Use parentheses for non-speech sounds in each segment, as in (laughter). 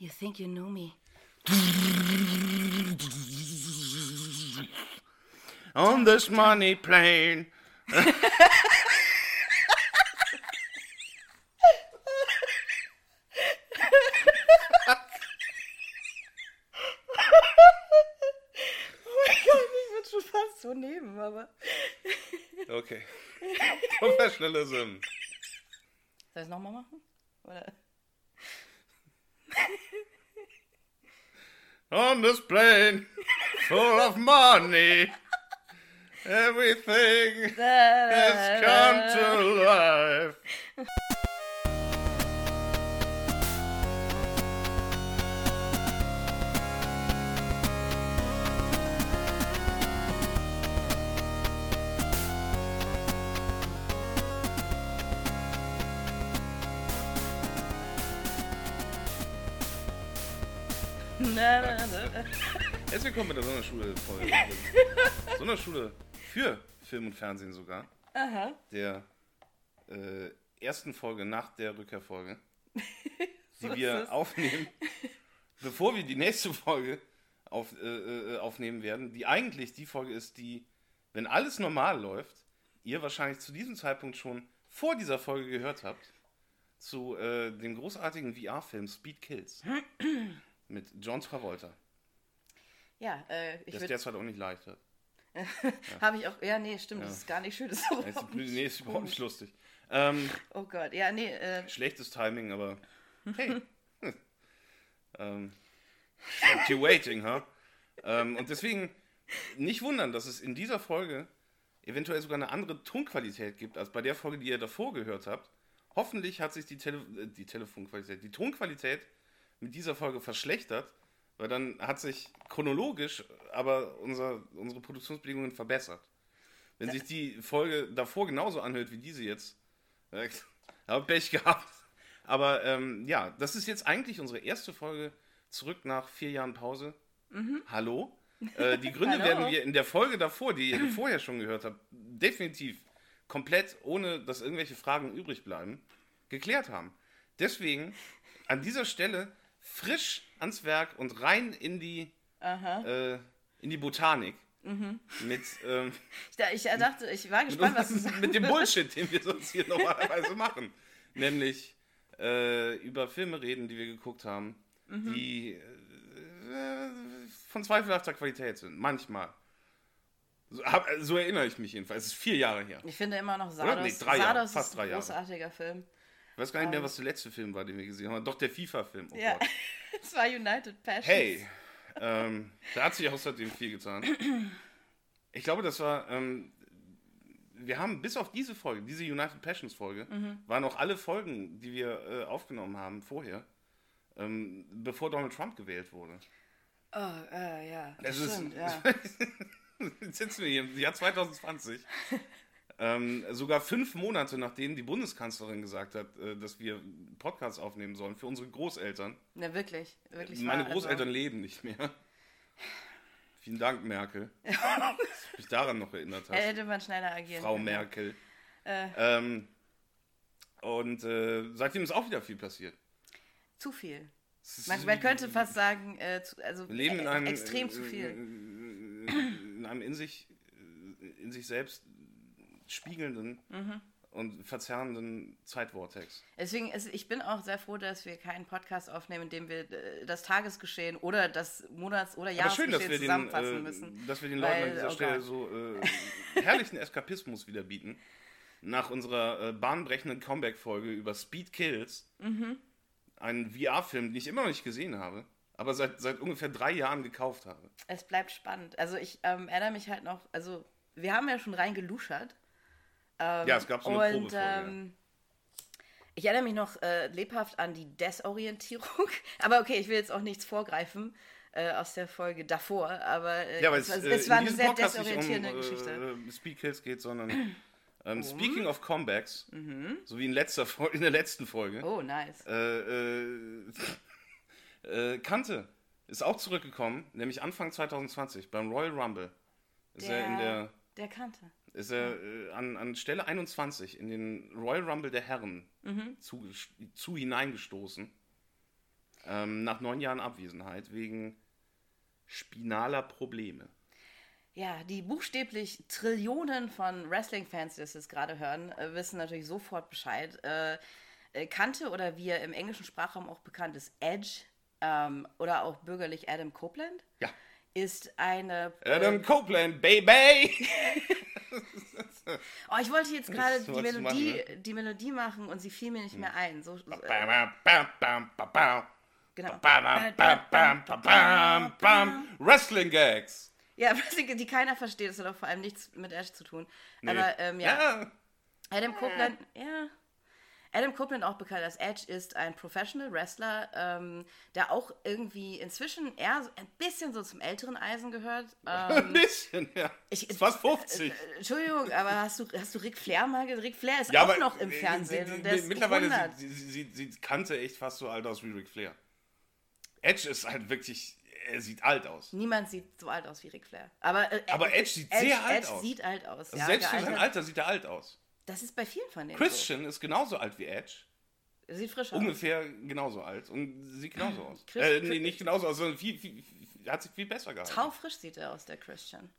You think you know me. On this money plane. Oh mein Gott, ich würde schon fast so nehmen, aber. Okay. Professionalism. Soll ich es nochmal machen? Oder? On this plane, full of money. Everything (laughs) has come to life. Herzlich willkommen mit der Sonderschule-Folge. Sonderschule für Film und Fernsehen sogar. Aha. Der äh, ersten Folge nach der Rückkehrfolge, (laughs) die So ist wir aufnehmen, bevor wir die nächste Folge auf, äh, äh, aufnehmen werden, die eigentlich die Folge ist, die, wenn alles normal läuft, ihr wahrscheinlich zu diesem Zeitpunkt schon vor dieser Folge gehört habt, zu äh, dem großartigen VR-Film Speed Kills (clears throat) mit John Travolta, Ja, äh, ich das würde. derzeit auch nicht leicht hat. (laughs) Habe ich auch. Ja, nee, stimmt, Ja. das ist gar nicht schön. Das ist überhaupt ist, nicht nee, ist überhaupt nicht lustig. Ähm, Oh Gott, ja, nee, äh, schlechtes Timing, aber (laughs) hey. (laughs) ähm, kept you waiting, huh? Ähm, und deswegen nicht wundern, dass es in dieser Folge eventuell sogar eine andere Tonqualität gibt als bei der Folge, die ihr davor gehört habt. Hoffentlich hat sich die, Tele äh, die Telefonqualität, die Tonqualität mit dieser Folge verschlechtert, weil dann hat sich chronologisch aber unser, unsere Produktionsbedingungen verbessert. Wenn sich die Folge davor genauso anhört wie diese jetzt, (laughs) äh, habe Pech gehabt. Aber ähm, ja, das ist jetzt eigentlich unsere erste Folge zurück nach vier Jahren Pause. Hallo. (laughs) Äh, die Gründe werden wir in der Folge davor, die ihr vorher schon gehört habt, definitiv komplett, ohne dass irgendwelche Fragen übrig bleiben, geklärt haben. Deswegen an dieser Stelle frisch ans Werk und rein in die, äh, in die Botanik. Mit, ähm, Ich, ich dachte, ich war mit, gespannt, was du sagst. mit dem Bullshit, den wir sonst hier normalerweise machen. Nämlich äh, über Filme reden, die wir geguckt haben, Mhm. die äh, von zweifelhafter Qualität sind. Manchmal. So, hab, so erinnere ich mich jedenfalls. Es ist vier Jahre her. Ich finde immer noch? Sardos. Nee, drei Jahre, Sardos fast ist drei ein Jahre. großartiger Film. Ich weiß gar nicht mehr, was der letzte Film war, den wir gesehen haben. Doch der FIFA-Film. Oh Ja, Gott. (laughs) es war United Passions. Hey, ähm, da hat sich außerdem viel getan. Ich glaube, das war. Ähm, wir haben bis auf diese Folge, diese United Passions Folge, waren auch alle Folgen, die wir äh, aufgenommen haben vorher, ähm, bevor Donald Trump gewählt wurde. Oh, äh, ja. Das ist- stimmt, ja. (laughs) Jetzt sitzen wir hier im Jahr 2020. (laughs) ähm, sogar fünf Monate nachdem die Bundeskanzlerin gesagt hat, äh, dass wir Podcasts aufnehmen sollen für unsere Großeltern. Ne, wirklich. wirklich Meine wahr, Großeltern leben nicht mehr. Vielen Dank, Merkel. (laughs) dass mich daran noch erinnert Also, hast. hätte man schneller agieren Frau können. Merkel. Äh, Ähm, und äh, seitdem ist auch wieder viel passiert. zu viel. Man, man könnte fast sagen, äh, zu, also wir leben in äh, einem extrem äh, zu viel. In einem in sich, äh, in sich selbst spiegelnden Mhm. und verzerrenden Zeitvortex. Deswegen, ist, ich bin auch sehr froh, dass wir keinen Podcast aufnehmen, in dem wir äh, das Tagesgeschehen oder das Monats- oder Aber schön, dass Jahresgeschehen wir den, zusammenfassen äh, müssen. dass wir den Leuten Weil, an dieser oh Stelle Gott. so äh, herrlichen Eskapismus wieder bieten. Nach unserer äh, bahnbrechenden Comeback-Folge über Speed Kills, Mhm. einen VR-Film, den ich immer noch nicht gesehen habe, aber seit, seit ungefähr drei Jahren gekauft habe. Es bleibt spannend. Also ich ähm, erinnere mich halt noch, also wir haben ja schon rein geluschert. Ähm, Ja, es gab so eine und. Ähm, ich erinnere mich noch äh, lebhaft an die Desorientierung. (laughs) aber okay, ich will jetzt auch nichts vorgreifen äh, aus der Folge davor, aber äh, Ja, aber es, es, war- äh, es war eine sehr Podcast desorientierende um, Geschichte. Äh, Speed Kills geht, sondern (clears throat) ähm, Speaking of Comebacks, so wie in, letzter, Fol- in der letzten Folge, Mhm. Oh, nice. äh, äh, (laughs) äh, Kante ist auch zurückgekommen, nämlich Anfang 2020 beim Royal Rumble. Ist er in der der kannte. Ist er äh, an, an Stelle 21 in den Royal Rumble der Herren Mhm. zu, zu hineingestoßen. Ähm, nach neun Jahren Abwesenheit wegen spinaler Probleme. Ja, die buchstäblich Trillionen von Wrestling-Fans, die das jetzt gerade hören, äh, wissen natürlich sofort Bescheid. Äh, äh, kannte oder wie er im englischen Sprachraum auch bekannt ist, Edge ähm, oder auch bürgerlich Adam Copeland. Ja. Ist eine. Adam Copeland, Baby! (laughs) oh, ich wollte jetzt gerade die Melodie, machen, ne? die Melodie machen und sie fiel mir nicht mehr ein. So, so, genau. Wrestling Gags. Ja, (laughs) die keiner versteht. Das hat auch vor allem nichts mit Ash zu tun. Nee. Aber ähm, ja. ja. Adam Copeland, ja. Adam Copeland, auch bekannt als Edge, ist ein Professional Wrestler, ähm, der auch irgendwie inzwischen eher ein bisschen so zum älteren Eisen gehört. (laughs) Ähm, ein bisschen, ja. Ich, ist fast 50. Äh, äh, Entschuldigung, aber hast du, hast du Ric Flair mal gesehen? Ric Flair ist ja, auch noch im Fernsehen. Sie, sie, mittlerweile, sie, sie, sie, kannte echt fast so alt aus wie Ric Flair. Edge ist halt wirklich er sieht alt aus. Niemand sieht so alt aus wie Ric Flair. Aber, äh, Aber Edge sieht Edge, sehr alt Edge aus. sieht alt aus. Also ja, selbst für sein Alter sieht er alt aus. Das ist bei vielen von denen. Christian so. ist genauso alt wie Edge. Sieht frisch aus. Ungefähr genauso alt und sieht genauso aus. Chris, äh, nee, nicht genauso aus, sondern viel, viel, viel, hat sich viel besser gehalten. Taufrisch sieht er aus, der Christian.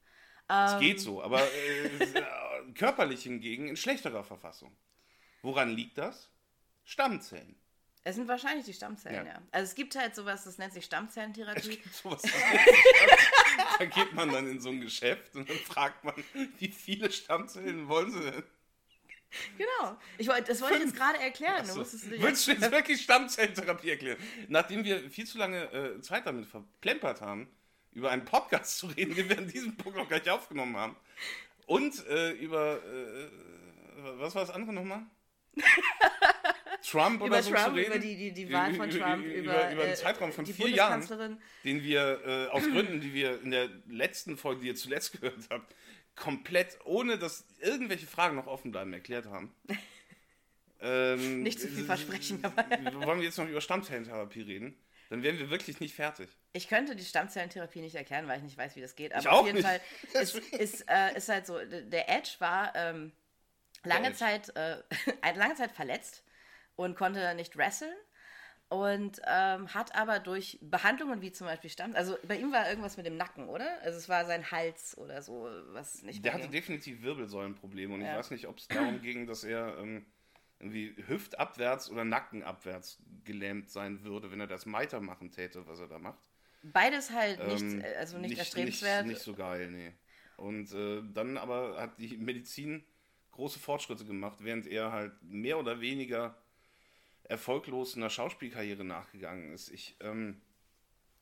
Es ähm, geht so, aber äh, (laughs) körperlich hingegen in schlechterer Verfassung. Woran liegt das? Stammzellen. Es sind wahrscheinlich die Stammzellen, ja. ja. Also es gibt halt sowas, das nennt sich Stammzellentherapie. Es gibt sowas, (laughs) da geht man dann in so ein Geschäft und dann fragt man, wie viele Stammzellen wollen sie denn? Genau. Ich wollt, das wollte ich jetzt gerade erklären. So. Du Willst du jetzt wirklich Stammzellentherapie erklären? Nachdem wir viel zu lange äh, Zeit damit verplempert haben, über einen Podcast zu reden, den wir an diesem Punkt noch gar nicht aufgenommen haben. Und äh, über, äh, was war das andere nochmal? (laughs) Trump oder über so Trump, zu reden. Über die, die, die Wahl von Trump, über, über, über einen äh, Zeitraum von vier Jahren, den wir äh, aus Gründen, die wir in der letzten Folge, die ihr zuletzt gehört habt, komplett, ohne dass irgendwelche Fragen noch offen bleiben, erklärt haben. (laughs) ähm, nicht zu viel versprechen. Aber wollen wir jetzt noch über Stammzellentherapie reden? Dann wären wir wirklich nicht fertig. Ich könnte die Stammzellentherapie nicht erklären, weil ich nicht weiß, wie das geht. Aber ich auf jeden nicht. Fall (laughs) ist, ist, äh, ist halt so, der Edge war ähm, lange, Zeit, äh, (laughs) lange Zeit verletzt und konnte nicht wresteln und ähm, hat aber durch Behandlungen wie zum Beispiel Stamm, also bei ihm war irgendwas mit dem Nacken, oder? Also es war sein Hals oder so, was nicht. Der hatte ging. definitiv Wirbelsäulenprobleme und ja. ich weiß nicht, ob es darum (clears throat) ging, dass er ähm, irgendwie hüftabwärts oder nackenabwärts gelähmt sein würde, wenn er das weitermachen täte, was er da macht. Beides halt nicht, ähm, also nicht, nicht erstrebenswert. Nicht, nicht, so geil, nee. Und äh, dann aber hat die Medizin große Fortschritte gemacht, während er halt mehr oder weniger erfolglos einer Schauspielkarriere nachgegangen ist. Ich, ähm,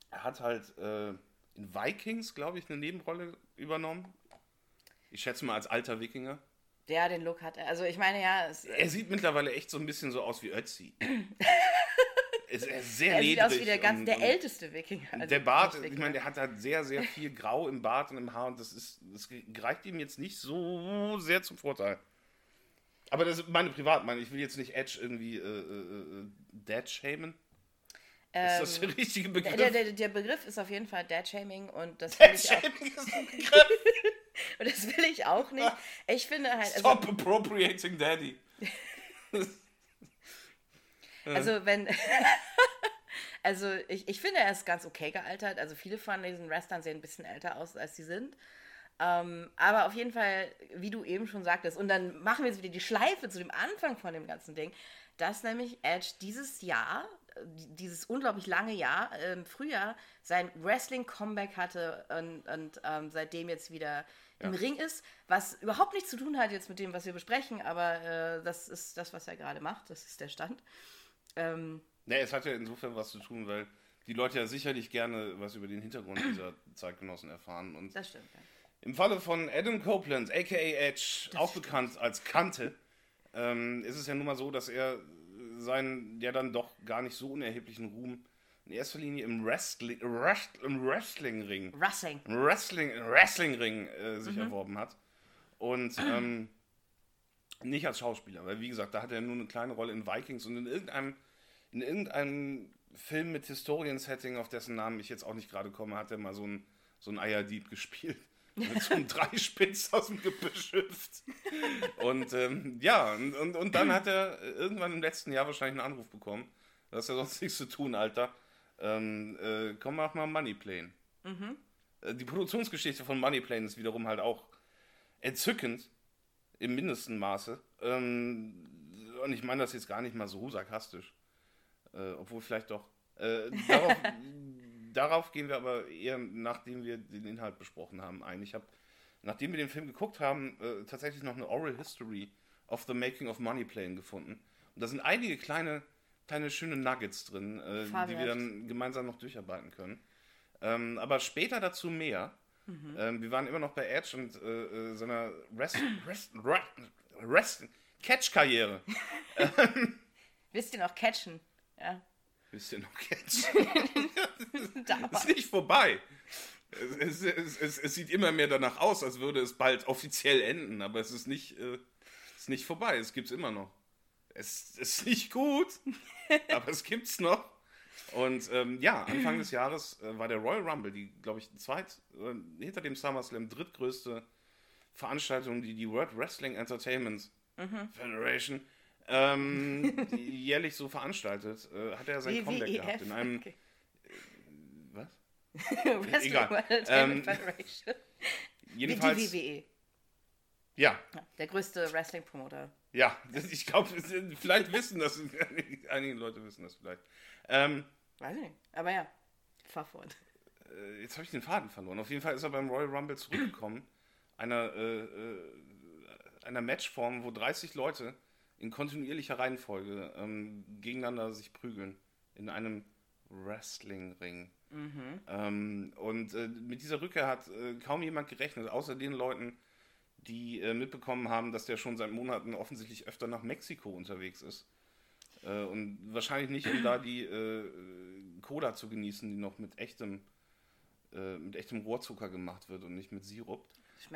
er hat halt äh, in Vikings, glaube ich, eine Nebenrolle übernommen. Ich schätze mal als alter Wikinger. Ja, den Look hat er. Also ich meine ja. Es, er sieht mittlerweile echt so ein bisschen so aus wie Ötzi. (laughs) ist er sehr er sieht aus wie der, ganz, und, der älteste Wikinger. Also der Bart, ich meine, der hat halt sehr, sehr viel Grau im Bart und im Haar und das ist, das greift ihm jetzt nicht so sehr zum Vorteil. Aber das ist meine Privatmeinung. Ich will jetzt nicht Edge irgendwie äh, äh, äh Dad-shamen. Ähm, ist das der richtige Begriff? Der, der, der, Begriff ist auf jeden Fall Dad-Shaming und das ich auch. ist ein (laughs) Begriff. und das will ich auch nicht. Ich finde halt. Also, Stop appropriating Daddy. (laughs) also wenn. (laughs) also ich, ich finde, er ist ganz okay gealtert. Also viele von diesen Wrestlern sehen ein bisschen älter aus, als sie sind. Ähm, aber auf jeden Fall, wie du eben schon sagtest, und dann machen wir jetzt wieder die Schleife zu dem Anfang von dem ganzen Ding, dass nämlich Edge dieses Jahr, dieses unglaublich lange Jahr, im Frühjahr, sein Wrestling-Comeback hatte und, und ähm, seitdem jetzt wieder ja. im Ring ist, was überhaupt nichts zu tun hat jetzt mit dem, was wir besprechen, aber äh, das ist das, was er gerade macht, das ist der Stand. Ähm, ne, es hat ja insofern was zu tun, weil die Leute ja sicherlich gerne was über den Hintergrund dieser Zeitgenossen erfahren. Und das stimmt, ja. Im Falle von Adam Copeland, aka Edge, das auch bekannt als Kante, ähm, ist es ja nun mal so, dass er seinen ja dann doch gar nicht so unerheblichen Ruhm in erster Linie im Wrestling, Wrest, im Wrestling-Ring. Wrestling. Wrestling, Wrestling-Ring äh, sich mhm. erworben hat. Und ähm, nicht als Schauspieler, weil wie gesagt, da hat er nur eine kleine Rolle in Vikings und in irgendeinem, in irgendeinem Film mit Historien-Setting, auf dessen Namen ich jetzt auch nicht gerade komme, hat er mal so ein, so ein Eierdieb (laughs) gespielt. Mit so einem (laughs) Dreispitz aus dem Gebüsch hüpft. Und ähm, ja, und, und, und dann hat er irgendwann im letzten Jahr wahrscheinlich einen Anruf bekommen. Du hast ja sonst nichts zu tun, Alter. Ähm, äh, komm, mach mal Money Plane. Äh, die Produktionsgeschichte von Money Plane ist wiederum halt auch entzückend im mindesten Maße. Ähm, und ich meine das jetzt gar nicht mal so sarkastisch. Äh, obwohl vielleicht doch. Äh, (laughs) darauf, darauf gehen wir aber eher, nachdem wir den Inhalt besprochen haben, ein. Ich habe, nachdem wir den Film geguckt haben, äh, tatsächlich noch eine Oral History of the Making of Money Plane gefunden. Und da sind einige kleine, kleine schöne Nuggets drin, äh, die wir dann gemeinsam noch durcharbeiten können. Ähm, aber später dazu mehr. Ähm, wir waren immer noch bei Edge und äh, äh, seiner Rest, Rest, Rest, Rest, Catch-Karriere. (laughs) Wisst ihr noch catchen? Ja. Wisst ihr noch? (laughs) Damals. ist nicht vorbei. Es, es, es, es, es sieht immer mehr danach aus, als würde es bald offiziell enden, aber es ist nicht, äh, es ist nicht vorbei. Es gibt es immer noch. Es ist nicht gut, (laughs) aber es gibt es noch. Und ähm, ja, Anfang des Jahres äh, war der Royal Rumble, die, glaube ich, zweit, äh, hinter dem SummerSlam drittgrößte Veranstaltung, die die World Wrestling Entertainment Federation ähm, (laughs) jährlich so veranstaltet, äh, hat er sein Comeback gehabt. In einem, Okay. was? (laughs) Wrestling egal. World Ähm, Federation. Jedenfalls, die WWE. ja, der größte Wrestling-Promoter. ja, (laughs) ich glaube, vielleicht wissen das, einige Leute wissen das vielleicht. Ähm, Weiß ich nicht. Aber ja, fahr fort. äh, jetzt habe ich den Faden verloren. Auf jeden Fall ist er beim Royal Rumble zurückgekommen. Einer, äh, äh, einer Matchform, wo 30 Leute in kontinuierlicher Reihenfolge ähm, gegeneinander sich prügeln. In einem Wrestling-Ring. Ähm, und äh, mit dieser Rückkehr hat äh, kaum jemand gerechnet, außer den Leuten, die äh, mitbekommen haben, dass der schon seit Monaten offensichtlich öfter nach Mexiko unterwegs ist. Äh, und wahrscheinlich nicht, um da die äh, Cola zu genießen, die noch mit echtem, äh, mit echtem Rohrzucker gemacht wird und nicht mit Sirup,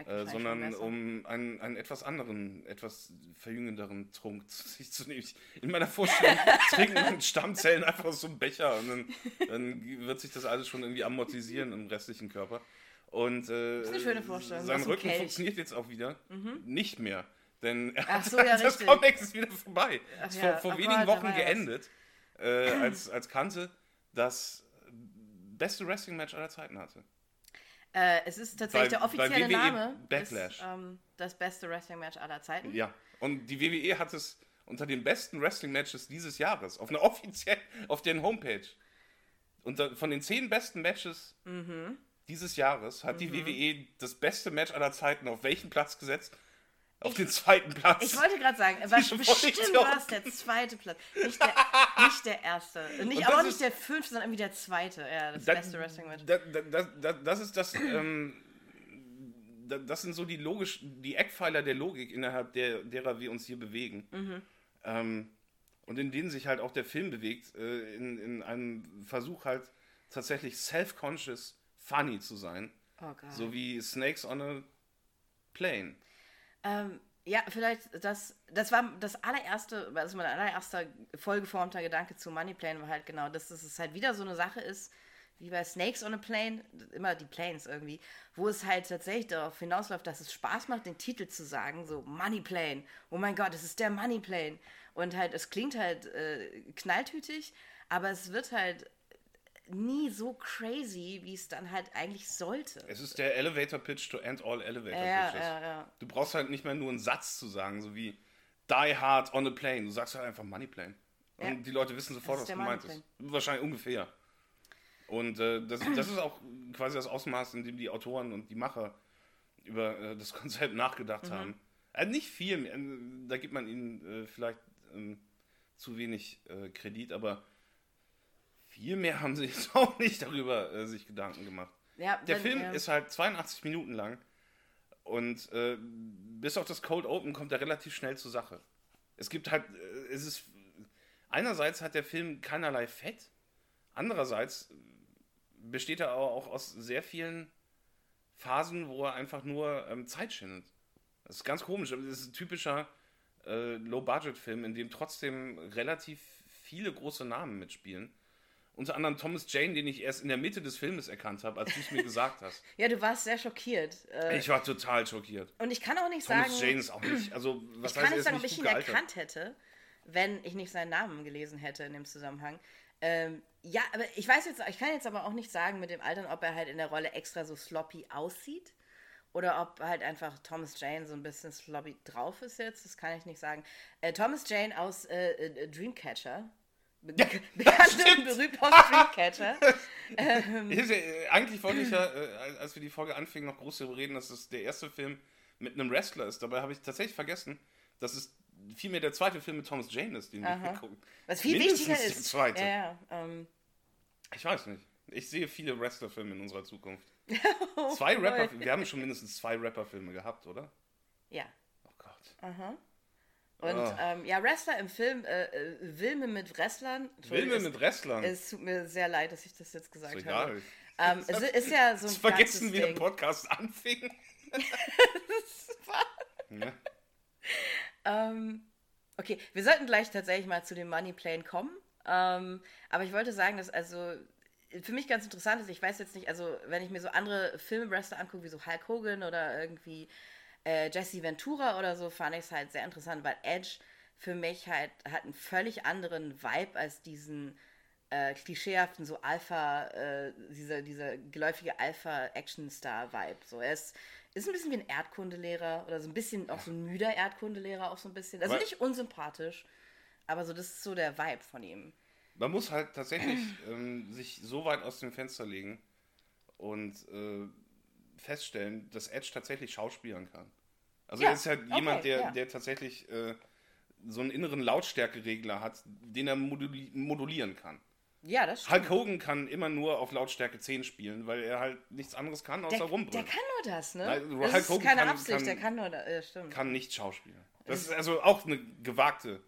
äh, sondern um einen, einen etwas anderen, etwas verjüngenderen Trunk (laughs) zu sich zu nehmen. In meiner Vorstellung (laughs) trinken Stammzellen einfach aus so einem Becher und dann, dann wird sich das alles schon irgendwie amortisieren im restlichen Körper. Und äh, ist eine schöne Vorstellung, sein Rücken Kelch. funktioniert jetzt auch wieder. Nicht mehr. Denn er hat- so, ja, (laughs) das richtig. Comeback ist wieder vorbei. Ach ist ja, vor, vor oh wenigen Gott, da Wochen geendet, äh, als, als Kante das beste Wrestling-Match aller Zeiten hatte. Äh, es ist tatsächlich Bei- der offizielle WWE Name. Backlash. Ist, ähm, das beste Wrestling-Match aller Zeiten. Ja, und die WWE hat es unter den besten Wrestling-Matches dieses Jahres auf einer (laughs) offiziell auf deren Homepage. Unter, von den zehn besten Matches Mhm. dieses Jahres hat die WWE das beste Match aller Zeiten auf welchen Platz gesetzt? Auf den zweiten Platz. Ich wollte gerade sagen, (laughs) was bestimmt war es der zweite Platz. Nicht der, nicht der erste. Nicht, aber auch das nicht der fünfte, sondern irgendwie der zweite. Ja, das, Das- beste Wrestling-Match. Da, da, da, da, das ist das, ähm, da, das sind so die logisch, die Eckpfeiler der Logik, innerhalb der, derer wir uns hier bewegen. Mhm. Ähm, und in denen sich halt auch der Film bewegt, äh, in, in einem Versuch halt tatsächlich self-conscious funny zu sein. Oh. So wie Snakes on a Plane. Ähm, ja, vielleicht das, das war das allererste, also mein allererster vollgeformter Gedanke zu Moneyplane war halt genau, dass es halt wieder so eine Sache ist, wie bei Snakes on a Plane, immer die Planes irgendwie, wo es halt tatsächlich darauf hinausläuft, dass es Spaß macht, den Titel zu sagen, so Moneyplane, oh mein Gott, es ist der Moneyplane. Und halt, es klingt halt äh, knalltütig, aber es wird halt nie so crazy, wie es dann halt eigentlich sollte. Es ist der Elevator Pitch to end all Elevator Ja, Pitches. ja, ja. Du brauchst halt nicht mehr nur einen Satz zu sagen, so wie Die Hard on a Plane. Du sagst halt einfach Money Plane. Und die Leute wissen sofort, was gemeint ist. Wahrscheinlich ungefähr. Und äh, das, das ist auch quasi das Ausmaß, in dem die Autoren und die Macher über äh, das Konzept nachgedacht Mhm. haben. Äh, nicht viel, äh, da gibt man ihnen äh, vielleicht ähm, zu wenig äh, Kredit, aber viel mehr haben sie jetzt (laughs) auch nicht darüber äh, sich Gedanken gemacht. Ja, Der wenn- Film ja. ist halt 82 Minuten lang und äh, bis auf das Cold Open kommt er relativ schnell zur Sache. Es gibt halt, äh, es ist, einerseits hat der Film keinerlei Fett, andererseits besteht er aber auch aus sehr vielen Phasen, wo er einfach nur ähm, Zeit schindet. Das ist ganz komisch, aber das ist ein typischer äh, Low-Budget-Film, in dem trotzdem relativ viele große Namen mitspielen. Unter anderem Thomas Jane, den ich erst in der Mitte des Filmes erkannt habe, als du es mir (laughs) gesagt hast. Ja, du warst sehr schockiert. Äh, Ich war total schockiert. und ich kann auch nicht Thomas sagen, Jane ist auch nicht, also was ich heißt, kann nicht sagen, ob ich ihn gealtert. erkannt hätte. wenn ich nicht seinen Namen gelesen hätte in dem Zusammenhang. Ähm, ja, aber ich weiß jetzt, ich kann jetzt aber auch nicht sagen mit dem Altern, ob er halt in der Rolle extra so sloppy aussieht oder ob halt einfach Thomas Jane so ein bisschen sloppy drauf ist jetzt. Das kann ich nicht sagen. Äh, Thomas Jane aus äh, äh Dreamcatcher. Be (laughs) (laughs) ja, bekannt und berühmt aus Dreamcatcher. ähm, ja, eigentlich wollte ich ja, äh, als wir die Folge anfingen, noch groß darüber reden, dass es der erste Film mit einem Wrestler ist. Dabei habe ich tatsächlich vergessen, dass es vielmehr der zweite Film mit Thomas Jane ist, den Aha. wir gucken. Was viel Mindestens wichtiger ist. Der zweite. Ja, ja, ähm. Ich weiß nicht. Ich sehe viele Wrestler-Filme in unserer Zukunft. (laughs) oh, zwei Rapper, wir haben schon mindestens zwei Rapper-Filme gehabt, oder? Ja. Oh Gott. Aha. Und oh. ähm, ja, Wrestler im Film, äh, äh, Wilme mit Wrestlern. Wilme mit Wrestlern. Es tut mir sehr leid, dass ich das jetzt gesagt so habe. Ähm, es ist ja (laughs) so ein Vergessen, wie der Podcast anfing. das (laughs) war. Ja. ähm, okay, wir sollten gleich tatsächlich mal zu dem Money Plane kommen. Ähm, aber ich wollte sagen, dass also für mich ganz interessant ist, ich weiß jetzt nicht, also wenn ich mir so andere Filmwrestler angucke, wie so Hulk Hogan oder irgendwie äh, Jesse Ventura oder so, fand ich es halt sehr interessant, weil Edge für mich halt hat einen völlig anderen Vibe als diesen äh, klischeehaften so Alpha, äh, dieser, dieser geläufige Alpha-Action-Star-Vibe. So, er ist, ist ein bisschen wie ein Erdkundelehrer oder so ein bisschen auch so ein müder Erdkundelehrer auch so ein bisschen. Also nicht unsympathisch, aber so das ist so der Vibe von ihm. Man muss halt tatsächlich (clears throat) ähm, sich so weit aus dem Fenster legen und äh, feststellen, dass Edge tatsächlich schauspielern kann. Also ja, er ist halt okay, jemand, der, ja. der tatsächlich äh, so einen inneren Lautstärkeregler hat, den er moduli modulieren kann. Ja, das stimmt. Hulk Hogan kann immer nur auf Lautstärke 10 spielen, weil er halt nichts anderes kann, außer rumbrüllen. Der kann nur das, ne? Nein, das Hulk ist Hogan keine kann, Absicht, kann, der kann nur das, ja, stimmt. Kann nicht schauspielen. Das ist also auch eine gewagte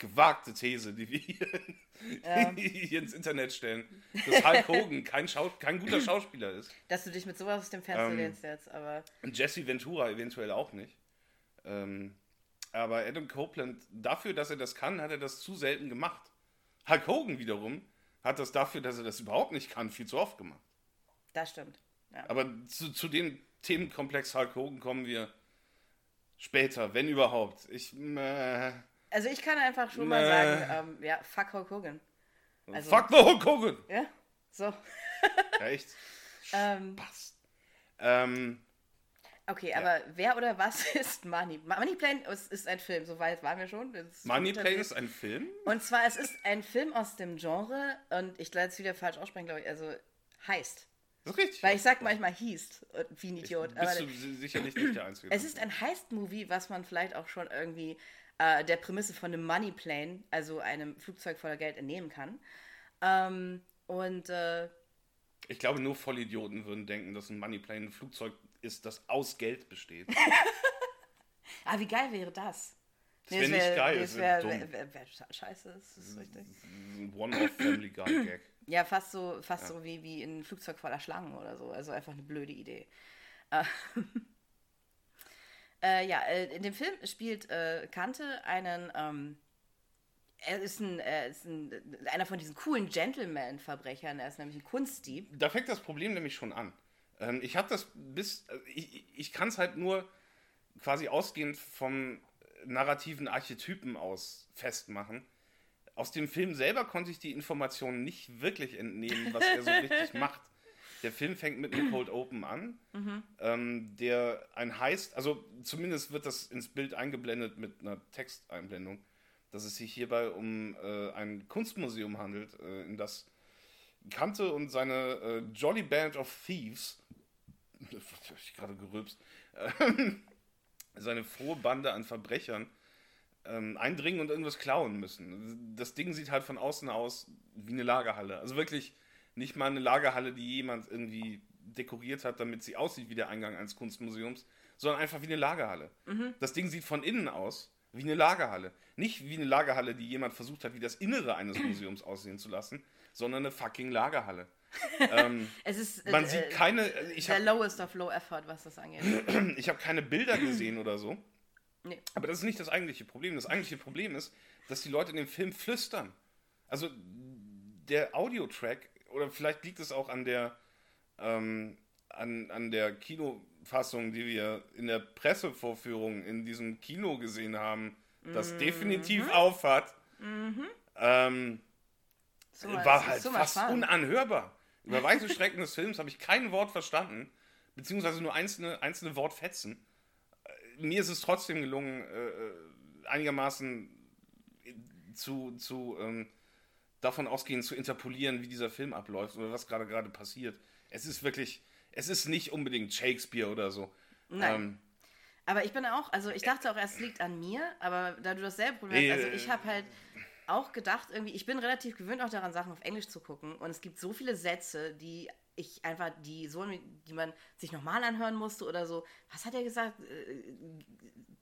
gewagte These, die wir hier, (laughs) hier ins Internet stellen, dass Hulk Hogan kein, Schau kein guter Schauspieler ist. Dass du dich mit sowas aus dem Fenster ähm, lehnst jetzt, aber. Und Jesse Ventura eventuell auch nicht. Ähm, aber Adam Copeland, dafür, dass er das kann, hat er das zu selten gemacht. Hulk Hogan wiederum hat das dafür, dass er das überhaupt nicht kann, viel zu oft gemacht. Das stimmt. Ja. Aber zu, zu dem Themenkomplex Hulk Hogan kommen wir später, wenn überhaupt. Ich. Äh, also ich kann einfach schon mal sagen, ähm, ja, fuck Hulk Hogan. Also, fuck the Hulk Hogan! Ja, so. ja, echt? (laughs) ähm, Passt. Ähm, okay, ja. aber wer oder was (laughs) ist Money? Money Plane ist, ein Film, soweit waren wir schon. Money Plane ist ein Film? Und zwar, es ist ein Film aus dem Genre, und ich werde es wieder falsch aussprechen, glaube ich, also heißt. Das ist richtig. Weil ich sag manchmal hieß, wie ein Idiot. Ich, bist aber, du sicherlich nicht der Einzige. Es ist ein Heist-Movie, was man vielleicht auch schon irgendwie äh, der Prämisse von einem Money Plane, also einem Flugzeug voller Geld, entnehmen kann. Ähm, und äh, ich glaube, nur Vollidioten würden denken, dass ein Money Plane ein Flugzeug ist, das aus Geld besteht. (laughs) ah, wie geil wäre das? Das wäre nee, wär, nicht geil. Das wäre wär, wär, wär, scheiße, das ist richtig. Ein One-Off-Family-Guy-Gag. (clears throat) ja, fast so, fast ja. so wie, wie ein Flugzeug voller Schlangen oder so. Also einfach eine blöde Idee. (laughs) Äh, ja, äh, in dem Film spielt äh, Kante einen, ähm, er ist, ein, er ist ein, einer von diesen coolen Gentleman-Verbrechern, er ist nämlich ein Kunstdieb. Da fängt das Problem nämlich schon an. Ähm, ich habe das bis, äh, ich, ich kann es halt nur quasi ausgehend vom narrativen Archetypen aus festmachen. Aus dem Film selber konnte ich die Informationen nicht wirklich entnehmen, was er so (laughs) richtig macht. Der Film fängt mit einem Cold Open an, mhm. ähm, der ein heißt, also zumindest wird das ins Bild eingeblendet mit einer Texteinblendung, dass es sich hierbei um äh, ein Kunstmuseum handelt, äh, in das Kante und seine äh, Jolly Band of Thieves, (laughs) ich gerade gerülpst, (laughs) seine frohe Bande an Verbrechern ähm, eindringen und irgendwas klauen müssen. Das Ding sieht halt von außen aus wie eine Lagerhalle. Also wirklich nicht mal eine Lagerhalle, die jemand irgendwie dekoriert hat, damit sie aussieht wie der Eingang eines Kunstmuseums, sondern einfach wie eine Lagerhalle. Mhm. Das Ding sieht von innen aus wie eine Lagerhalle. Nicht wie eine Lagerhalle, die jemand versucht hat, wie das Innere eines (clears throat) Museums aussehen zu lassen, sondern eine fucking Lagerhalle. (laughs) ähm, es ist, man äh, sieht keine. Ich der hab, lowest of low effort, was das angeht. (clears throat) ich habe keine Bilder gesehen oder so. Nee. Aber das ist nicht das eigentliche Problem. Das eigentliche Problem ist, dass die Leute in dem Film flüstern. Also der Audiotrack oder vielleicht liegt es auch an der, ähm, an, an der Kinofassung, die wir in der Pressevorführung in diesem Kino gesehen haben, das mhm. definitiv aufhat. Mhm. Ähm, so war halt so fast unanhörbar. Über (laughs) weite Strecken des Films habe ich kein Wort verstanden, beziehungsweise nur einzelne, einzelne Wortfetzen. Äh, mir ist es trotzdem gelungen, äh, äh einigermaßen zu, zu ähm, davon ausgehend zu interpolieren, wie dieser Film abläuft oder was gerade gerade passiert. Es ist wirklich, es ist nicht unbedingt Shakespeare oder so. Nein. Ähm, aber ich bin auch, also ich dachte auch, es liegt an mir, aber da du dasselbe Problem hast, also ich habe halt auch gedacht, irgendwie, ich bin relativ gewöhnt auch daran, Sachen auf Englisch zu gucken und es gibt so viele Sätze, die ich einfach, die so, die man sich nochmal anhören musste oder so. Was hat er gesagt? Äh,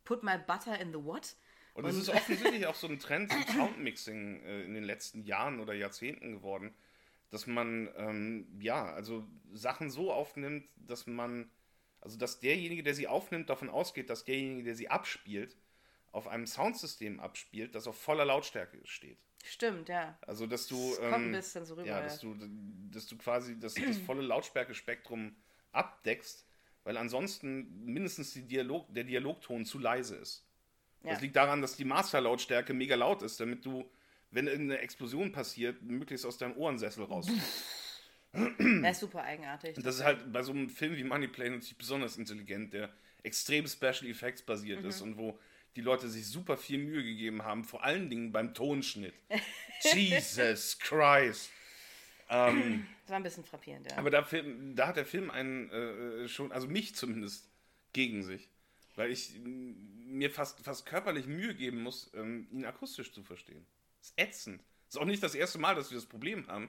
put my butter in the what? Und es ist offensichtlich auch so ein Trend im Soundmixing äh, in den letzten Jahren oder Jahrzehnten geworden, dass man, ähm, ja, also Sachen so aufnimmt, dass man, also dass derjenige, der sie aufnimmt, davon ausgeht, dass derjenige, der sie abspielt, auf einem Soundsystem abspielt, das auf voller Lautstärke steht. Stimmt, ja. Also, dass du. Das ähm, kommt ein bisschen so rüber. Ja, dass du, dass du quasi das, das volle Lautstärkespektrum abdeckst, weil ansonsten mindestens Dialog, der Dialogton zu leise ist. Ja. Das liegt daran, dass die Masterlautstärke mega laut ist, damit du, wenn irgendeine Explosion passiert, möglichst aus deinem Ohrensessel rauskommst. (laughs) Das ist super eigenartig. Und das ist halt bei so einem Film wie Moneyplay natürlich besonders intelligent, der extrem Special Effects basiert mhm. ist und wo die Leute sich super viel Mühe gegeben haben, vor allen Dingen beim Tonschnitt. Jesus (laughs) Christ. Ähm, das war ein bisschen frappierend, ja. Aber da, da hat der Film einen äh, schon, also mich zumindest, gegen sich. Weil ich mir fast, fast körperlich Mühe geben muss, ähm, ihn akustisch zu verstehen. Das ist ätzend. Das ist auch nicht das erste Mal, dass wir das Problem haben.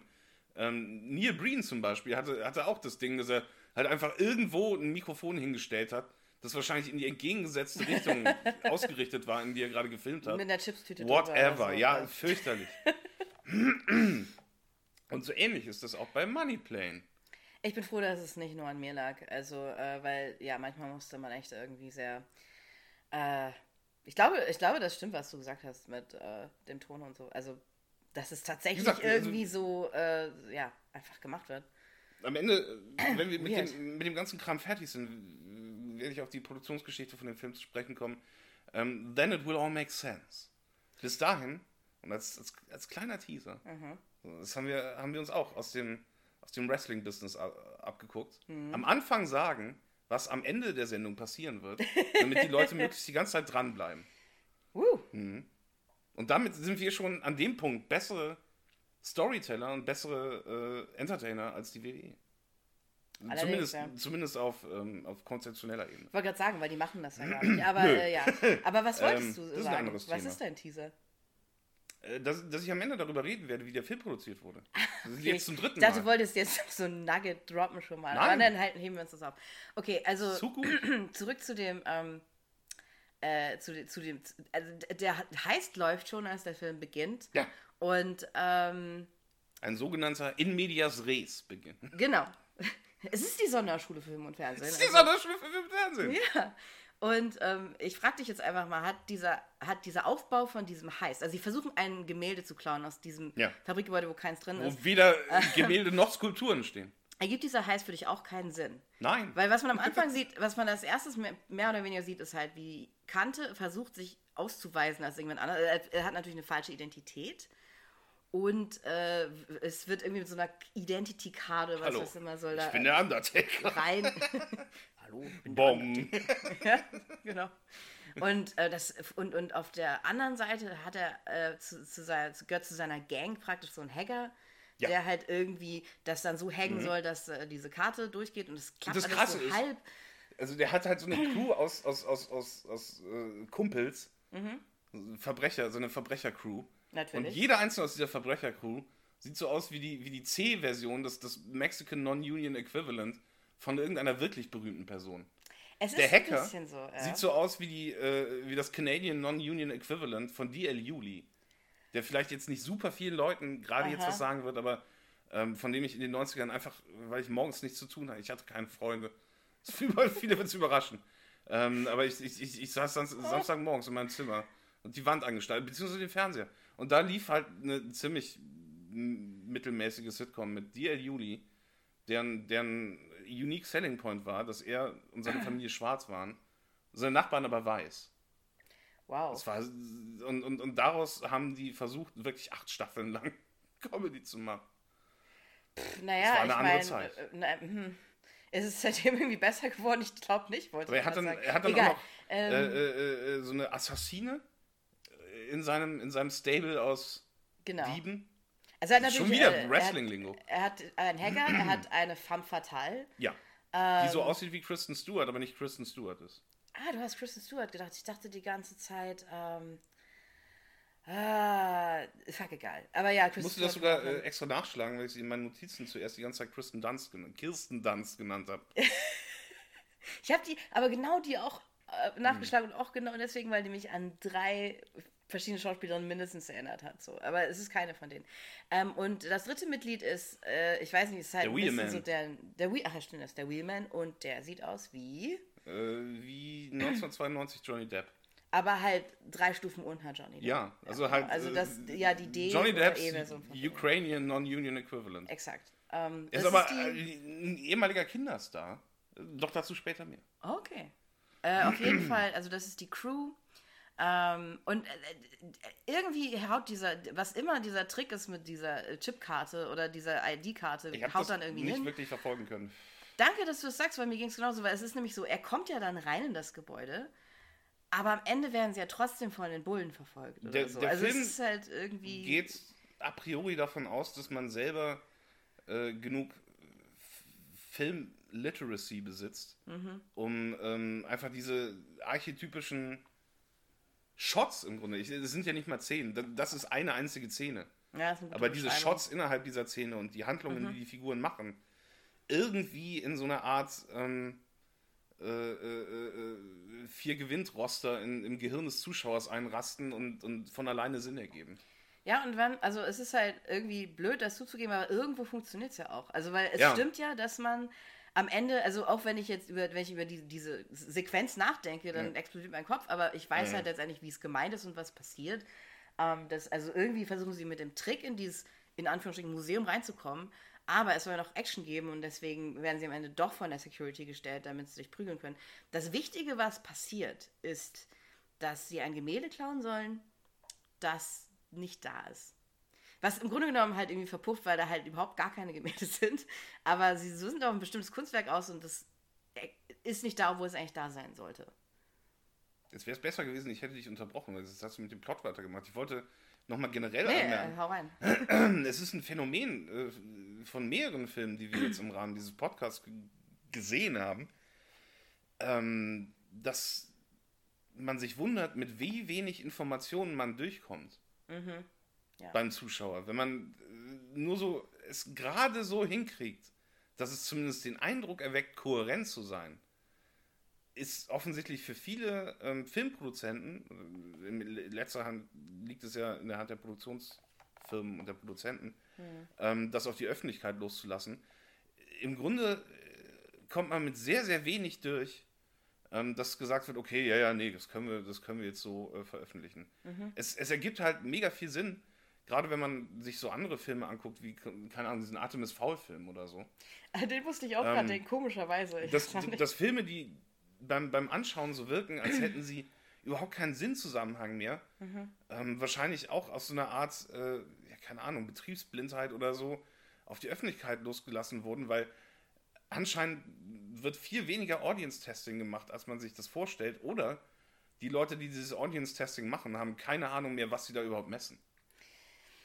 Ähm, Neil Breen zum Beispiel hatte, hatte auch das Ding, dass er halt einfach irgendwo ein Mikrofon hingestellt hat, das wahrscheinlich in die entgegengesetzte Richtung (laughs) ausgerichtet war, in die er gerade gefilmt hat. Mit der Chipstüte. Whatever, so, ja, fürchterlich. (laughs) Und so ähnlich ist das auch bei Moneyplane. Ich bin froh, dass es nicht nur an mir lag. Also, äh, weil, ja, manchmal musste man echt irgendwie sehr. Äh, ich, glaube, ich glaube, das stimmt, was du gesagt hast mit äh, dem Ton und so. Also, dass es tatsächlich gesagt, also irgendwie also, so, äh, ja, einfach gemacht wird. Am Ende, äh, wenn wir mit dem, mit dem ganzen Kram fertig sind, werde ich auf die Produktionsgeschichte von dem Film zu sprechen kommen. Um, then it will all make sense. Bis dahin, und als, als, als kleiner Teaser, mhm. das haben wir, haben wir uns auch aus dem aus dem Wrestling-Business abgeguckt, mhm. am Anfang sagen, was am Ende der Sendung passieren wird, damit die Leute (laughs) möglichst die ganze Zeit dranbleiben. Uh. Mhm. Und damit sind wir schon an dem Punkt bessere Storyteller und bessere äh, Entertainer als die WWE. Zumindest, ja. zumindest auf, ähm, auf konzeptioneller Ebene. Ich wollte gerade sagen, weil die machen das ja gar (clears throat) nicht. Aber, äh, ja. Aber was wolltest ähm, du sagen? was Thema. ist dein Teaser? Äh, dass, dass ich am Ende darüber reden werde, wie der Film produziert wurde. (laughs) Das ist okay. jetzt zum dritten Mal. Ich dachte, du wolltest jetzt so ein Nugget droppen schon mal. Nein. Aber dann halt, heben wir uns das auf. Okay, also (clears throat) zurück zu dem, ähm, äh, zu, zu dem, also der heißt läuft schon, als der Film beginnt. Ja. Und, ähm, Ein sogenannter In Medias Res beginnt. Genau. (laughs) Es ist die Sonderschule für Film und Fernsehen. Es ist die also, Sonderschule für Film und Fernsehen. Ja. Und ähm, ich frage dich jetzt einfach mal, hat dieser, hat dieser Aufbau von diesem Heist, also sie versuchen ein Gemälde zu klauen aus diesem ja. Fabrikgebäude, wo keins drin wo ist. Wo weder (laughs) Gemälde noch Skulpturen stehen. Ergibt dieser Heist für dich auch keinen Sinn? Nein. Weil was man am Anfang sieht, was man als erstes mehr oder weniger sieht, ist halt, wie Kante versucht, sich auszuweisen als irgendwann anderes. Er hat natürlich eine falsche Identität. Und äh, es wird irgendwie mit so einer Identity-Karte, was Hallo, das immer soll, da. Ich bin der Undertaker. Rein. (laughs) (laughs) Hallo, ich bin Bom. (laughs) ja, genau. Und, äh, das, und, und auf der anderen Seite hat er äh, zu, zu, seiner, gehört zu seiner Gang praktisch so ein Hacker, ja. der halt irgendwie das dann so hängen mhm. soll, dass äh, diese Karte durchgeht und es klappt das alles so ist, halb. Also der hat halt so eine (clears throat) Crew aus, aus, aus, aus, aus äh, Kumpels, mhm. Verbrecher, so eine Verbrechercrew. Natürlich. Und jeder einzelne aus dieser Verbrechercrew sieht so aus wie die, wie die C-Version, das, das Mexican Non-Union Equivalent von irgendeiner wirklich berühmten Person. Es der Hacker so, ja. sieht so aus wie, die, äh, wie das Canadian Non-Union Equivalent von D.L. Yuli. Der vielleicht jetzt nicht super vielen Leuten gerade jetzt was sagen wird, aber ähm, von dem ich in den 90ern einfach, weil ich morgens nichts zu tun hatte, ich hatte keine Freunde. (laughs) Viele wird es überraschen. Ähm, aber ich, ich, ich, ich saß Samstagmorgens in meinem Zimmer und die Wand angestaltet, beziehungsweise den Fernseher. Und da lief halt eine ziemlich mittelmäßige Sitcom mit D.L. Yuli, deren, deren Unique Selling Point war, dass er und seine Familie schwarz waren, seine Nachbarn aber weiß. Wow. Das war, und, und, und daraus haben die versucht, wirklich acht Staffeln lang (laughs) Comedy zu machen. Pff, naja, war eine ich andere meine, Zeit. äh, na, hm. ist es seitdem irgendwie besser geworden? Ich glaube nicht, wollte Aber er ich hat dann, sagen. er hat dann Egal. auch noch Ähm, äh, äh, äh, so eine Assassine in seinem, in seinem Stable aus genau. Dieben. Also er hat Schon wieder äh, Wrestling-Lingo. Er hat, einen Hacker, er hat (clears throat) eine femme fatale. Ja. Ähm, Die so aussieht wie Kristen Stewart, aber nicht Kristen Stewart ist. Ah, du hast Kristen Stewart gedacht. Ich dachte die ganze Zeit, ähm, ah, fuck egal. Aber ja, Ich Kristen musste das sogar äh, extra nachschlagen, weil ich sie in meinen Notizen zuerst die ganze Zeit Kristen Dunst, gen- Kirsten Dunst genannt habe. (laughs) Ich habe die, aber genau die auch Hm. äh, nachgeschlagen und auch genau deswegen, weil die mich an drei verschiedene Schauspielerinnen mindestens erinnert hat. So. Aber es ist keine von denen. Ähm, und das dritte Mitglied ist, äh, ich weiß nicht, ist halt Der ein bisschen Wheelman. so der, der Wheel, ach ja, stimmt, das ist der Wheelman und der sieht aus wie, Äh, wie 1992 Johnny Depp. aber halt drei Stufen unter Johnny. Depp. Ja, also halt. Also äh, das, ja, die D Johnny oder Depps dem. Ukrainian Non-Union Equivalent. Exakt. Ähm, Er ist aber die- äh, ein ehemaliger Kinderstar. Doch dazu später mehr. Okay. Äh, auf jeden (clears throat) Fall, also das ist die Crew. Ähm, und äh, äh, irgendwie haut dieser, was immer dieser Trick ist mit dieser äh, Chipkarte oder dieser ID-Karte, haut dann irgendwie nicht hin. wirklich verfolgen können. Danke, dass du es sagst, weil mir ging es genauso, weil es ist nämlich so, er kommt ja dann rein in das Gebäude, aber am Ende werden sie ja trotzdem von den Bullen verfolgt oder Der- so. der also Film es ist halt irgendwie. Geht a priori davon aus, dass man selber äh, genug Film-Literacy besitzt, Mhm. um ähm, einfach diese archetypischen Shots im Grunde, ich- es sind ja nicht mal Szenen, da- das ist eine einzige Szene. ja, eine Aber diese. Shots innerhalb dieser Szene und die Handlungen, Mhm. die die Figuren machen, irgendwie in so einer Art ähm, äh, äh, äh, vier Gewinnt-Roster in, im Gehirn des Zuschauers einrasten und, und von alleine Sinn ergeben. Ja, und wenn, also es ist halt irgendwie blöd, das zuzugeben, aber irgendwo funktioniert es ja auch. Also, weil es Ja. stimmt ja, dass man am Ende, also auch wenn ich jetzt über, wenn ich über die, diese Sequenz nachdenke, dann explodiert mein Kopf, aber ich weiß Ja. halt letztendlich, wie es gemeint ist und was passiert. Ähm, das, also irgendwie versuchen sie mit dem Trick in dieses, in Anführungsstrichen, Museum reinzukommen, aber es soll ja noch Action geben und deswegen werden sie am Ende doch von der Security gestellt, damit sie sich prügeln können. Das Wichtige, was passiert, ist, dass sie ein Gemälde klauen sollen, das nicht da ist. Was im Grunde genommen halt irgendwie verpufft, weil da halt überhaupt gar keine Gemälde (laughs) sind. Aber sie sind auf ein bestimmtes Kunstwerk aus und das ist nicht da, wo es eigentlich da sein sollte. Jetzt wäre es besser gewesen, ich hätte dich unterbrochen, weil das hast du mit dem Plot weitergemacht. Ich wollte nochmal generell Nee, äh, anmerken, hau rein. (clears throat) es ist ein Phänomen äh, von mehreren Filmen, die wir jetzt im Rahmen dieses Podcasts gesehen haben, ähm, dass man sich wundert, mit wie wenig Informationen man durchkommt Mhm. Ja. beim Zuschauer. Wenn man äh, nur so es gerade so hinkriegt, dass es zumindest den Eindruck erweckt, kohärent zu sein, ist offensichtlich für viele ähm, Filmproduzenten, äh, in letzter Hand liegt es ja in der Hand der Produktionsfirmen und der Produzenten, ähm, das auf die Öffentlichkeit loszulassen. Im Grunde äh, kommt man mit sehr, sehr wenig durch, ähm, dass gesagt wird, okay, ja, ja, nee, das können wir, das können wir jetzt so äh, veröffentlichen. Es, es ergibt halt mega viel Sinn, gerade wenn man sich so andere Filme anguckt, wie, keine Ahnung, diesen Artemis Fowl-Film oder so. Den musste ich auch Ähm, gerade denken, komischerweise. Ich ich- dass Filme, die beim, beim Anschauen so wirken, als hätten sie überhaupt keinen Sinnzusammenhang mehr, Mhm. ähm, wahrscheinlich auch aus so einer Art, äh, ja, keine Ahnung, Betriebsblindheit oder so auf die Öffentlichkeit losgelassen wurden, weil anscheinend wird viel weniger Audience-Testing gemacht, als man sich das vorstellt, oder die Leute, die dieses Audience-Testing machen, haben keine Ahnung mehr, was sie da überhaupt messen.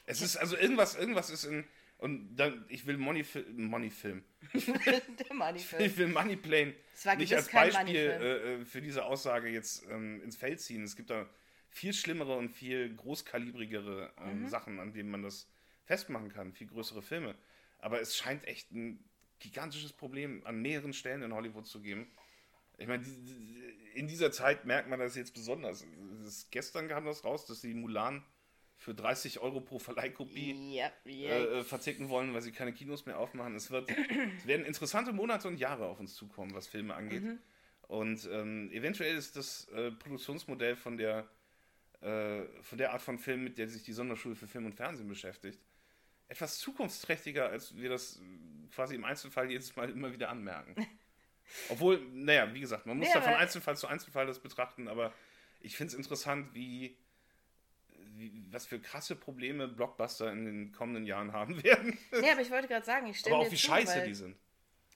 Es ist also irgendwas, irgendwas ist in, und dann, ich will Money, Money Film. der (laughs) Moneyfilm. Ich will Money Plane nicht als Beispiel äh, äh, für diese Aussage jetzt ähm, ins Feld ziehen. Es gibt da viel schlimmere und viel großkalibrigere ähm, Mhm. Sachen, an denen man das festmachen kann, viel größere Filme. Aber es scheint echt ein gigantisches Problem an mehreren Stellen in Hollywood zu geben. Ich meine, die- die- in dieser Zeit merkt man das jetzt besonders. Es ist, gestern kam das raus, dass sie Mulan für 30 Euro pro Verleihkopie Ja, ja. äh, äh, verzicken wollen, weil sie keine Kinos mehr aufmachen. Es, wird, es werden interessante Monate und Jahre auf uns zukommen, was Filme angeht. Und ähm, eventuell ist das äh, Produktionsmodell von der, äh, von der Art von Film, mit der sich die Sonderschule für Film und Fernsehen beschäftigt, etwas zukunftsträchtiger, als wir das äh, quasi im Einzelfall jedes Mal immer wieder anmerken. (laughs) Obwohl, naja, wie gesagt, man muss Nee, da von Einzelfall zu Einzelfall das betrachten, aber ich finde es interessant, wie, was für krasse Probleme Blockbuster in den kommenden Jahren haben (laughs) werden. Nee, aber ich wollte gerade sagen, ich stimme Aber auch wie zu, scheiße weil, die sind.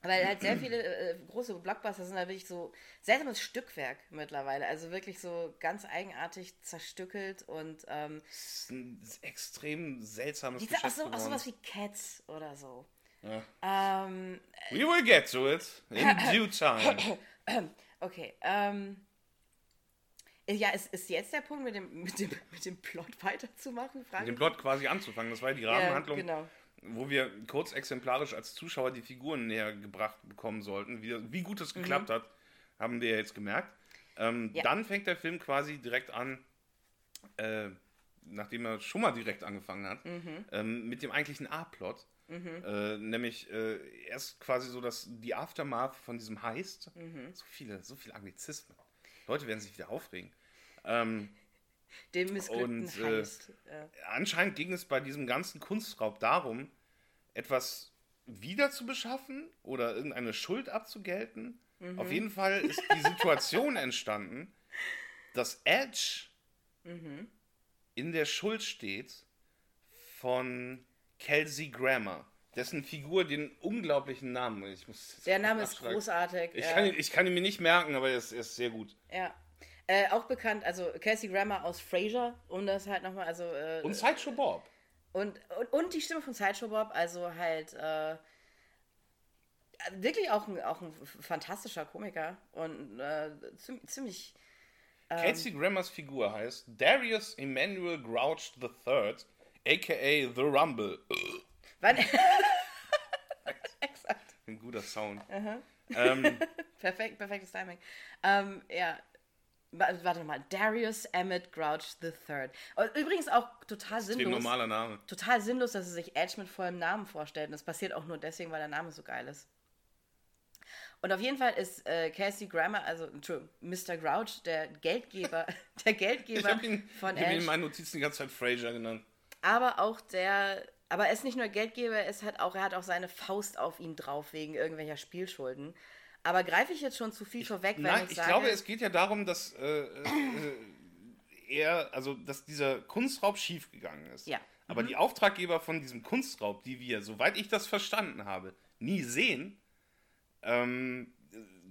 Weil halt sehr viele äh, große Blockbuster sind halt wirklich so seltsames Stückwerk mittlerweile. Also wirklich so ganz eigenartig zerstückelt und ähm, Das ist ein extrem seltsames diese, auch, so, auch sowas wie Cats oder so. Ja. Ähm, We will get to it in (laughs) due time. okay, ähm. Ja, ist, ist jetzt der Punkt, mit dem, mit dem, mit dem Plot weiterzumachen? Mit dem Plot quasi anzufangen. Das war ja die Rahmenhandlung, Ja, genau. wo wir kurz exemplarisch als Zuschauer die Figuren näher gebracht bekommen sollten. Wie, wie gut es geklappt hat, haben wir jetzt gemerkt. Ähm, Mhm. Ja. Dann fängt der Film quasi direkt an, äh, nachdem er schon mal direkt angefangen hat, Mhm. ähm, mit dem eigentlichen A-Plot. Äh, nämlich äh, erst quasi so, dass die Aftermath von diesem Heist, Mhm. so viele, so viele Anglizismen. Leute werden sich wieder aufregen. Ähm, Dem missglückten Und, äh, Heist. Anscheinend ging es bei diesem ganzen Kunstraub darum, etwas wieder zu beschaffen oder irgendeine Schuld abzugelten. Mhm. Auf jeden Fall ist die Situation (laughs) entstanden, dass Edge Mhm. in der Schuld steht von Kelsey Grammer, dessen Figur den unglaublichen Namen. Ich muss der Name ist großartig. Ich ja. kann, ihn, ich kann ihn mir nicht merken, aber er ist, er ist sehr gut. Ja. Äh, auch bekannt, also Kelsey Grammer aus Frasier, um das halt nochmal, also. Äh, Und Sideshow Bob. und, und, und die Stimme von Sideshow Bob, also halt. Äh, wirklich auch ein, auch ein fantastischer Komiker und äh, ziem- ziemlich. Ähm. Kelsey Grammers Figur heißt Darius Emmanuel Grouch III, aka The Rumble. Wann, (laughs) (laughs) Exakt. Ein guter Sound. Ähm, (laughs) Perfekt, perfektes Timing. Ähm, ja. Wa- Warte mal, Darius Emmett Grouch III. Und Übrigens auch total sinnlos. normaler Name. Total sinnlos, dass er sich Edge mit vollem Namen vorstellt. Und das passiert auch nur deswegen, weil der Name so geil ist. Und auf jeden Fall ist äh, Kelsey Grammer, also Entschuldigung, Mr. Grouch, der Geldgeber, (laughs) (laughs) der Ich Geldgeber habe ihn, von ich hab ihn in Edge, meinen Notizen die ganze Zeit Fraser genannt. aber auch der, aber er ist nicht nur Geldgeber, er ist halt auch, er hat auch seine Faust auf ihn drauf wegen irgendwelcher Spielschulden. Aber greife ich jetzt schon zu viel vorweg, wenn Nein, ich ich sage, glaube, es geht ja darum, dass äh, äh, er, also dass dieser Kunstraub schiefgegangen ist. Ja. Mhm. Aber die Auftraggeber von diesem Kunstraub, die wir, soweit ich das verstanden habe, nie sehen, ähm,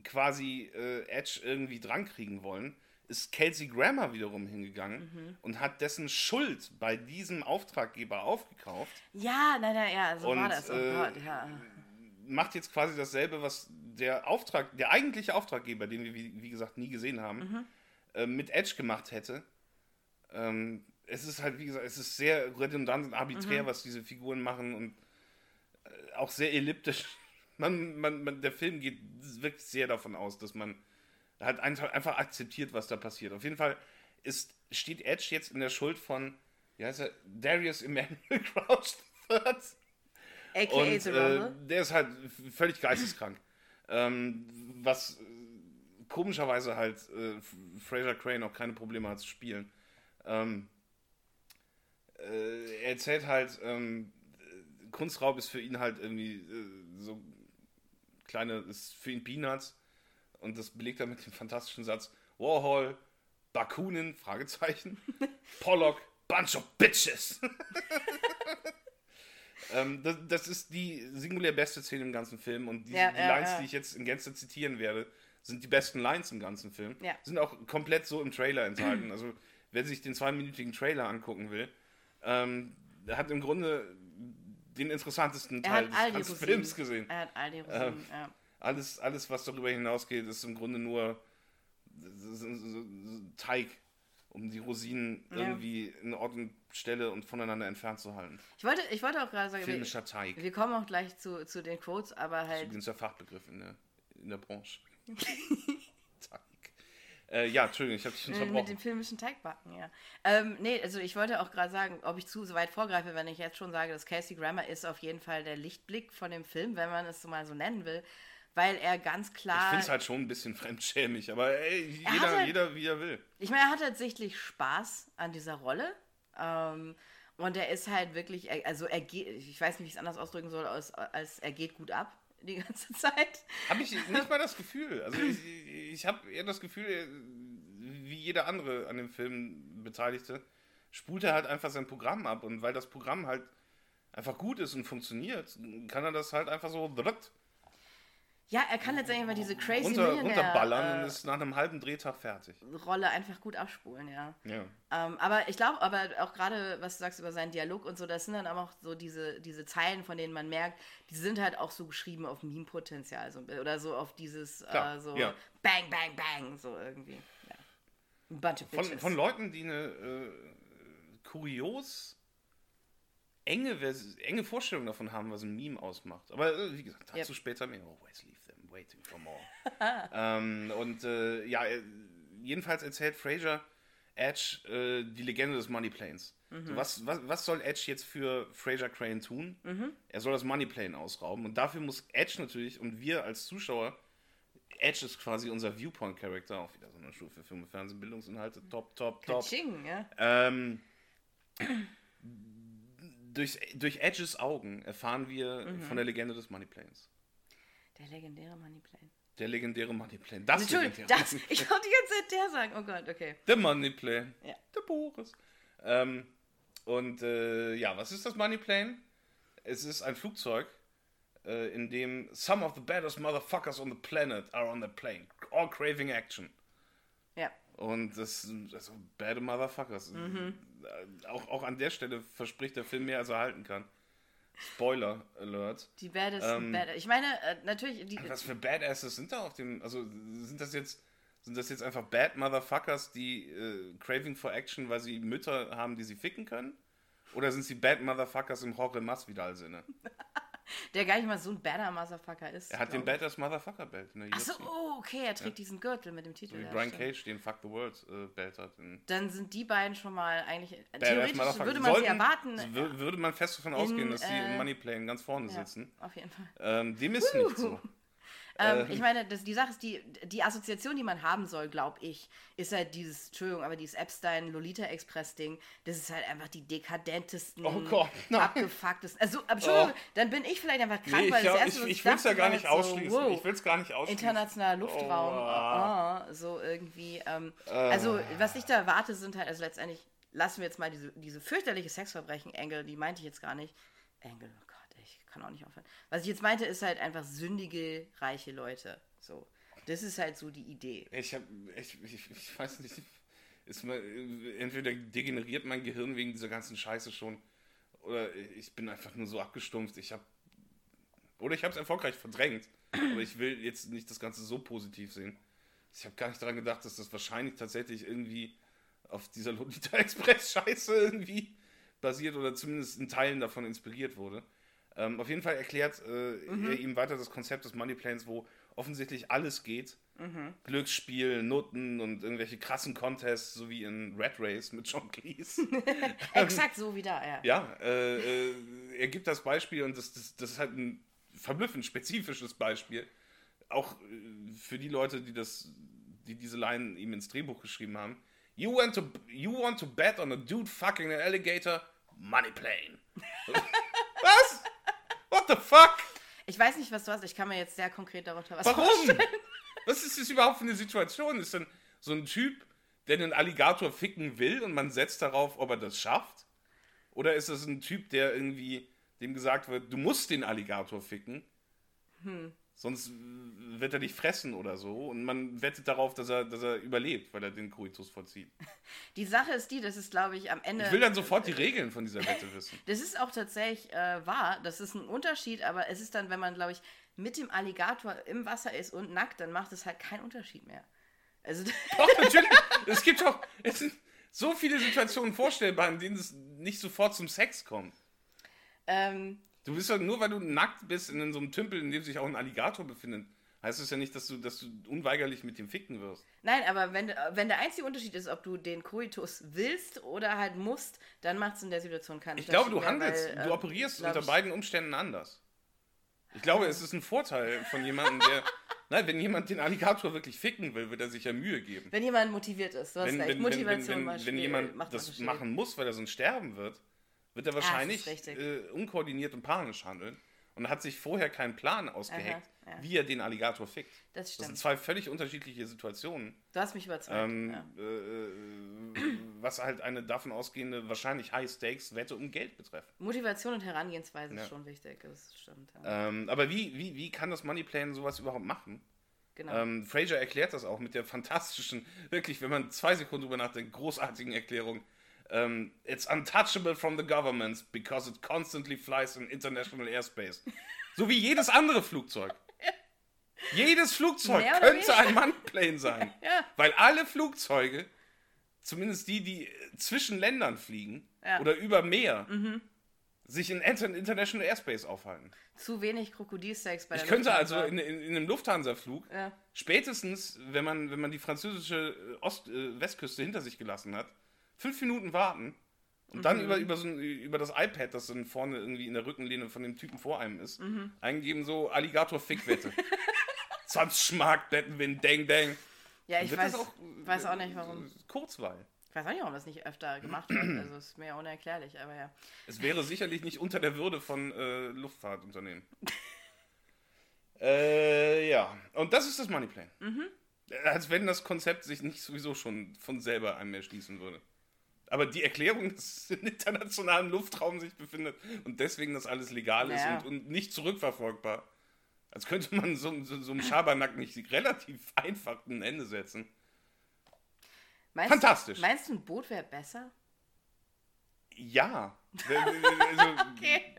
quasi äh, Edge irgendwie drankriegen wollen, ist Kelsey Grammer wiederum hingegangen Mhm. und hat dessen Schuld bei diesem Auftraggeber aufgekauft. ja, nein, nein, ja, so war Und, das. Oh äh, Gott, ja. Macht jetzt quasi dasselbe, was der Auftrag, der eigentliche Auftraggeber, den wir wie, wie gesagt nie gesehen haben, Mhm. äh, mit Edge gemacht hätte. Ähm, es ist halt, wie gesagt, es ist sehr redundant und Mhm. arbiträr, was diese Figuren machen und äh, auch sehr elliptisch. (laughs) Man, man, man, der Film geht wirklich sehr davon aus, dass man halt einfach, akzeptiert, was da passiert. Auf jeden Fall ist, steht Edge jetzt in der Schuld von, wie heißt er, Darius Emmanuel (laughs) Crouch. AKA Und The äh, Rumble. der ist halt völlig geisteskrank. ähm, was äh, komischerweise halt äh, Fraser Crane auch keine Probleme hat zu spielen. Ähm, äh, er erzählt halt, ähm, äh, Kunstraub ist für ihn halt irgendwie äh, so kleine, ist für ihn Peanuts. Und das belegt er mit dem fantastischen Satz: Warhol, Bakunin, Fragezeichen, (laughs) Pollock, Bunch of Bitches. (laughs) Ähm, das, das ist die singulär beste Szene im ganzen Film und die, Ja, die ja, Lines, ja. die ich jetzt in Gänze zitieren werde, sind die besten Lines im ganzen Film. Sind auch komplett so im Trailer enthalten. (clears throat) Also, wer sich den zweiminütigen Trailer angucken will, ähm, der hat im Grunde den interessantesten Er Teil des ganzen. Films gesehen. Er hat all die Rosinen, ja. Alles, alles, was darüber hinausgeht, ist im Grunde nur Teig, um die Rosinen Ja. irgendwie in Ort und Stelle und voneinander entfernt zu halten. Ich wollte, ich wollte auch gerade sagen, wir, Filmischer Teig. wir kommen auch gleich zu, zu den Quotes, aber Das ist halt, übrigens der Fachbegriff in der, in der Branche. (laughs) Teig. Äh, ja, Entschuldigung, ich habe dich äh, mit dem unterbrochen. filmischen Teigbacken, ja. Ähm, nee, also ich wollte auch gerade sagen, ob ich zu so weit vorgreife, wenn ich jetzt schon sage, dass Casey Grammer ist auf jeden Fall der Lichtblick von dem Film, wenn man es so mal so nennen will, weil er ganz Ich klar... finde es halt schon ein bisschen (laughs) fremdschämig, aber ey, Er jeder, halt- jeder wie er will. Ich meine, er hat tatsächlich Spaß an dieser Rolle. Ähm, und er ist halt wirklich, also er geht, ich weiß nicht, wie ich es anders ausdrücken soll, als, als er geht gut ab die (laughs) ganze Zeit. Habe ich nicht mal das Gefühl. Also ich, ich habe eher das Gefühl, wie jeder andere an dem Film Beteiligte, spult er halt einfach sein Programm ab. Und weil das Programm halt einfach gut ist und funktioniert, kann er das halt einfach so ja, er kann letztendlich mal diese crazy runter, runterballern äh, und ist nach einem halben Drehtag fertig. Rolle einfach gut abspulen, ja. ja. Ähm, aber ich glaube, aber auch gerade, was du sagst über seinen Dialog und so, das sind dann aber auch so diese, diese Zeilen, von denen man merkt, die sind halt auch so geschrieben auf Meme-Potenzial so, oder so auf dieses äh, so ja. Bang, Bang, Bang, so irgendwie. Ja. Bunch of von, von Leuten, die eine äh, kurios enge, enge Vorstellung davon haben, was ein Meme ausmacht. Aber äh, wie gesagt, dazu yep. später mehr. Leave them waiting for more. (laughs) ähm, und äh, ja, äh, jedenfalls erzählt Fraser Edge äh, die Legende des Moneyplanes. Mhm. So, was, was, was soll Edge jetzt für Fraser Crane tun? Mhm. Er soll das Moneyplane ausrauben. Und dafür muss Edge natürlich und wir als Zuschauer, Edge ist quasi unser Viewpoint-Character, auch wieder so eine Stufe für Film- und Fernsehbildungsinhalte, top, top, top. Kaching, ja. Ähm, durch, durch Edges Augen erfahren wir mhm. von der Legende des Moneyplanes. Der legendäre Moneyplane. Der legendäre Moneyplane. Das Entschuldigung, das, ich wollte die ganze Zeit der sagen. Oh Gott, okay. Der Moneyplane. Ja. Der Boris. Ähm, und äh, ja, was ist das Moneyplane? Es ist ein Flugzeug, äh, in dem some of the baddest motherfuckers on the planet are on the plane. All craving action. Ja. Und das, also bad motherfuckers. Mhm. Äh, auch, auch an der Stelle verspricht der Film mehr, als er halten kann. Spoiler Alert. Die Baddest. Ähm, Bad ich meine, äh, natürlich. Die, was für Badasses sind da auf dem. Also sind das jetzt. Sind das jetzt einfach Bad Motherfuckers, die äh, Craving for Action, weil sie Mütter haben, die sie ficken können? Oder sind sie Bad Motherfuckers im Horror Masvidal-Sinne? (laughs) Der gar nicht mal so ein badder Motherfucker ist. Er hat den Badass Motherfucker Belt in der Achso, oh, okay, er trägt ja. diesen Gürtel mit dem Titel. So wie Brian Cage den Fuck the World äh, Belt hat. Dann sind die beiden schon mal eigentlich. Badass theoretisch würde man Sollten, sie erwarten. Würde man fest davon ausgehen, dass sie äh, im Moneyplane ganz vorne ja, sitzen. Auf jeden Fall. Ähm, dem ist uh. nicht so. Ähm, ähm, ich meine, das, die Sache ist, die, die Assoziation, die man haben soll, glaube ich, ist halt dieses, Entschuldigung, aber dieses Epstein-Lolita-Express-Ding, das ist halt einfach die dekadentesten, oh Gott, abgefucktesten. Also, Entschuldigung, oh. dann bin ich vielleicht einfach krank, nee, weil das ja, erste, ich, ich will es ja gar nicht ausschließen. So, wow, ich will es gar nicht ausschließen. Internationaler Luftraum, oh. Oh, so irgendwie. Ähm, uh. Also, was ich da erwarte, sind halt, also letztendlich, lassen wir jetzt mal diese, diese fürchterliche Sexverbrechen-Engel, die meinte ich jetzt gar nicht. Engel, oh kann auch nicht aufhören. Was ich jetzt meinte, ist halt einfach sündige, reiche Leute. So. Das ist halt so die Idee. Ich habe, ich, ich, ich, weiß nicht, mal, entweder degeneriert mein Gehirn wegen dieser ganzen Scheiße schon, oder ich bin einfach nur so abgestumpft. Ich habe, oder ich habe es erfolgreich verdrängt, aber ich will jetzt nicht das Ganze so positiv sehen. Ich habe gar nicht daran gedacht, dass das wahrscheinlich tatsächlich irgendwie auf dieser Lolita Express Scheiße irgendwie basiert oder zumindest in Teilen davon inspiriert wurde. Ähm, auf jeden Fall erklärt äh, mhm. er ihm weiter das Konzept des Moneyplanes, wo offensichtlich alles geht. Mhm. Glücksspiel, Noten und irgendwelche krassen Contests, so wie in Red Race mit John Cleese. (laughs) (laughs) Exakt so wie da, ja. Ja, äh, äh, er gibt das Beispiel und das, das, das ist halt ein verblüffend spezifisches Beispiel. Auch äh, für die Leute, die, das, die diese Line ihm ins Drehbuch geschrieben haben. You want to, you want to bet on a dude fucking an alligator? Money plane. (laughs) What the fuck? Ich weiß nicht, was du hast. Ich kann mir jetzt sehr konkret darunter was Warum? vorstellen. Was ist das überhaupt für eine Situation? Ist denn so ein Typ, der einen Alligator ficken will und man setzt darauf, ob er das schafft? Oder ist das ein Typ, der irgendwie dem gesagt wird, du musst den Alligator ficken? Hm. Sonst wird er dich fressen oder so. Und man wettet darauf, dass er, dass er überlebt, weil er den Koitus vollzieht. (laughs) Die Sache ist die, das ist, glaube ich, am Ende. Ich will dann sofort die Regeln von dieser Wette wissen. (laughs) das ist auch tatsächlich äh, wahr. Das ist ein Unterschied, aber es ist dann, wenn man, glaube ich, mit dem Alligator im Wasser ist und nackt, dann macht es halt keinen Unterschied mehr. Also (laughs) doch, natürlich. es gibt doch es sind so viele Situationen vorstellbar, in denen es nicht sofort zum Sex kommt. Ähm, Du bist ja nur, weil du nackt bist in so einem Tümpel, in dem sich auch ein Alligator befindet, heißt es ja nicht, dass du, dass du unweigerlich mit dem ficken wirst. Nein, aber wenn, wenn der einzige Unterschied ist, ob du den Koitus willst oder halt musst, dann macht es in der Situation keinen ich Unterschied. Ich glaube, du handelst, weil, du äh, operierst unter beiden Umständen anders. Ich glaube, es ist ein Vorteil von jemandem, der. (laughs) Nein, wenn jemand den Alligator wirklich ficken will, wird er sich ja Mühe geben. Wenn jemand motiviert ist, du hast wenn, recht. Motivation wenn, wenn, wenn, wenn jemand das machen muss, weil er sonst sterben wird, wird er wahrscheinlich äh, unkoordiniert und panisch handeln. und hat sich vorher keinen Plan ausgeheckt, Aha, ja. wie er den Alligator fickt. Das Das stimmt. sind zwei völlig unterschiedliche Situationen. Du hast mich überzeugt. Ähm, ja. äh, was halt eine davon ausgehende, wahrscheinlich High-Stakes-Wette um Geld betreffen. Motivation und Herangehensweise Ja. ist schon wichtig, das stimmt. Ja. Ähm, aber wie, wie, wie kann das Moneyplan sowas überhaupt machen? Genau. Ähm, Fraser erklärt das auch mit der fantastischen, wirklich, wenn man zwei Sekunden drüber nachdenkt, großartigen Erklärung. Ähm, It's untouchable from the government because it constantly flies in international airspace. (laughs) So wie jedes andere Flugzeug. Jedes Flugzeug könnte ein Moneyplane (laughs) sein. Ja. Weil alle Flugzeuge, zumindest die, die äh, zwischen Ländern fliegen Ja. Mhm. oder über Meer, sich in inter international airspace aufhalten. Zu wenig Krokodilsex bei der Ich könnte Lufthansa. also in, in, in einem Lufthansa-Flug, Ja. spätestens, wenn man, wenn man die französische äh, Ost, äh, Westküste hinter sich gelassen hat, fünf Minuten warten und Mhm. dann über, über, so ein, über das iPad, das dann vorne irgendwie in der Rückenlehne von dem Typen vor einem ist, Mhm. eingeben so Alligator-Fick-Wette. (laughs) 20 Schmark, Bettenwin, Dang, Dang. Ja, ich weiß, das weiß auch nicht, warum. Kurzweil. Ich weiß auch nicht, warum das nicht öfter gemacht wird. Also ist mir unerklärlich, aber ja. Es wäre sicherlich nicht unter der Würde von äh, Luftfahrtunternehmen. (laughs) äh, ja, und das ist das Moneyplan. Äh, Als wenn das Konzept sich nicht sowieso schon von selber einem erschließen würde. Aber die Erklärung, (laughs) dass es im internationalen Luftraum sich befindet und deswegen das alles legal ist Naja. und, und nicht zurückverfolgbar. Als könnte man so, so, so einem Schabernack nicht relativ einfach ein Ende setzen. Meinst, Fantastisch. Meinst du, ein Boot wäre besser? Ja. Also, (laughs) Okay.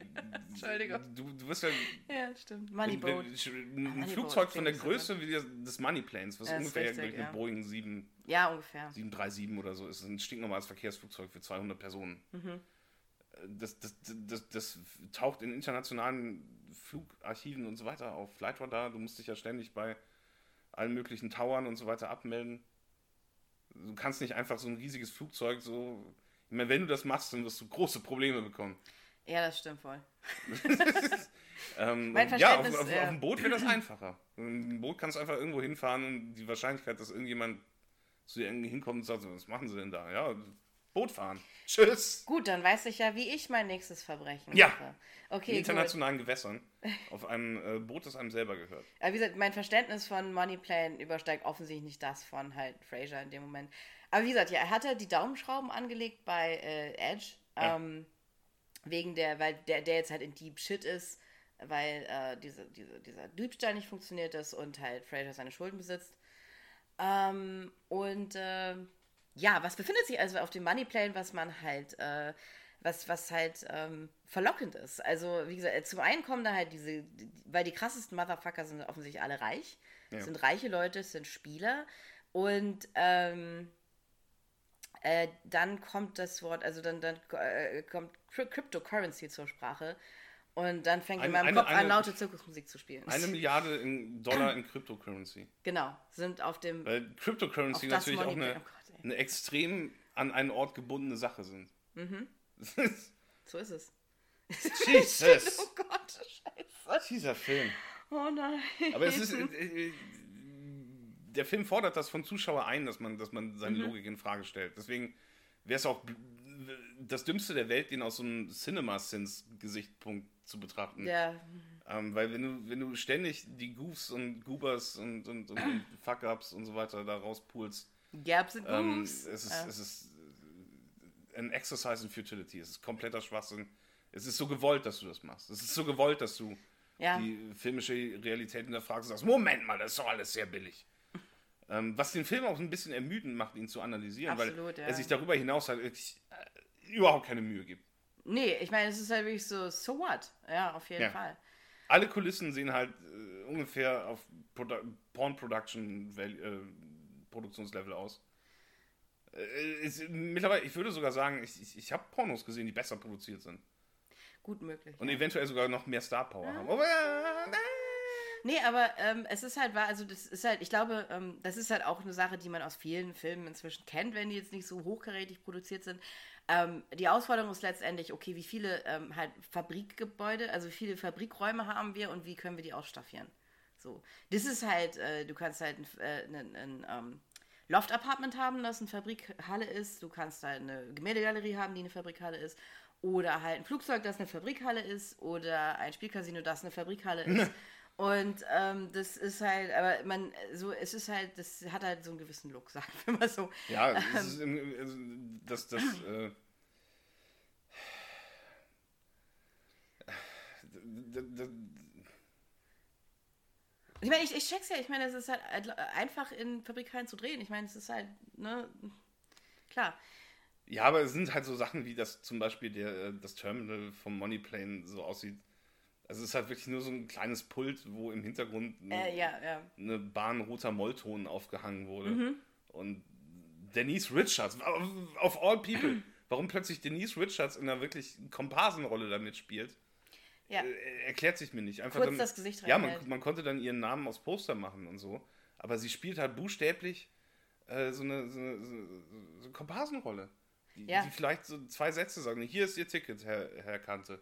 Entschuldigung. Du, du wirst ja Ja, stimmt. Moneyboat. wenn- Ein Moneyboat Flugzeug von der Größe wie des Moneyplanes, was Ja, ungefähr richtig, eine ja. Boeing 7, Ja, ungefähr. 737 oder so ist, ein stinknormales Verkehrsflugzeug für 200 Personen. Mhm. Das, das, das, das taucht in internationalen Flugarchiven und so weiter auf. Flightradar, du musst dich ja ständig bei allen möglichen Towern und so weiter abmelden. Du kannst nicht einfach so ein riesiges Flugzeug so. Ich meine, wenn du das machst, dann wirst du große Probleme bekommen. Ja, das stimmt voll. (laughs) Ähm, Mein ja, auf, auf, auf dem Boot wäre das (clears throat) einfacher. Ein Boot kannst du einfach irgendwo hinfahren und die Wahrscheinlichkeit, dass irgendjemand zu dir irgendwie hinkommt und sagt, was machen sie denn da? Ja, Boot fahren. Tschüss. Gut, dann weiß ich ja, wie ich mein nächstes Verbrechen Ja. mache. In Okay, gut. internationalen Gewässern. Auf einem äh, Boot, das einem selber gehört. Aber wie gesagt, mein Verständnis von Moneyplan übersteigt offensichtlich nicht das von halt Fraser in dem Moment. Aber wie gesagt, ja, er hat halt die Daumenschrauben angelegt bei äh, Edge. Ja. Ähm, wegen der, weil der, der jetzt halt in Deep Shit ist, weil äh, diese, diese, dieser Diebstahl nicht funktioniert ist und halt Fraser seine Schulden besitzt. Ähm, und äh, ja, was befindet sich also auf dem Moneyplan, was man halt, äh, was, was halt ähm, verlockend ist? Also, wie gesagt, zum einen kommen da halt diese, weil die krassesten Motherfucker sind offensichtlich alle reich. Ja. Sind reiche Leute, sind Spieler. Und ähm, äh, dann kommt das Wort, also dann, dann äh, kommt Cry- Cryptocurrency zur Sprache. Und dann fängt in Eine- meinem eine- Kopf an, eine- laute Zirkusmusik zu spielen. Eine (laughs) Milliarde in Dollar in Cryptocurrency. genau, sind auf dem. Weil Cryptocurrency natürlich auch eine. Eine extrem an einen Ort gebundene Sache sind. Mhm. (laughs) So ist es. Jesus. (laughs) Oh Gott, Scheiße. Dieser Film. Oh nein. Aber es ist. Äh, äh, der Film fordert das von Zuschauer ein, dass man, dass man seine Mhm. Logik in Frage stellt. Deswegen wäre es auch das Dümmste der Welt, den aus so einem Cinema-Sins-Gesichtspunkt zu betrachten. Ja, Ähm, weil wenn du, wenn du ständig die Goofs und Goobers und, und, und, und (clears throat) Fuck-Ups und so weiter da rauspulst, Gaps and ähm, es, ist, ja. es ist äh, ein Exercise in Futility. Es ist kompletter Schwachsinn. Es ist so gewollt, dass du das machst. Es ist so gewollt, dass du ja. die filmische Realität hinterfragst und sagst, Moment mal, das ist doch alles sehr billig. Ähm, was den Film auch ein bisschen ermüdend macht, ihn zu analysieren, Absolut, weil ja. er sich darüber hinaus halt wirklich, äh, überhaupt keine Mühe gibt. Nee, ich meine, es ist halt wirklich so, so what? Ja, auf jeden Ja. Fall. Alle Kulissen sehen halt äh, ungefähr auf Produ Porn Production Val- äh, Produktionslevel aus. Äh, ist, mittlerweile, ich würde sogar sagen, ich, ich, ich habe Pornos gesehen, die besser produziert sind. Gut möglich. Und ja. eventuell sogar noch mehr Star Power haben. Aber, äh, Nee, aber ähm, es ist halt wahr, also das ist halt, ich glaube, ähm, das ist halt auch eine Sache, die man aus vielen Filmen inzwischen kennt, wenn die jetzt nicht so hochkarätig produziert sind. Ähm, die Herausforderung ist letztendlich, okay, wie viele ähm, halt Fabrikgebäude, also wie viele Fabrikräume haben wir und wie können wir die ausstaffieren? So. Das ist halt, äh, du kannst halt ein, ein, ein ähm, Loft-Apartment haben, das eine Fabrikhalle ist. Du kannst halt eine Gemäldegalerie haben, die eine Fabrikhalle ist. oder halt ein Flugzeug, das eine Fabrikhalle ist oder ein Spielcasino, das eine Fabrikhalle ist. (laughs) Und ähm, das ist halt, aber man, so, es ist halt, das hat halt so einen gewissen Look, (laughs) sagen wir mal so. Ja, das ist im, also, das, das, (clears throat) äh, das, das, Ich meine, ich, ich check's ja, ich meine, es ist halt einfach in Fabrikhallen zu drehen. Ich meine, es ist halt, ne, klar. Ja, aber es sind halt so Sachen wie, dass zum Beispiel der, das Terminal vom Moneyplane so aussieht. Also es ist halt wirklich nur so ein kleines Pult, wo im Hintergrund eine, Äh, ja, ja. eine Bahn roter Mollton aufgehangen wurde. Und Denise Richards, of all people, warum plötzlich Denise Richards in einer wirklich Komparsenrolle damit spielt, Ja. äh, erklärt sich mir nicht. Einfach Kurz dann, das Gesicht Ja, man, man konnte dann ihren Namen aus Poster machen und so. Aber sie spielt halt buchstäblich äh, so, eine, so, eine, so eine Komparsenrolle. Die, Ja. die vielleicht so zwei Sätze sagen. Hier ist Ihr Ticket, Herr, Herr Kante.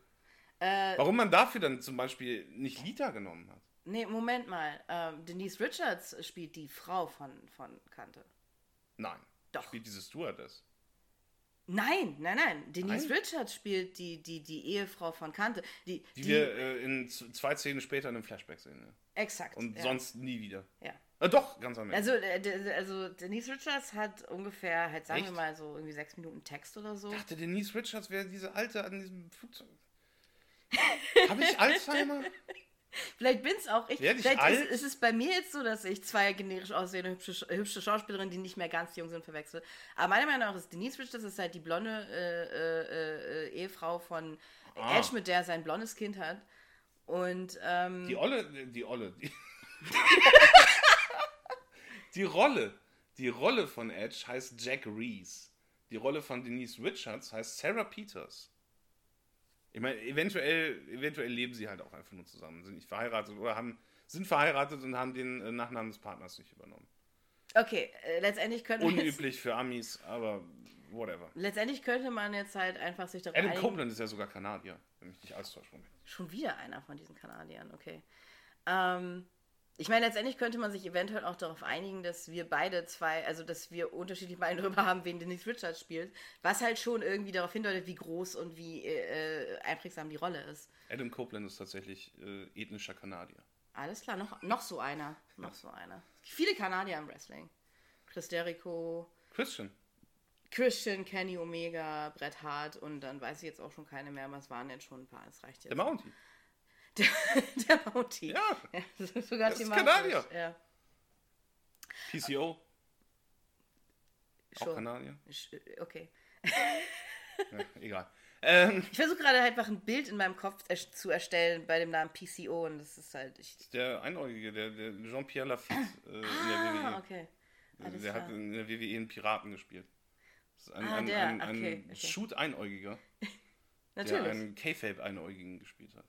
Äh, Warum man dafür dann zum Beispiel nicht Lita genommen hat. nee, Moment mal. Ähm, Denise Richards spielt die Frau von, von Kante. Nein. Doch. Spielt diese Stewardess. Nein, nein, nein. Denise Nein? Richards spielt die, die, die Ehefrau von Kante. Die, Die, wir äh, in zwei Szenen später in einem Flashback sehen. Ja. exakt. Und ja. sonst nie wieder. Ja. Äh, doch, ganz am Ende. Also, äh, also Denise Richards hat ungefähr, halt sagen wir Echt? mal so irgendwie sechs Minuten Text oder so. Ich dachte, Denise Richards wäre diese Alte an diesem Flugzeug. Habe ich (laughs) Alzheimer? Vielleicht bin's auch ich. Werd ich Vielleicht alt? ist, ist es bei mir jetzt so, dass ich zwei generisch aussehende hübsche, hübsche Schauspielerinnen, die nicht mehr ganz jung sind, verwechsel. Aber meiner Meinung nach ist Denise Richards ist halt die blonde äh, äh, äh, Ehefrau von Ah. Edge, mit der er sein blondes Kind hat. Und ähm, Die Olle, die Olle. Die, (laughs) die Rolle. Die Rolle von Edge heißt Jack Reese. Die Rolle von Denise Richards heißt Sarah Peters. Ich meine, eventuell, eventuell leben sie halt auch einfach nur zusammen, sind nicht verheiratet oder haben, sind verheiratet und haben den äh, Nachnamen des Partners nicht übernommen. okay, äh, letztendlich könnte man jetzt, Unüblich für Amis, aber whatever. letztendlich könnte man jetzt halt einfach sich darauf Adam einigen. Copeland ist ja sogar Kanadier, wenn mich nicht alles täuscht. Moment. Schon wieder einer von diesen Kanadiern, okay. Ähm, ich meine, letztendlich könnte man sich eventuell auch darauf einigen, dass wir beide zwei, also dass wir unterschiedliche Meinungen darüber haben, wen Denise Richards spielt, was halt schon irgendwie darauf hindeutet, wie groß und wie äh, einprägsam die Rolle ist. Adam Copeland ist tatsächlich äh, ethnischer Kanadier. Alles klar, noch, noch so einer, noch so einer. Viele Kanadier im Wrestling. Chris Jericho, Christian. Christian, Kenny Omega, Bret Hart und dann weiß ich jetzt auch schon keine mehr, was waren denn schon ein paar, das reicht jetzt. Der Mountie. Der, (laughs) der Bounty. Ja. ja (laughs) das ist sogar Das ist. Kanadier. Ja. PCO. Auch Schon. Kanadier. Sch- Okay. Ja, egal. Ähm, Ich versuche gerade halt einfach ein Bild in meinem Kopf zu erstellen bei dem Namen PCO und das ist halt. Ich, der Einäugige, der, der Jean-Pierre Lafitte äh, in der ah, WWE. okay. Alles der klar. hat in der WWE einen Piraten gespielt. Das ist ein, Ah, ein, der, ein, ein okay, okay. Shoot-Einäugiger, (laughs) der Natürlich. einen K-Fape-Einäugigen gespielt hat.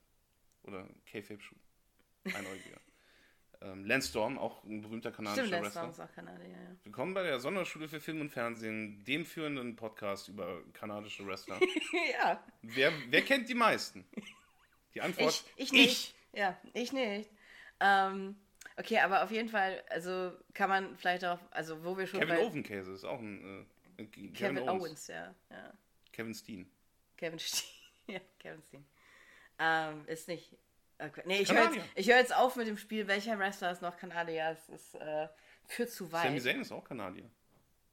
Oder K-Fape-Shoot-Einäugiger. (laughs) ähm, Lance Storm, auch ein berühmter kanadischer Stimmt, Lance Wrestler. Storm ist auch Kanadier, ja. Willkommen bei der Sonderschule für Film und Fernsehen, dem führenden Podcast über kanadische Wrestler. (laughs) ja. wer, wer kennt die meisten? Die Antwort: Ich, ich nicht. Ja, ich nicht. Ähm, okay, aber auf jeden Fall, also kann man vielleicht auch, also wo wir schon Kevin Ovenkäse ist auch ein. Äh, Kevin, Kevin Owens. Owens, ja. ja. Kevin Steen. Kevin Steen. (laughs) ja, Kevin Steen. Ähm, ist nicht. Okay. Nee, ich höre jetzt, ich hör jetzt auf mit dem Spiel, welcher Wrestler ist noch Kanadier. Es ist äh, führt zu weit. Sami Zayn ist auch Kanadier.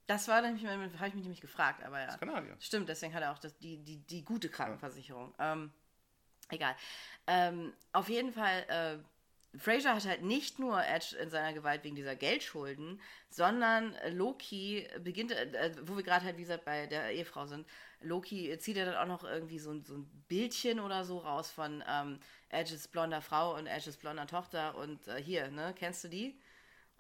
Das war nämlich, habe ich mich nämlich gefragt, aber ja. Ist Kanadier. Stimmt, deswegen hat er auch das, die, die, die gute Krankenversicherung. Ähm, egal. Ähm, auf jeden Fall, äh, Fraser hat halt nicht nur Edge in seiner Gewalt wegen dieser Geldschulden, sondern Loki beginnt, äh, wo wir gerade halt, wie gesagt, bei der Ehefrau sind, Loki zieht ja dann auch noch irgendwie so, ein- so ein Bildchen oder so raus von ähm, Edges blonder Frau und Edges blonder Tochter und äh, hier, ne, kennst du die?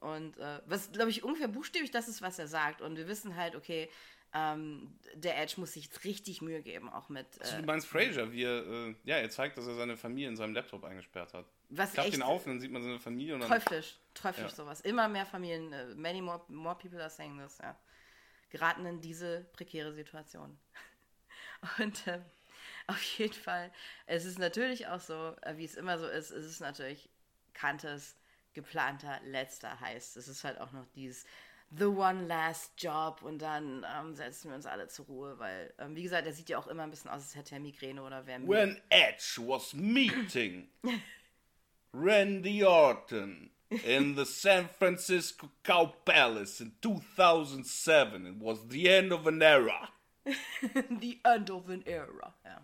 Und äh, was, glaube ich, ungefähr buchstäblich das ist, was er sagt. Und wir wissen halt, okay, ähm, der Edge muss sich jetzt richtig Mühe geben, auch mit. Also, Äh, du meinst Fraser, wie er, äh, ja, er zeigt, dass er seine Familie in seinem Laptop eingesperrt hat. was Klappt echt ihn auf und dann sieht man seine Familie und dann. teuflisch, teuflisch Ja. sowas. Immer mehr Familien, äh, many more, more people are saying this, ja. Geraten in diese prekäre Situation. Und ähm, auf jeden Fall, es ist natürlich auch so, äh, wie es immer so ist, es ist natürlich Kantes geplanter letzter heißt. Es ist halt auch noch dieses The One Last Job und dann ähm, setzen wir uns alle zur Ruhe, weil, ähm, wie gesagt, er sieht ja auch immer ein bisschen aus, als hätte er Migräne oder wer When Edge was meeting (laughs) Randy Orton in the San Francisco Cow Palace in 2007, it was the end of an era. (laughs) The End of an Era. Ja.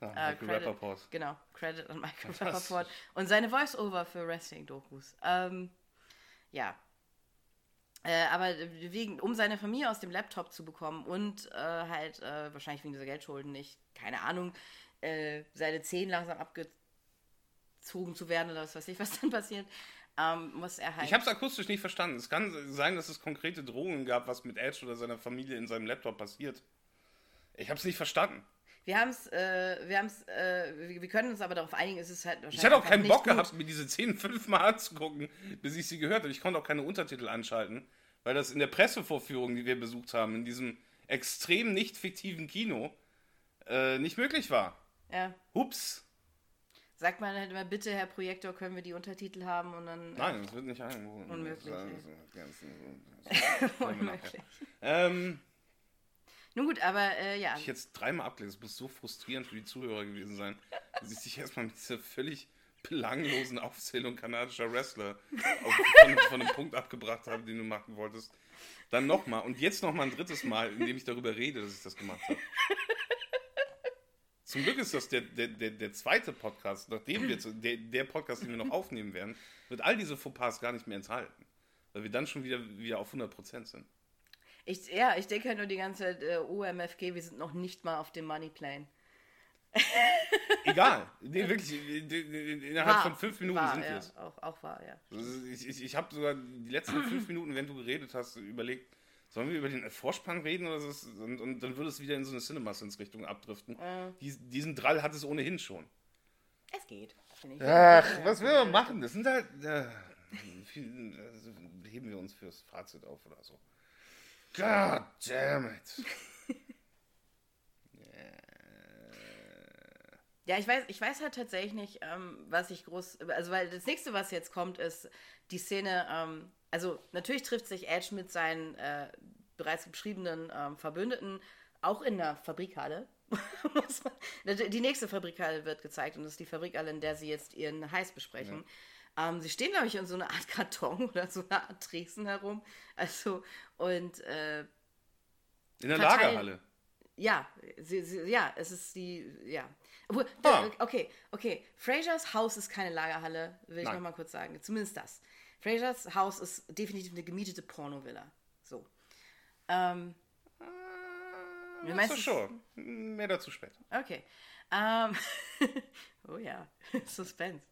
Ah, Äh, Michael Credit, Rappaport. Genau, Credit an Michael? Rappaport. Und seine Voice-Over für Wrestling-Dokus. Ähm, ja. Äh, aber wegen, um seine Familie aus dem Laptop zu bekommen und äh, halt äh, wahrscheinlich wegen dieser Geldschulden nicht, keine Ahnung, äh, seine Zehen langsam abgezogen zu werden oder was weiß ich, was dann passiert, ähm, muss er halt. Ich habe es akustisch nicht verstanden. Es kann sein, dass es konkrete Drohungen gab, was mit Edge oder seiner Familie in seinem Laptop passiert. Ich habe es nicht verstanden. Wir haben es, äh, wir haben es, äh, wir, können uns aber darauf einigen, es ist halt wahrscheinlich. Ich hatte auch keinen Bock gehabt, mir diese Szenen (laughs) fünfmal anzugucken, bis ich sie gehört habe. Ich konnte auch keine Untertitel anschalten, weil das in der Pressevorführung, die wir besucht haben, in diesem extrem nicht fiktiven Kino, äh, nicht möglich war. Ja. Ups. Sagt man halt immer, bitte, Herr Projektor, können wir die Untertitel haben und dann. Nein, das wird nicht eingeholt. Unmöglich, Das (laughs) Unmöglich. Ähm, Nun gut, aber äh, ja. ich jetzt dreimal abgelesen. Das muss so frustrierend für die Zuhörer gewesen sein, (laughs) dass ich sich erstmal mit dieser völlig belanglosen Aufzählung kanadischer Wrestler von, von einem Punkt abgebracht habe, den du machen wolltest. Dann nochmal und jetzt nochmal ein drittes Mal, indem ich darüber rede, dass ich das gemacht habe. Zum Glück ist das der, der, der, der zweite Podcast, nachdem wir, der, der Podcast, den wir noch aufnehmen werden, wird all diese Fauxpas gar nicht mehr enthalten. Weil wir dann schon wieder, wieder auf 100% sind. Ich, ja, ich denke halt nur die ganze Zeit, äh, OMFG, wir sind noch nicht mal auf dem Moneyplane. (laughs) Egal. Nee, wirklich, innerhalb von fünf Minuten war, sind wir ja, es. Auch, auch wahr, ja. Ich, ich, ich habe sogar die letzten (clears throat) fünf Minuten, wenn du geredet hast, überlegt, sollen wir über den Vorspann reden oder es, und, und dann würde es wieder in so eine Cinemas-Richtung abdriften. Dies, diesen Drall hat es ohnehin schon. Es geht. finde ich. Ach, was will man machen? Das sind halt. Äh, viel, also, heben wir uns fürs Fazit auf oder so. God damn it. (laughs) Ja, ich weiß, ich weiß halt tatsächlich nicht, ähm, was ich groß. Also, weil das nächste, was jetzt kommt, ist die Szene. Ähm, also, natürlich trifft sich Edge mit seinen äh, bereits beschriebenen ähm, Verbündeten auch in der Fabrikhalle. (laughs) Die nächste Fabrikhalle wird gezeigt und das ist die Fabrikhalle, in der sie jetzt ihren Heiß besprechen. Ähm, sie stehen, glaube ich, in so einer Art Karton (laughs) oder so einer Art Tresen herum. Also, und äh, In der Verteilen- Lagerhalle. ja, sie, sie, ja, es ist die, ja. Obwohl, Ah. okay, okay. Frasers Haus ist keine Lagerhalle, will ich Nein. noch mal kurz sagen. Zumindest das. Frasers Haus ist definitiv eine gemietete Pornovilla. So. Ähm, Äh, meinst schon. Mehr dazu später. okay. Ähm, (laughs) oh ja, (laughs) Suspense.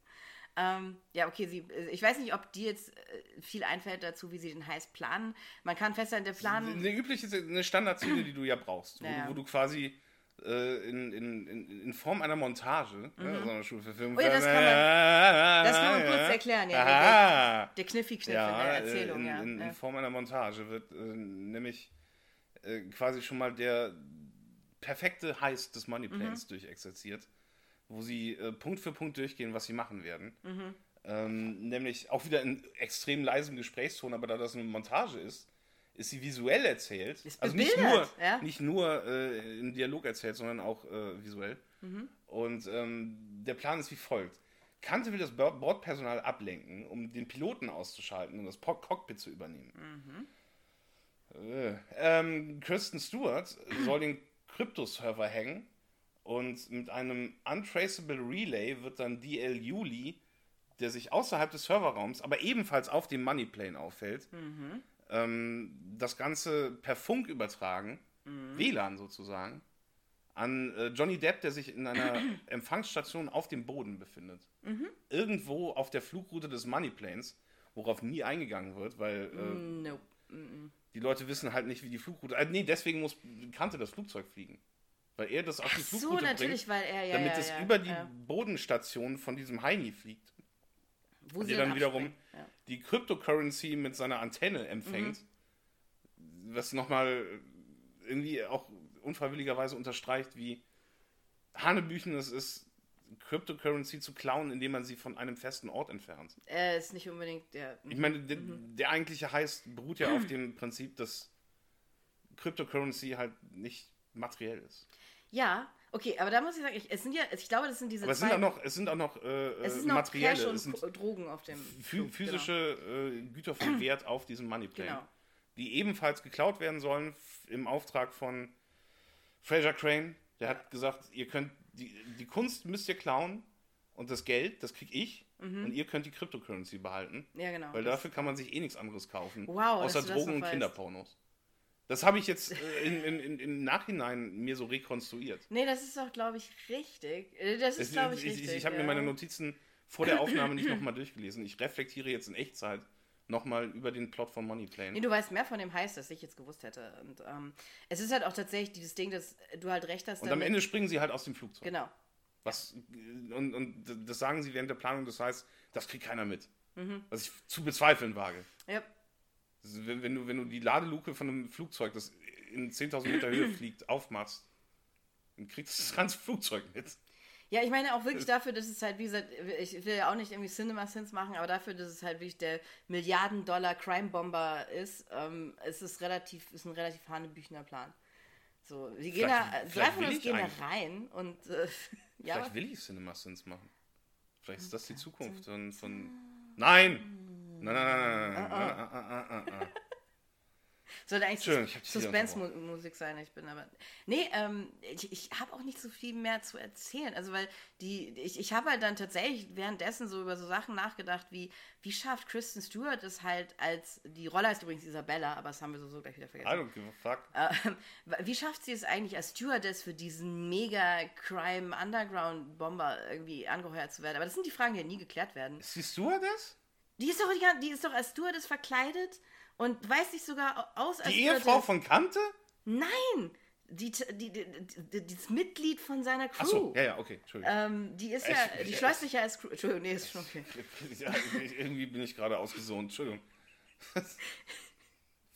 Ähm, ja, okay, sie, ich weiß nicht, ob dir jetzt äh, viel einfällt dazu, wie sie den Heiß planen. Man kann festhalten, der Plan. Eine übliche, eine Standardziele, die du ja brauchst, wo, Ja, wo du quasi äh, in, in, in, in Form einer Montage, ne, so eine Schule für Film. Mhm. Oh ja, das kann man- das kann man kurz erklären, ja, der-. Der Kniffi-Kniff in ja, der äh, Erzählung, in, ja. in, in Form einer Montage wird äh, nämlich äh, quasi schon mal der perfekte Heiß des Moneyplanes Mhm. durchexerziert, wo sie äh, Punkt für Punkt durchgehen, was sie machen werden. Mhm. Ähm, nämlich auch wieder in extrem leisem Gesprächston, aber da das eine Montage ist, ist sie visuell erzählt. Ist also nicht nur, ja. nicht nur äh, im Dialog erzählt, sondern auch äh, visuell. Mhm. Und ähm, der Plan ist wie folgt. Kante will das Bo- Bordpersonal ablenken, um den Piloten auszuschalten und das Cockpit zu übernehmen. Äh, ähm, Kristen Stewart soll den Kryptoserver hängen und mit einem Untraceable Relay wird dann DL Juli, der sich außerhalb des Serverraums, aber ebenfalls auf dem Moneyplane auffällt, ähm, das Ganze per Funk übertragen, WLAN sozusagen, an äh, Johnny Depp, der sich in einer (clears throat) Empfangsstation auf dem Boden befindet. Irgendwo auf der Flugroute des Moneyplanes, worauf nie eingegangen wird, weil äh, Nope. die Leute wissen halt nicht, wie die Flugroute. Äh, nee, deswegen muss Kante das Flugzeug fliegen. Weil er das auf die So, Flugroute natürlich, bringt, weil er ja. damit ja, es ja, über die. Bodenstation von diesem Heini fliegt. Wo Und sie der dann wiederum die Cryptocurrency mit seiner Antenne empfängt. Mhm. Was nochmal irgendwie auch unfreiwilligerweise unterstreicht, wie Hanebüchen es ist, Cryptocurrency zu klauen, indem man sie von einem festen Ort entfernt. Äh, ist nicht unbedingt der. Ich meine, der, der eigentliche Heiß beruht ja auf (clears throat) dem Prinzip, dass Cryptocurrency halt nicht materiell ist. Ja, okay, aber da muss ich sagen, ich, es sind ja, ich glaube, das sind diese Aber es sind auch noch, es sind auch noch äh, es ist äh, noch materielle, Cash und es sind Drogen auf dem Flug, physische äh, Güter von Wert (clears throat) auf diesem Moneyplane, Genau. die ebenfalls geklaut werden sollen im Auftrag von Fraser Crane. Der hat gesagt, ihr könnt die, die Kunst müsst ihr klauen und das Geld, das krieg ich und ihr könnt die Cryptocurrency behalten, Genau. Ja, genau. weil dafür kann man sich eh nichts anderes kaufen, Wow, außer Drogen und weißt. Kinderpornos. Das habe ich jetzt äh, in, in, in, im Nachhinein mir so rekonstruiert. Nee, das ist doch, glaube ich, richtig. Äh, Das ist, glaube ich, ich, richtig. ich, ich habe ja. mir meine Notizen vor der Aufnahme nicht (clears throat) nochmal durchgelesen. Ich reflektiere jetzt in Echtzeit nochmal über den Plot von Moneyplane. Nee, du weißt mehr von dem Heiß, das ich jetzt gewusst hätte. Und ähm, es ist halt auch tatsächlich dieses Ding, dass du halt recht hast. Und am Ende springen sie halt aus dem Flugzeug. Genau. Was, und, und das sagen sie während der Planung, das heißt, das kriegt keiner mit. Mhm. Was ich zu bezweifeln wage. Ja. Wenn, du, wenn du die Ladeluke von einem Flugzeug, das in 10.000 Meter Höhe (clears throat) fliegt, aufmachst, dann kriegst du das ganze Flugzeug mit. Ja, ich meine auch wirklich dafür, dass es halt, wie gesagt, ich will ja auch nicht irgendwie Cinema Sins machen, aber dafür, dass es halt wirklich der Milliarden-Dollar Crime-Bomber ist, ähm, ist es relativ, ist ein relativ hanebüchener Plan. So, wir gehen da, drei von uns gehen da rein und äh, (laughs) ja, Vielleicht will ich Cinema Sins machen. Vielleicht ist das die Zukunft von. von Nein! Nein, nein, nein. Sollte eigentlich Schön, Suspense-Musik sein, ich bin aber. Nee, ähm, ich, ich habe auch nicht so viel mehr zu erzählen. Also, weil die, ich, ich habe halt dann tatsächlich währenddessen so über so Sachen nachgedacht, wie, wie schafft Kristen Stewart es halt als, die Rolle heißt übrigens Isabella, aber das haben wir so, so gleich wieder vergessen. I don't give a fuck. Äh, (laughs) wie schafft sie es eigentlich als Stewardess für diesen mega Crime Underground Bomber irgendwie angeheuert zu werden? Aber das sind die Fragen, die ja nie geklärt werden. Ist sie Stewardess? Die ist doch, die, ist doch als Stewardess verkleidet und weiß sich sogar aus als Die Ehefrau Stewardess. von Kante? Nein! Die, die, die, die, das Mitglied von seiner Crew. Achso, ja, ja, okay, Entschuldigung. Ähm, die ist ja, ich- die schleust sich ja als Crew. Entschuldigung, nee, ist schon okay. (laughs) Ja, irgendwie bin ich gerade ausgesohnt, Entschuldigung. (laughs)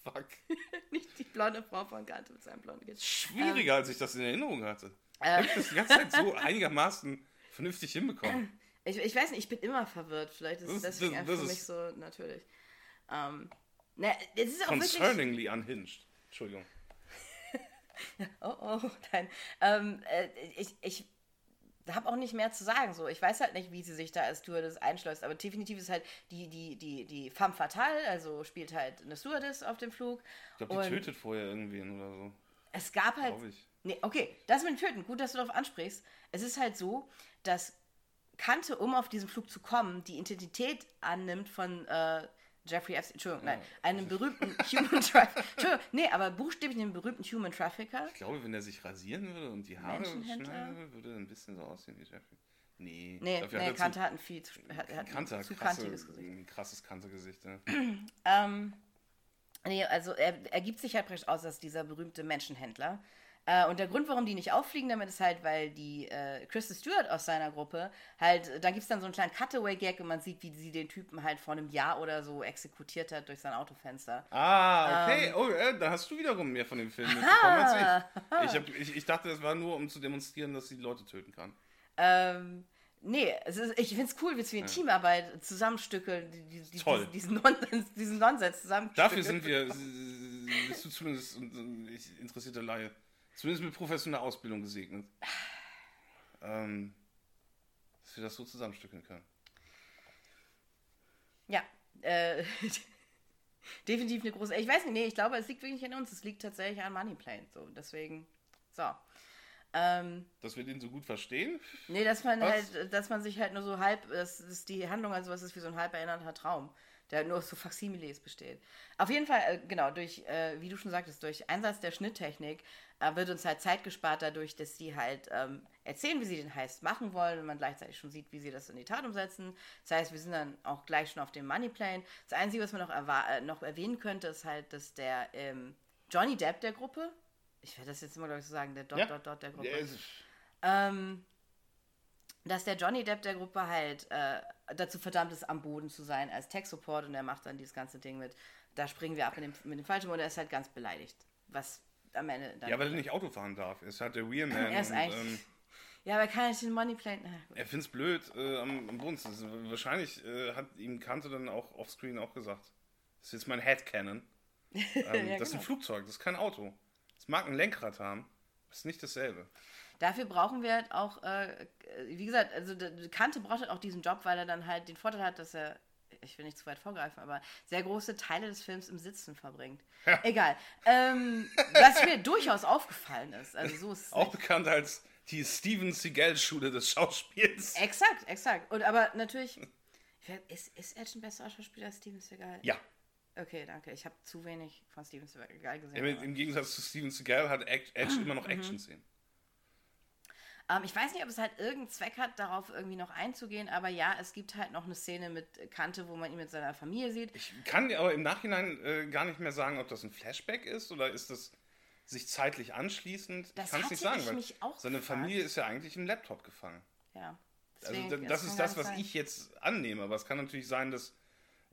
Fuck. (laughs) Nicht die blonde Frau von Kante mit seinem blonden Kind. Schwieriger, als ich das in Erinnerung hatte. Ähm. Ich habe das die ganze Zeit so einigermaßen vernünftig hinbekommen. Ich, ich weiß nicht, ich bin immer verwirrt. Vielleicht ist Das- deswegen das- einfach das für mich so natürlich. Ähm, na, es ist auch wirklich. Concerningly unhinged. Entschuldigung. (laughs) Oh, oh, nein. Ähm, äh, ich ich habe auch nicht mehr zu sagen. So. Ich weiß halt nicht, wie sie sich da als Stewardess einschleust, aber definitiv ist halt die, die, die, die femme fatale, also spielt halt eine Stewardess auf dem Flug. Ich glaube, die tötet vorher irgendwen oder so. Es gab halt. Nee, okay, das mit dem Töten, gut, dass du darauf ansprichst. Es ist halt so, dass Kante, um auf diesen Flug zu kommen, die Identität annimmt von äh, Jeffrey Epstein, Entschuldigung, nein, einem berühmten (laughs) Human Trafficker. Entschuldigung, nee, aber buchstäblich einem berühmten Human Trafficker. Ich glaube, wenn er sich rasieren würde und die Haare schneiden würde, würde er ein bisschen so aussehen wie Jeffrey. Nee, Nee, dafür nee hat er Kante zu, hat ein viel zu, hat, hat Kante, ein zu krasse, kantiges Gesicht. ein krasses Kante-Gesicht. Ja. Ähm, nee, also er, er gibt sich halt praktisch aus als dieser berühmte Menschenhändler. Äh, und der Grund, warum die nicht auffliegen damit, ist halt, weil die äh, Kristen Stewart aus seiner Gruppe halt, da gibt es dann so einen kleinen Cutaway-Gag und man sieht, wie sie den Typen halt vor einem Jahr oder so exekutiert hat durch sein Autofenster. Ah, Ähm. okay. oh, äh, da hast du wiederum mehr von dem Film mitbekommen als ich. Ich, hab, ich. ich dachte, das war nur, um zu demonstrieren, dass sie Leute töten kann. Ähm, nee, ist, ich finde es cool, wie sie in Teamarbeit zusammenstückeln, die, die, Toll. diesen, Nonsens, diesen Nonsens zusammenstückeln. Dafür sind wir, äh, bist du zumindest äh, ich, interessierte Laie, zumindest mit professioneller Ausbildung gesegnet. Ähm, dass wir das so zusammenstückeln können. Ja, äh, (laughs) definitiv eine große. Ich weiß nicht, nee, ich glaube, es liegt wirklich an uns. Es liegt tatsächlich an Moneyplane. So, deswegen, so. Ähm, Dass wir den so gut verstehen? nee, dass man Was? halt, dass man sich halt nur so halb, dass, dass die Handlung also was ist wie so ein halb erinnerter Traum, der nur aus so Faximiles besteht. Auf jeden Fall, äh, genau, durch, äh, wie du schon sagtest, durch Einsatz der Schnitttechnik äh, wird uns halt Zeit gespart dadurch, dass die halt ähm, erzählen, wie sie den Heist machen wollen und man gleichzeitig schon sieht, wie sie das in die Tat umsetzen. Das heißt, wir sind dann auch gleich schon auf dem Moneyplane. Das Einzige, was man noch, noch erwähnen könnte, ist halt, dass der ähm, Johnny Depp der Gruppe, ich werde das jetzt immer, glaube ich, so sagen, der Dot, Ja. Dot, Dot der Gruppe, Ja, es- ähm, dass der Johnny Depp der Gruppe halt äh, dazu verdammt ist, am Boden zu sein als Tech-Support und er macht dann dieses ganze Ding mit, da springen wir ab mit dem, mit dem Fallschirm und er ist halt ganz beleidigt. Was am Ende dann. ja, weil er nicht Auto fahren darf. Er ist halt der Wheelman. (laughs) Er ist und, eigentlich- ähm, Ja, aber er kann nicht den Moneyplane. Na, Er findet es blöd äh, am, am Bund. Das ist, wahrscheinlich äh, hat ihm Kante dann auch offscreen auch gesagt. Das ist jetzt mein Headcanon. (laughs) Ähm, Ja, das ist ein genau. Flugzeug, das ist kein Auto. Es mag ein Lenkrad haben, das ist nicht dasselbe. Dafür brauchen wir halt auch, äh, wie gesagt, also Kante braucht halt auch diesen Job, weil er dann halt den Vorteil hat, dass er, ich will nicht zu weit vorgreifen, aber sehr große Teile des Films im Sitzen verbringt. Egal. Ähm, was mir durchaus aufgefallen ist. Also so ist es Auch nicht. bekannt als die Steven Seagal-Schule des Schauspiels. Exakt, exakt. Und aber natürlich, ist, ist Edge ein besserer Schauspieler als Steven Seagal? Ja. Okay, danke. Ich habe zu wenig von Steven Seagal gesehen. Im, aber- Im Gegensatz zu Steven Seagal hat Edge Edge immer Mhm. noch Action-Szenen. Ähm, ich weiß nicht, ob es halt irgendeinen Zweck hat, darauf irgendwie noch einzugehen, aber ja, es gibt halt noch eine Szene mit Kante, wo man ihn mit seiner Familie sieht. Ich kann aber im Nachhinein äh, gar nicht mehr sagen, ob das ein Flashback ist oder ist das sich zeitlich anschließend. Das ich kann es nicht sagen, weil seine. Familie ist ja eigentlich im Laptop gefangen. Ja. Also Deswegen, da- das kann ist das, was sein. ich jetzt annehme. Aber es kann natürlich sein, dass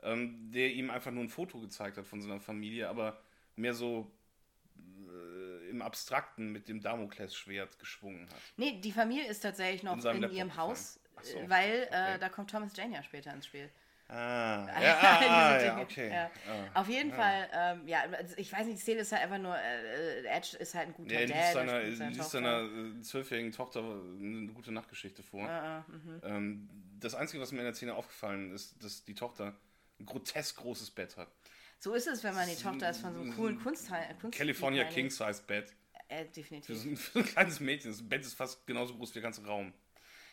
ähm, der ihm einfach nur ein Foto gezeigt hat von seiner Familie, aber mehr so äh, im Abstrakten mit dem Damoklesschwert geschwungen hat. Nee, die Familie ist tatsächlich noch In in, ihrem. Haus, so, äh, weil okay. äh, da kommt Thomas Jane ja später ins Spiel. Ah, (laughs) ja, ah, ah, ja okay. Ja. Ah. Auf jeden Fall, ähm, ja, also ich weiß nicht, die Szene ist halt einfach nur, äh, Edge ist halt ein guter liest Dad. seiner, er liest seiner äh, zwölfjährigen Tochter eine gute Nachtgeschichte vor. Ah, mhm. Ähm, das Einzige, was mir in der Szene aufgefallen ist, dass die Tochter ein grotesk großes Bett hat. So ist es, wenn man die Tochter ist von so einem coolen Kunstteil. Kunst California King Size Bett. Äh, Für definitiv. so, ein, (laughs) für ein kleines Mädchen. Das Bett ist fast genauso groß wie der ganze Raum.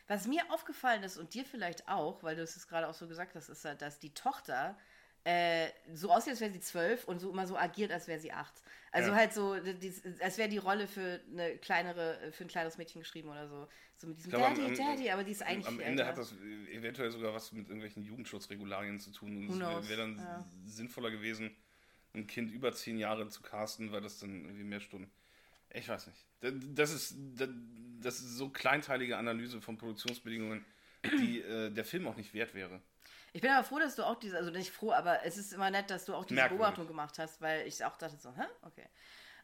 Was mir aufgefallen ist und dir vielleicht auch, weil du es jetzt gerade auch so gesagt hast, ist dass die Tochter äh, so aussieht, als wäre sie zwölf und so immer so agiert, als wäre sie acht. Also Ja. halt so, die, als wäre die Rolle für eine kleinere, für ein kleines Mädchen geschrieben oder so. So mit diesem glaube, Daddy, am- Daddy, aber die ist eigentlich Am Ende älter. hat das eventuell sogar was mit irgendwelchen Jugendschutzregularien zu tun. Und es wäre dann ja. sinnvoller gewesen, ein Kind über zehn Jahre zu casten, weil das dann irgendwie mehr Stunden. Ich weiß nicht. Da- Das ist, da- das ist so kleinteilige Analyse von Produktionsbedingungen, die äh, der Film auch nicht wert wäre. Ich bin aber froh, dass du auch diese, also nicht froh, aber es ist immer nett, dass du auch diese Merkwürdig. Beobachtung gemacht hast, weil ich auch dachte so, hä? Okay.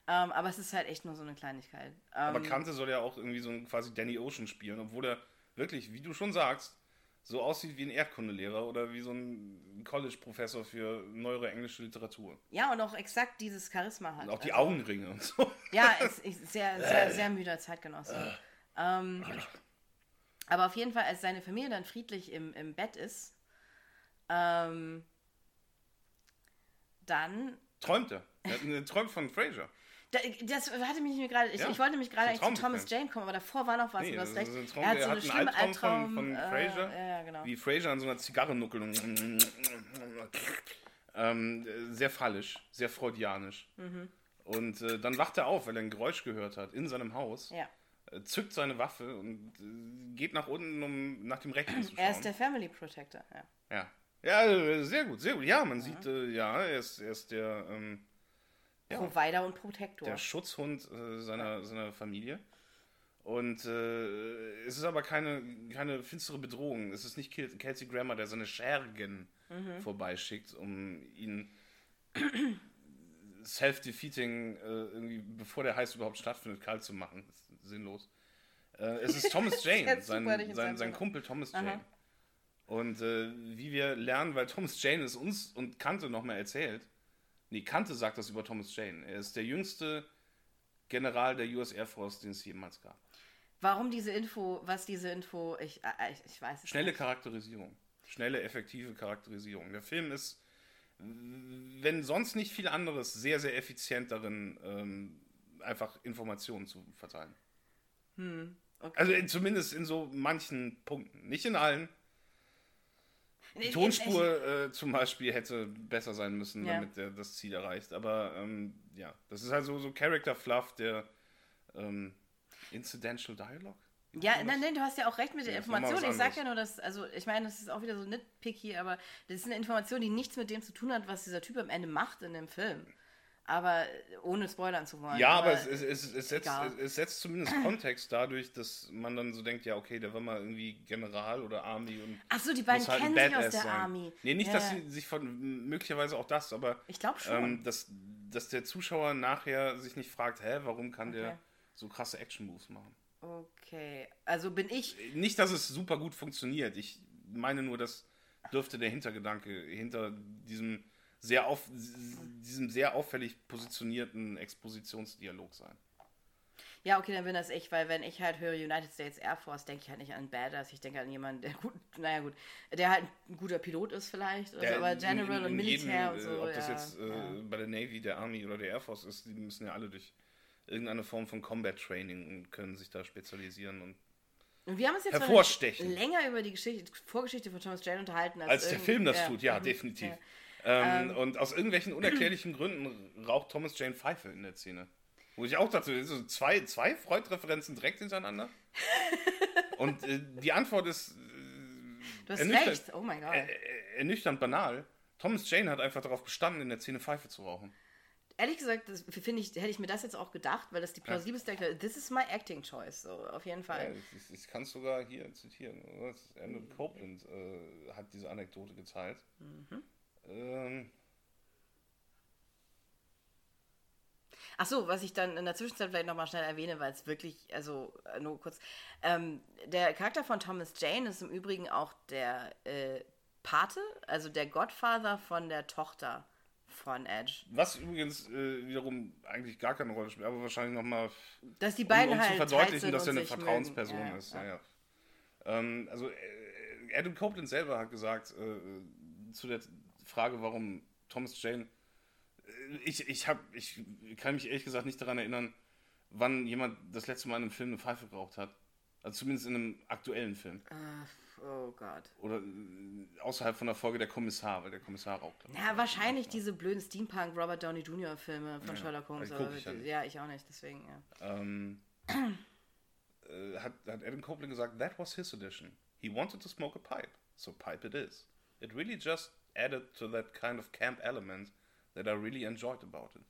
Ähm, aber es ist halt echt nur so eine Kleinigkeit. Ähm, Aber Kante soll ja auch irgendwie so ein quasi Danny Ocean spielen, obwohl er wirklich, wie du schon sagst, so aussieht wie ein Erdkundelehrer oder wie so ein College-Professor für neuere englische Literatur. ja, und auch exakt dieses Charisma hat. Und auch die Also- Augenringe und so. Ja, ist, ist sehr, sehr, sehr müder Zeitgenosse. Ähm, aber auf jeden Fall, als seine Familie dann friedlich im, im Bett ist, ähm, dann. Träumt er. Er träumt von Fraser. Da, das hatte mich mir gerade. Ich, Ja, ich wollte mich gerade eigentlich zu Thomas Jane kommen, aber davor war noch was. Nee, du hast das recht. ein Traum, er hat so eine einen schlimme Albtraum Albtraum. von, von äh, Fraser. Ja, genau. Wie Fraser an so einer Zigarre nuckelt ähm, sehr fallisch, sehr freudianisch. Mhm. Und äh, dann wacht er auf, weil er ein Geräusch gehört hat in seinem Haus, Ja. äh, zückt seine Waffe und äh, geht nach unten, um nach dem Rechten zu schauen. Er ist der Family Protector. Ja. Ja. Ja, äh, sehr gut, sehr gut. Ja, man sieht, äh, ja, er ist, er ist der, ähm, Ja. Provider und Protektor. der Schutzhund äh, seiner, seiner Familie. Und äh, es ist aber keine, keine finstere Bedrohung. Es ist nicht Kel- Kelsey Grammer, der seine Schergen Mhm. vorbeischickt, um ihn (coughs) self-defeating, äh, irgendwie, bevor der Heiß überhaupt stattfindet, kalt zu machen. Sinnlos. Äh, es ist (laughs) Thomas Jane, sein, sein, sein. Kumpel Thomas Aha. Jane. Und äh, wie wir lernen, weil Thomas Jane es uns und Kante nochmal erzählt, nee, Kante sagt das über Thomas Jane. Er ist der jüngste General der US Air Force, den es jemals gab. Warum diese Info, was diese Info, ich, äh, ich, ich weiß es Schnelle nicht. Charakterisierung. Schnelle, effektive Charakterisierung. Der Film ist, wenn sonst nicht viel anderes, sehr, sehr effizient darin, ähm, einfach Informationen zu verteilen. Okay. Also in, zumindest in so manchen Punkten. Nicht in allen. Die Tonspur äh, zum Beispiel hätte besser sein müssen, Ja. damit der das Ziel erreicht. Aber ähm, ja, das ist halt so, so Character Fluff, der ähm, Incidental Dialogue. Ja, nein, nein, du hast ja auch recht mit der Ja, Information. Ich sag ja nur, dass, also ich meine, das ist auch wieder so nitpicky, aber das ist eine Information, die nichts mit dem zu tun hat, was dieser Typ am Ende macht in dem Film. Aber äh, ohne spoilern zu wollen. Ja, aber es, es, es, es, setzt, es setzt zumindest Kontext dadurch, dass man dann so denkt, ja, okay, der war mal irgendwie General oder Army und Ach so, die beiden halt kennen sich aus der sein. Army. Nee, nicht, Ja, dass sie sich von, möglicherweise auch das, aber Ich glaube schon. ähm, dass, dass der Zuschauer nachher sich nicht fragt, hä, warum kann Okay. der so krasse Action-Moves machen? Okay, also bin ich. Nicht, dass es super gut funktioniert. Ich meine nur, das dürfte der Hintergedanke hinter diesem sehr, auf, diesem sehr auffällig positionierten Expositionsdialog sein. Ja, okay, dann bin das ich, weil wenn ich halt höre United States Air Force, denke ich halt nicht an Badass, ich denke an jemanden, der gut, naja gut, der halt ein guter Pilot ist vielleicht, also, aber General in, in, in und Militär und so. Ob das ja, jetzt äh, ja. bei der Navy, der Army oder der Air Force ist, die müssen ja alle durch irgendeine Form von Combat Training und können sich da spezialisieren und und wir haben uns jetzt hervorstechen. länger über die Geschichte, Vorgeschichte von Thomas Jane unterhalten. Als, als der Film das ja, tut, ja, definitiv. Ähm, ähm, und aus irgendwelchen unerklärlichen Gründen raucht Thomas Jane Pfeife in der Szene. Wo ich auch dachte, so zwei, zwei Freud-Referenzen direkt hintereinander. (laughs) und äh, die Antwort ist. Äh, du hast recht, oh mein Gott. ernüchternd banal. Thomas Jane hat einfach darauf bestanden, in der Szene Pfeife zu rauchen ehrlich gesagt, finde ich, hätte ich mir das jetzt auch gedacht, weil das die plausibelste ja. This is my acting choice, so auf jeden Fall. Ja, ich, ich kann es sogar hier zitieren. Andrew Copeland äh, hat diese Anekdote geteilt. Mhm. Ähm, Ach so, was ich dann in der Zwischenzeit vielleicht nochmal schnell erwähne, weil es wirklich, also äh, nur kurz, ähm, der Charakter von Thomas Jane ist im Übrigen auch der äh, Pate, also der Godfather von der Tochter von Edge. Was übrigens äh, wiederum eigentlich gar keine Rolle spielt, aber wahrscheinlich nochmal. Dass die beiden um, um halt zu verdeutlichen, dass er eine Vertrauensperson ja, ist. Ja. Ja, ähm, also äh, Adam Copeland selber hat gesagt äh, zu der Frage, warum Thomas Jane. Äh, ich, ich, hab, ich kann mich ehrlich gesagt nicht daran erinnern, wann jemand das letzte Mal in einem Film eine Pfeife geraucht hat. Also zumindest in einem aktuellen Film. Uh, Oh Gott. Oder äh, außerhalb von der Folge der Kommissar, weil der Kommissar raucht. Ja, wahrscheinlich diese blöden Steampunk Robert Downey Jr. Filme von ja, Sherlock Holmes. Aber, ich ja, ja, ich auch nicht, deswegen, ja. Ähm, (clears throat) äh, hat, hat Adam Copeland gesagt, that was his edition. He wanted to smoke a pipe, so pipe it is. It really just added to that kind of camp element that I really enjoyed about it.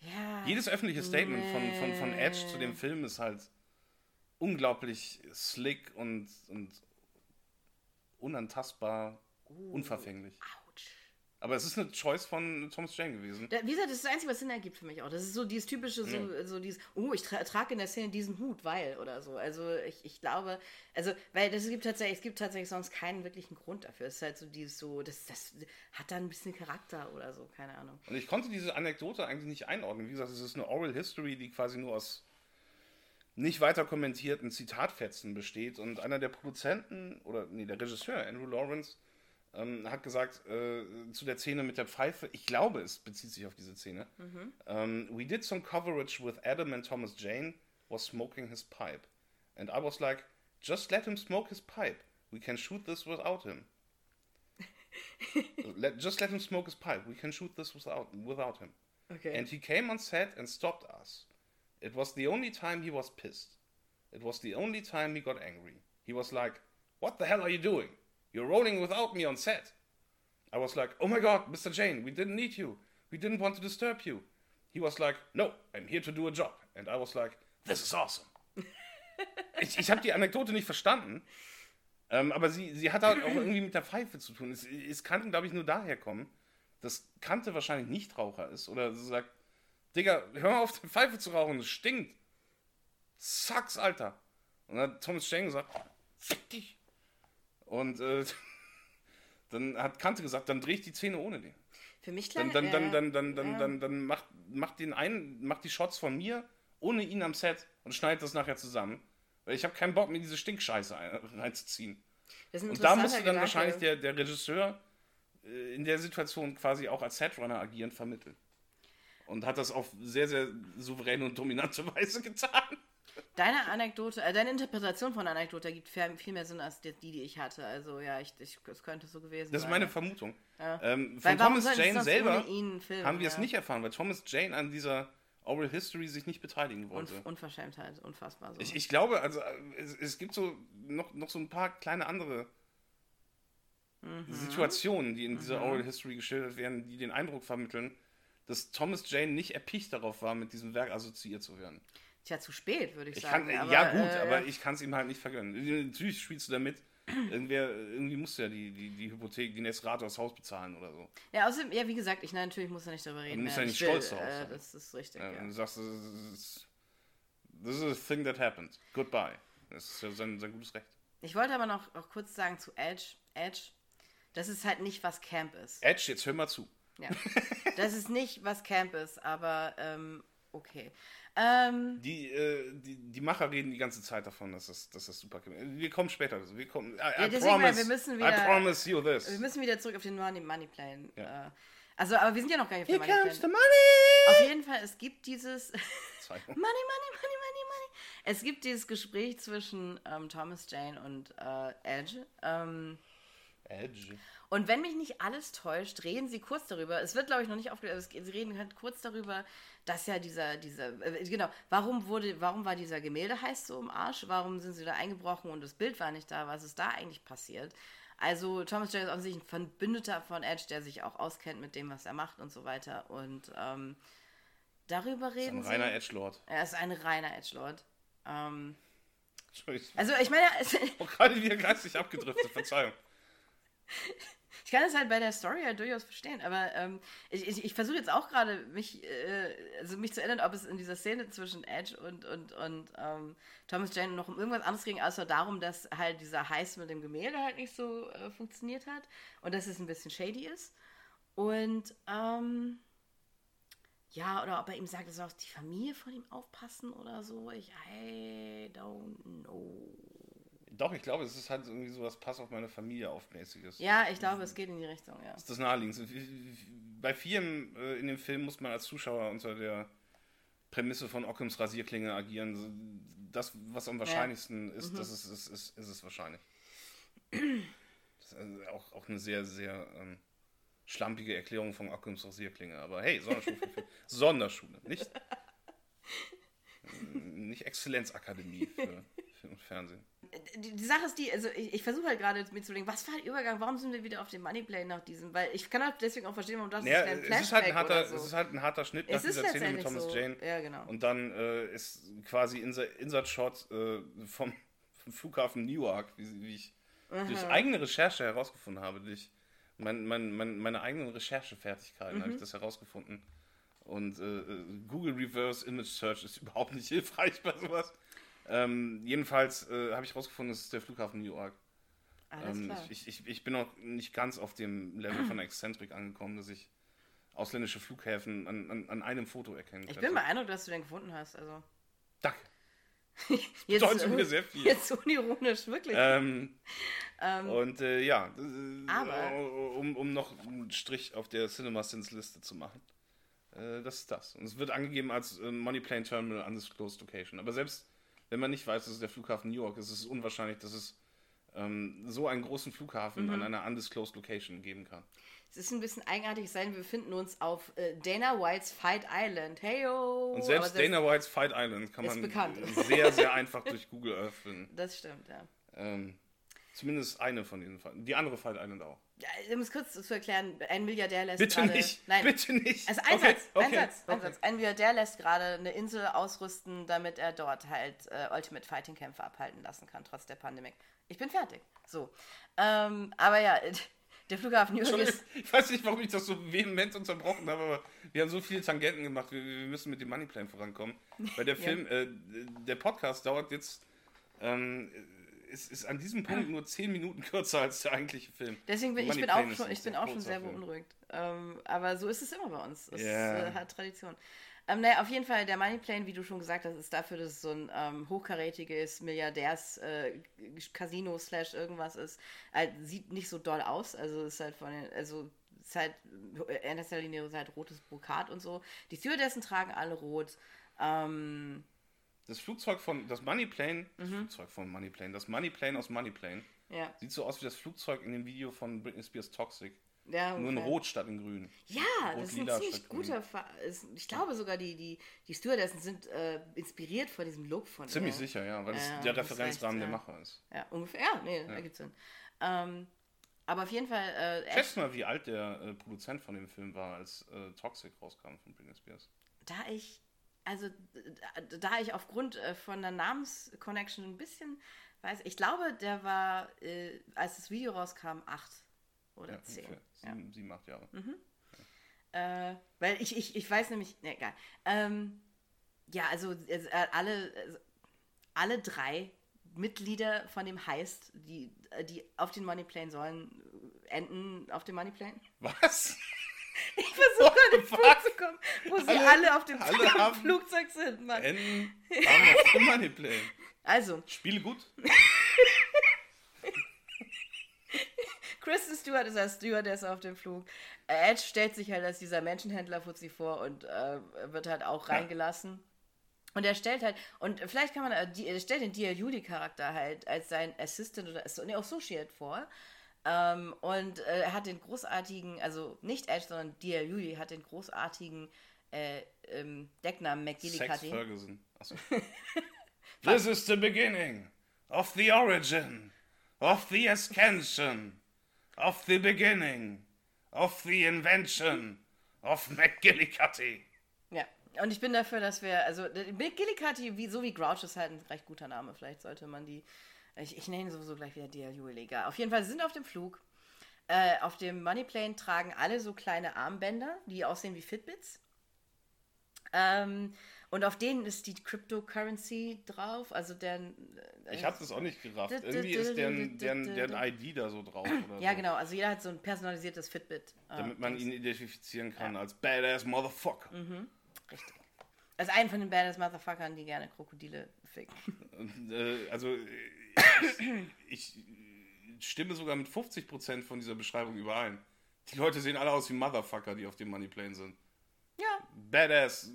Ja. Jedes öffentliche Statement von, von, von Edge zu dem Film ist halt unglaublich slick und, und unantastbar, uh, unverfänglich. Ouch. Aber es ist eine Choice von Thomas Jane gewesen. Da, wie gesagt, das ist das Einzige, was Sinn ergibt für mich auch. Das ist so dieses typische, so, ja. so dieses, oh, ich tra trage in der Szene diesen Hut, weil oder so. Also ich, ich glaube, also, weil das gibt tatsächlich, es gibt tatsächlich sonst keinen wirklichen Grund dafür. Es ist halt so dieses so, das, das hat da ein bisschen Charakter oder so, keine Ahnung. Und ich konnte diese Anekdote eigentlich nicht einordnen. Wie gesagt, es ist eine Oral History, die quasi nur aus nicht weiter kommentierten Zitatfetzen besteht. Und einer der Produzenten, oder nee, der Regisseur, Andrew Lawrence, ähm, hat gesagt äh, zu der Szene mit der Pfeife, ich glaube, es bezieht sich auf diese Szene. Mhm. Um, We did some coverage with Adam and Thomas Jane was smoking his pipe. And I was like, just let him smoke his pipe. We can shoot this without him. (laughs) let, just let him smoke his pipe. We can shoot this without, without him. Okay. And he came on set and stopped us. It was the only time he was pissed. It was the only time he got angry. He was like, What the hell are you doing? You're rolling without me on set. I was like, Oh my god, Mr. Jane, we didn't need you. We didn't want to disturb you. He was like, No, I'm here to do a job. And I was like, This is awesome. (laughs) ich ich habe die Anekdote nicht verstanden. Ähm, aber sie, sie hat halt auch irgendwie mit der Pfeife zu tun. Es, es kann, glaube ich, nur daher kommen, dass Kante wahrscheinlich Nichtraucher ist. Oder sie sagt, Digga, hör mal auf, die Pfeife zu rauchen, das stinkt. Sucks, Alter. Und dann hat Thomas Jane gesagt, fick dich. Und äh, (laughs) dann hat Kante gesagt, dann dreh ich die Zähne ohne den. Für mich klang dann, dann, dann, dann, dann, dann, dann, macht, macht den einen, macht die Shots von mir ohne ihn am Set und schneidet das nachher zusammen. Weil ich habe keinen Bock, mir diese Stinkscheiße (laughs) reinzuziehen. Und da musste dann Gedanke. wahrscheinlich der, der Regisseur äh, in der Situation quasi auch als Setrunner agieren vermitteln. Und hat das auf sehr, sehr souveräne und dominante (laughs) Weise getan. Deine Anekdote, äh, deine Interpretation von Anekdote ergibt viel mehr Sinn als die, die ich hatte. Also ja, ich, ich, es könnte so gewesen sein. Das ist meine Vermutung. Ja. Ähm, von Thomas Jane selber filmen, haben wir ja. es nicht erfahren, weil Thomas Jane an dieser Oral History sich nicht beteiligen wollte. Unf Unverschämtheit, unfassbar. So. Ich, ich glaube, also es, es, gibt so noch, noch so ein paar kleine andere mhm. Situationen, die in dieser mhm. Oral History geschildert werden, die den Eindruck vermitteln, dass Thomas Jane nicht erpicht darauf war, mit diesem Werk assoziiert zu werden. Tja, zu spät, würde ich, ich sagen. Kann, aber, ja, gut, äh, aber ich kann es ihm halt nicht vergönnen. Natürlich spielst du damit. Irgendwer, irgendwie musst du ja die, die, die Hypothek, den Esrator aufs Haus bezahlen oder so. Ja, außerdem, ja, wie gesagt, ich natürlich muss da nicht darüber reden. Du musst ja, nicht stolz sein. Äh, das ist richtig. Ja, ja. Und du sagst, es ist this is a thing that happened. Goodbye. Das ist ja sein, sein gutes Recht. Ich wollte aber noch, noch kurz sagen zu Edge. Edge, das ist halt nicht, was Camp ist. Edge, jetzt hör mal zu. Ja. Das ist nicht, was Camp ist, aber ähm, okay. Ähm, Die, äh, die, die Macher reden die ganze Zeit davon, dass das, dass das super Wir kommen später. dazu. Wir kommen, I, I deswegen, promise, wir müssen I wieder- promise you this. wir müssen wieder zurück auf den Money, Money Plane. Ja. Äh, also, aber wir sind ja noch gar nicht auf Here dem Money comes the money! Auf jeden Fall, es gibt dieses Zwei. (laughs) Money, Money, Money, Money, Money. Es gibt dieses Gespräch zwischen ähm, Thomas Jane und äh, Edge. Ähm, Edge. Und wenn mich nicht alles täuscht, reden sie kurz darüber. Es wird, glaube ich, noch nicht aufgelöst. aber es- Sie reden halt kurz darüber, dass ja dieser, dieser, äh, genau, warum wurde, warum war dieser Gemälde so im Arsch? Warum sind sie da eingebrochen und das Bild war nicht da? Was ist da eigentlich passiert? Also Thomas Jane ist offensichtlich ein Verbündeter von Edge, der sich auch auskennt mit dem, was er macht und so weiter. Und ähm, darüber Ein reden sie. reiner Edgelord. Er ist ein reiner Edgelord. Ähm, Entschuldigung. also ich meine, es- Oh, gerade wieder geistig abgedriftet, Verzeihung. Ich kann es halt bei der Story ja durchaus verstehen, aber ähm, ich, ich, ich versuche jetzt auch gerade mich, äh, also mich zu erinnern, ob es in dieser Szene zwischen Edge und, und, und ähm, Thomas Jane noch um irgendwas anderes ging, außer darum, dass halt dieser Heiß mit dem Gemälde halt nicht so äh, funktioniert hat und dass es ein bisschen shady ist. Und ähm, ja, oder ob er ihm sagt, soll auf die Familie von ihm aufpassen oder so. Ich, I don't know. Doch, ich glaube, es ist halt irgendwie sowas Pass auf meine Familie aufmäßiges. Ja, ich glaube, es geht in die Richtung, ja. ist das naheliegend. Bei vielen äh, in dem Film muss man als Zuschauer unter der Prämisse von Ockhams Rasierklinge agieren. Das, was am wahrscheinlichsten ist, Mhm. das ist, ist, ist, ist es wahrscheinlich. Das ist also auch, auch eine sehr, sehr ähm, schlampige Erklärung von Ockhams Rasierklinge. Aber hey, Sonderschule. (laughs) Sonderschule, nicht, nicht Exzellenzakademie für Film und Fernsehen. Die, die Sache ist die, also ich, ich versuche halt gerade mir zu denken, was war der Übergang, warum sind wir wieder auf dem Moneyplay nach diesem, weil ich kann halt deswegen auch verstehen, warum das Ja, ein es ist halt ein harter, oder so. es ist halt ein harter Schnitt Es nach ist dieser Szene mit Thomas so. Jane. Ja, genau. Und dann äh, ist quasi Inser- Insert-Shot äh, vom, (laughs) vom Flughafen Newark, wie, wie ich durch eigene Recherche herausgefunden habe, durch mein, mein, mein, meine eigenen Recherchefertigkeiten Mhm. habe ich das herausgefunden. Und äh, äh, Google Reverse Image Search ist überhaupt nicht (laughs) hilfreich bei sowas. Ähm, jedenfalls äh, habe ich herausgefunden, es ist der Flughafen Newark. Alles Ähm, klar. ich, ich, ich bin noch nicht ganz auf dem Level von Exzentrik angekommen, dass ich ausländische Flughäfen an, an, an einem Foto erkennen Ich könnte. bin beeindruckt, dass du den gefunden hast, also. Danke. (laughs) Jetzt, mir sehr viel. Jetzt unironisch, wirklich. Ähm, und äh, ja, äh, Ähm. Aber- um, um noch einen Strich auf der CinemaSins-Liste zu machen. Äh, das ist das. Und es wird angegeben als äh, Moneyplane Terminal Undisclosed Location. Aber selbst wenn man nicht weiß, dass es der Flughafen New York ist, ist es unwahrscheinlich, dass es ähm, so einen großen Flughafen Mhm. an einer Undisclosed Location geben kann. Es ist ein bisschen eigenartig, es sei denn, wir befinden uns auf äh, Dana Whites Fight Island. Heyo! Und selbst Dana Whites Fight Island kann man bekannt. sehr, sehr (laughs) einfach durch Google Earth finden. Das stimmt, ja. Ähm, zumindest eine von diesen Fight Die andere Fight Island auch. Ja. Um es kurz zu erklären, ein Milliardär lässt Bitte gerade... nicht! Nein, Bitte nicht! Also ein Okay, Satz, ein okay, Satz, ein okay. Satz. Ein Milliardär lässt gerade eine Insel ausrüsten, damit er dort halt äh, Ultimate Fighting Kämpfe abhalten lassen kann, trotz der Pandemie. Ich bin fertig. So. Ähm, aber ja, (laughs) der Flughafen New York ist... (laughs) Ich weiß nicht, warum ich das so vehement unterbrochen habe, aber wir haben so viele Tangenten gemacht. Wir, wir müssen mit dem Moneyplan vorankommen. Weil der (laughs) Film, äh, der Podcast dauert jetzt, ähm, ist, ist an diesem Punkt nur 10 Minuten (laughs) kürzer als der eigentliche Film. Deswegen bin ich bin auch schon, ich bin sehr auch schon sehr Film. beunruhigt. Ähm, aber so ist es immer bei uns. Es Ja. äh, hat Tradition. Ähm, naja, auf jeden Fall, der Moneyplane, wie du schon gesagt hast, ist dafür, dass es so ein ähm, hochkarätiges Milliardärs äh, Casino slash irgendwas ist. Halt, sieht nicht so doll aus. Also ist halt von den, also ist halt äh, in erster Linie ist halt rotes Brokat und so. Die Stewardessen tragen alle rot. Ähm, Das Flugzeug von, das Moneyplane, das Mhm. Flugzeug von Moneyplane, das Moneyplane aus Moneyplane, ja. sieht so aus wie das Flugzeug in dem Video von Britney Spears Toxic. ja. Nur in. Rot statt in Grün. Ja, das ist ein ziemlich guter Fa ist, Ich glaube sogar, die, die, die Stewardessen sind äh, inspiriert von diesem Look von Ziemlich der, sicher, ja, weil es Ja, der das Referenzrahmen recht, der ja. Macher ist. Ja, ungefähr. Ja, nee, da gibt's Sinn. Ähm, aber auf jeden Fall, äh, Schätzt mal, wie alt der äh, Produzent von dem Film war, als äh, Toxic rauskam von Britney Spears. da ich, also da, ich aufgrund äh, von der Namensconnection ein bisschen weiß, ich glaube, der war, äh, als das Video rauskam, acht oder Ja, zehn. ungefähr. Ja. Sieben, sieben, acht Jahre. Äh, weil ich, ich, ich weiß nämlich, ne, egal. Ähm, ja, also äh, alle, äh, alle drei Mitglieder von dem Heist, die, die auf den Moneyplane sollen, äh, enden auf dem Moneyplane. Was? (laughs) Ich versuche an den? Punkt zu kommen, wo sie Alle- alle auf dem alle haben- Flugzeug sind. Mann. Enden haben auf dem Moneyplane. Also, Spiele gut? (laughs) Kristen Stewart ist als Stewardess auf dem Flug. Edge stellt sich halt als dieser Menschenhändler vor und äh, wird halt auch Ja. reingelassen. Und er stellt halt, und vielleicht kann man, äh, er stellt den Dia Juli-Charakter halt als sein Assistant oder nee, Associate vor. Ähm, und äh, er hat den großartigen, also nicht Edge, sondern Juli hat den großartigen äh, ähm, Decknamen Sex McGillicuddy. Ferguson. Achso. (laughs) This is the beginning of the origin of the ascension of the beginning of the invention of McGillicuddy. Ja, und ich bin dafür, dass wir, also McGillicuddy, wie, so wie Grouch ist halt ein recht guter Name. Vielleicht sollte man die, ich, ich nenne ihn sowieso gleich wieder Dia Juli, egal. Auf jeden Fall, sind auf dem Flug. Äh, auf dem Moneyplane tragen alle so kleine Armbänder, die aussehen wie Fitbits. Ähm, und auf denen ist die Cryptocurrency drauf, also deren. äh, Ich habe das auch nicht gerafft. Irgendwie ist deren, deren, deren. ID da so drauf. (clears throat) Oder Ja, so. genau, also jeder hat so ein personalisiertes Fitbit. äh, Damit man ihn identifizieren kann als Badass Motherfucker. Richtig. Also einen von den Badass Motherfuckern, die gerne Krokodile ficken. (laughs) Äh, also äh, ich, ich stimme sogar mit 50% von dieser Beschreibung überein. Die Leute sehen alle aus wie Motherfucker, die auf dem Moneyplane sind. Ja, Badass,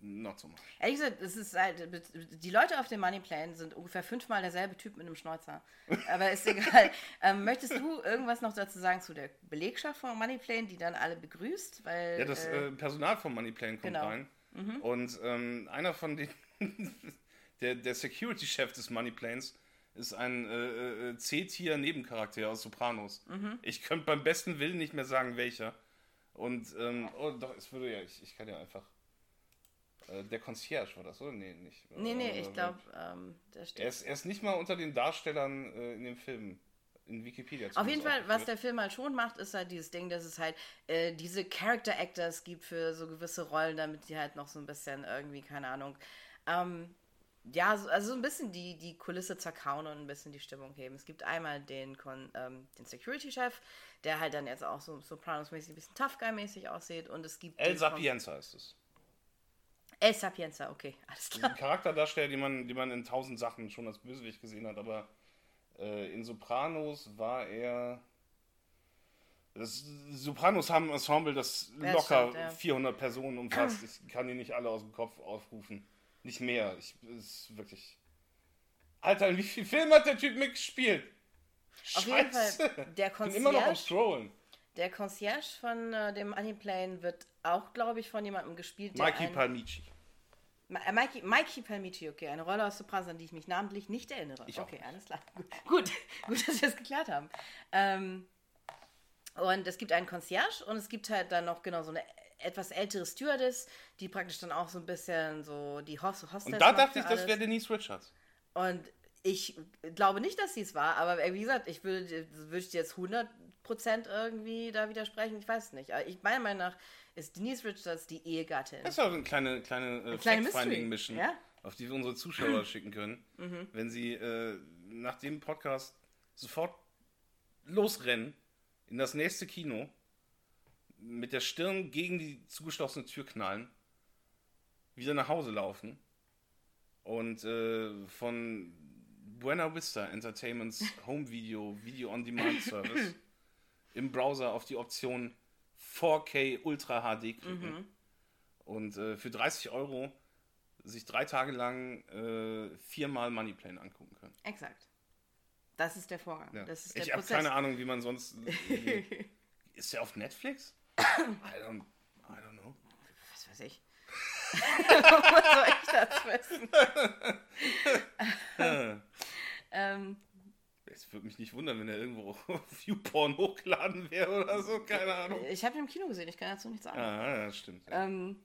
not so much. Ehrlich gesagt, es ist halt, die Leute auf dem Moneyplane sind ungefähr fünfmal derselbe Typ mit einem Schnäuzer. Aber ist egal. (laughs) ähm, möchtest du irgendwas noch dazu sagen zu der Belegschaft von Moneyplane, die dann alle begrüßt? Weil, Ja, das äh, äh, Personal vom Moneyplane kommt genau. rein. Und ähm, einer von den, (laughs) der, der Security-Chef des Moneyplanes ist ein äh, äh, C-Tier-Nebencharakter aus Sopranos. Ich könnte beim besten Willen nicht mehr sagen, welcher. Und, ähm, oh, doch, es würde ja, ich, ich kann ja einfach. Äh, der Concierge war das, oder? Nee, nicht. nee, nee, Äh, ich glaube, ähm, der steht. Er ist, er ist nicht mal unter den Darstellern äh, in dem Film. In Wikipedia Auf jeden Fall, was der Film halt schon macht, ist halt dieses Ding, dass es halt äh, diese Character Actors gibt für so gewisse Rollen, damit die halt noch so ein bisschen irgendwie, keine Ahnung, ähm, ja, so, also so ein bisschen die, die Kulisse zerkauen und ein bisschen die Stimmung heben. Es gibt einmal den, Kon, ähm, den Security-Chef, der halt dann jetzt auch so Sopranos-mäßig ein bisschen Tough Guy-mäßig aussieht und es gibt El Sapienza ist es. El Sapienza, okay, (laughs) alles klar. Ein Charakterdarsteller, den man, den man in tausend Sachen schon als Bösewicht gesehen hat, aber äh, in Sopranos war er. Das, Sopranos haben ein Ensemble, das Ja, locker stimmt, ja. 400 Personen umfasst. Ich kann die nicht alle aus dem Kopf aufrufen. Nicht mehr. Ich, es ist wirklich. Alter, wie viel Film hat der Typ mitgespielt? Auf jeden. Fall, der Ich bin immer noch am Concierge, Strollen. der Concierge von äh, dem Moneyplane wird auch, glaube ich, von jemandem gespielt, der Mikey ein- Palmici. Ma- äh, Mikey, Mikey Palmici, okay, eine Rolle aus Sopranos, an die ich mich namentlich nicht erinnere. Ich okay, alles klar. Gut, (laughs) gut, gut, dass wir das geklärt haben. Ähm, und es gibt einen Concierge und es gibt halt dann noch genau so eine etwas ältere Stewardess, die praktisch dann auch so ein bisschen so die Host Hostess Und da dachte ich, das alles. wäre Denise Richards. Und ich glaube nicht, dass sie es war, aber wie gesagt, ich würde, würde ich dir jetzt 100% irgendwie da widersprechen, ich weiß es nicht. Aber ich, meiner Meinung nach ist Denise Richards die Ehegattin. Das ist auch eine kleine, kleine, äh, kleine Fact-Finding-Mission, ja? auf die wir unsere Zuschauer (clears throat) schicken können, wenn sie äh, nach dem Podcast sofort losrennen in das nächste Kino, mit der Stirn gegen die zugeschlossene Tür knallen, wieder nach Hause laufen und äh, von Buena Vista Entertainments Home Video, Video on Demand Service (laughs) im Browser auf die Option 4K Ultra HD klicken und äh, für 30 Euro sich drei Tage lang äh, viermal Moneyplane angucken können. Exakt. Das ist der Vorgang. Ja. Das ist der ich habe keine Ahnung, wie man sonst. (laughs) ist der auf Netflix? I don't, I don't know. Was weiß ich. (laughs) Was soll ich das wissen? (laughs) ähm, Es würde mich nicht wundern, wenn er irgendwo auf YouPorn hochgeladen wäre oder so, keine Ahnung. ich habe ihn im Kino gesehen, ich kann dazu nichts sagen. Ah, ja, stimmt. Ja. Ähm,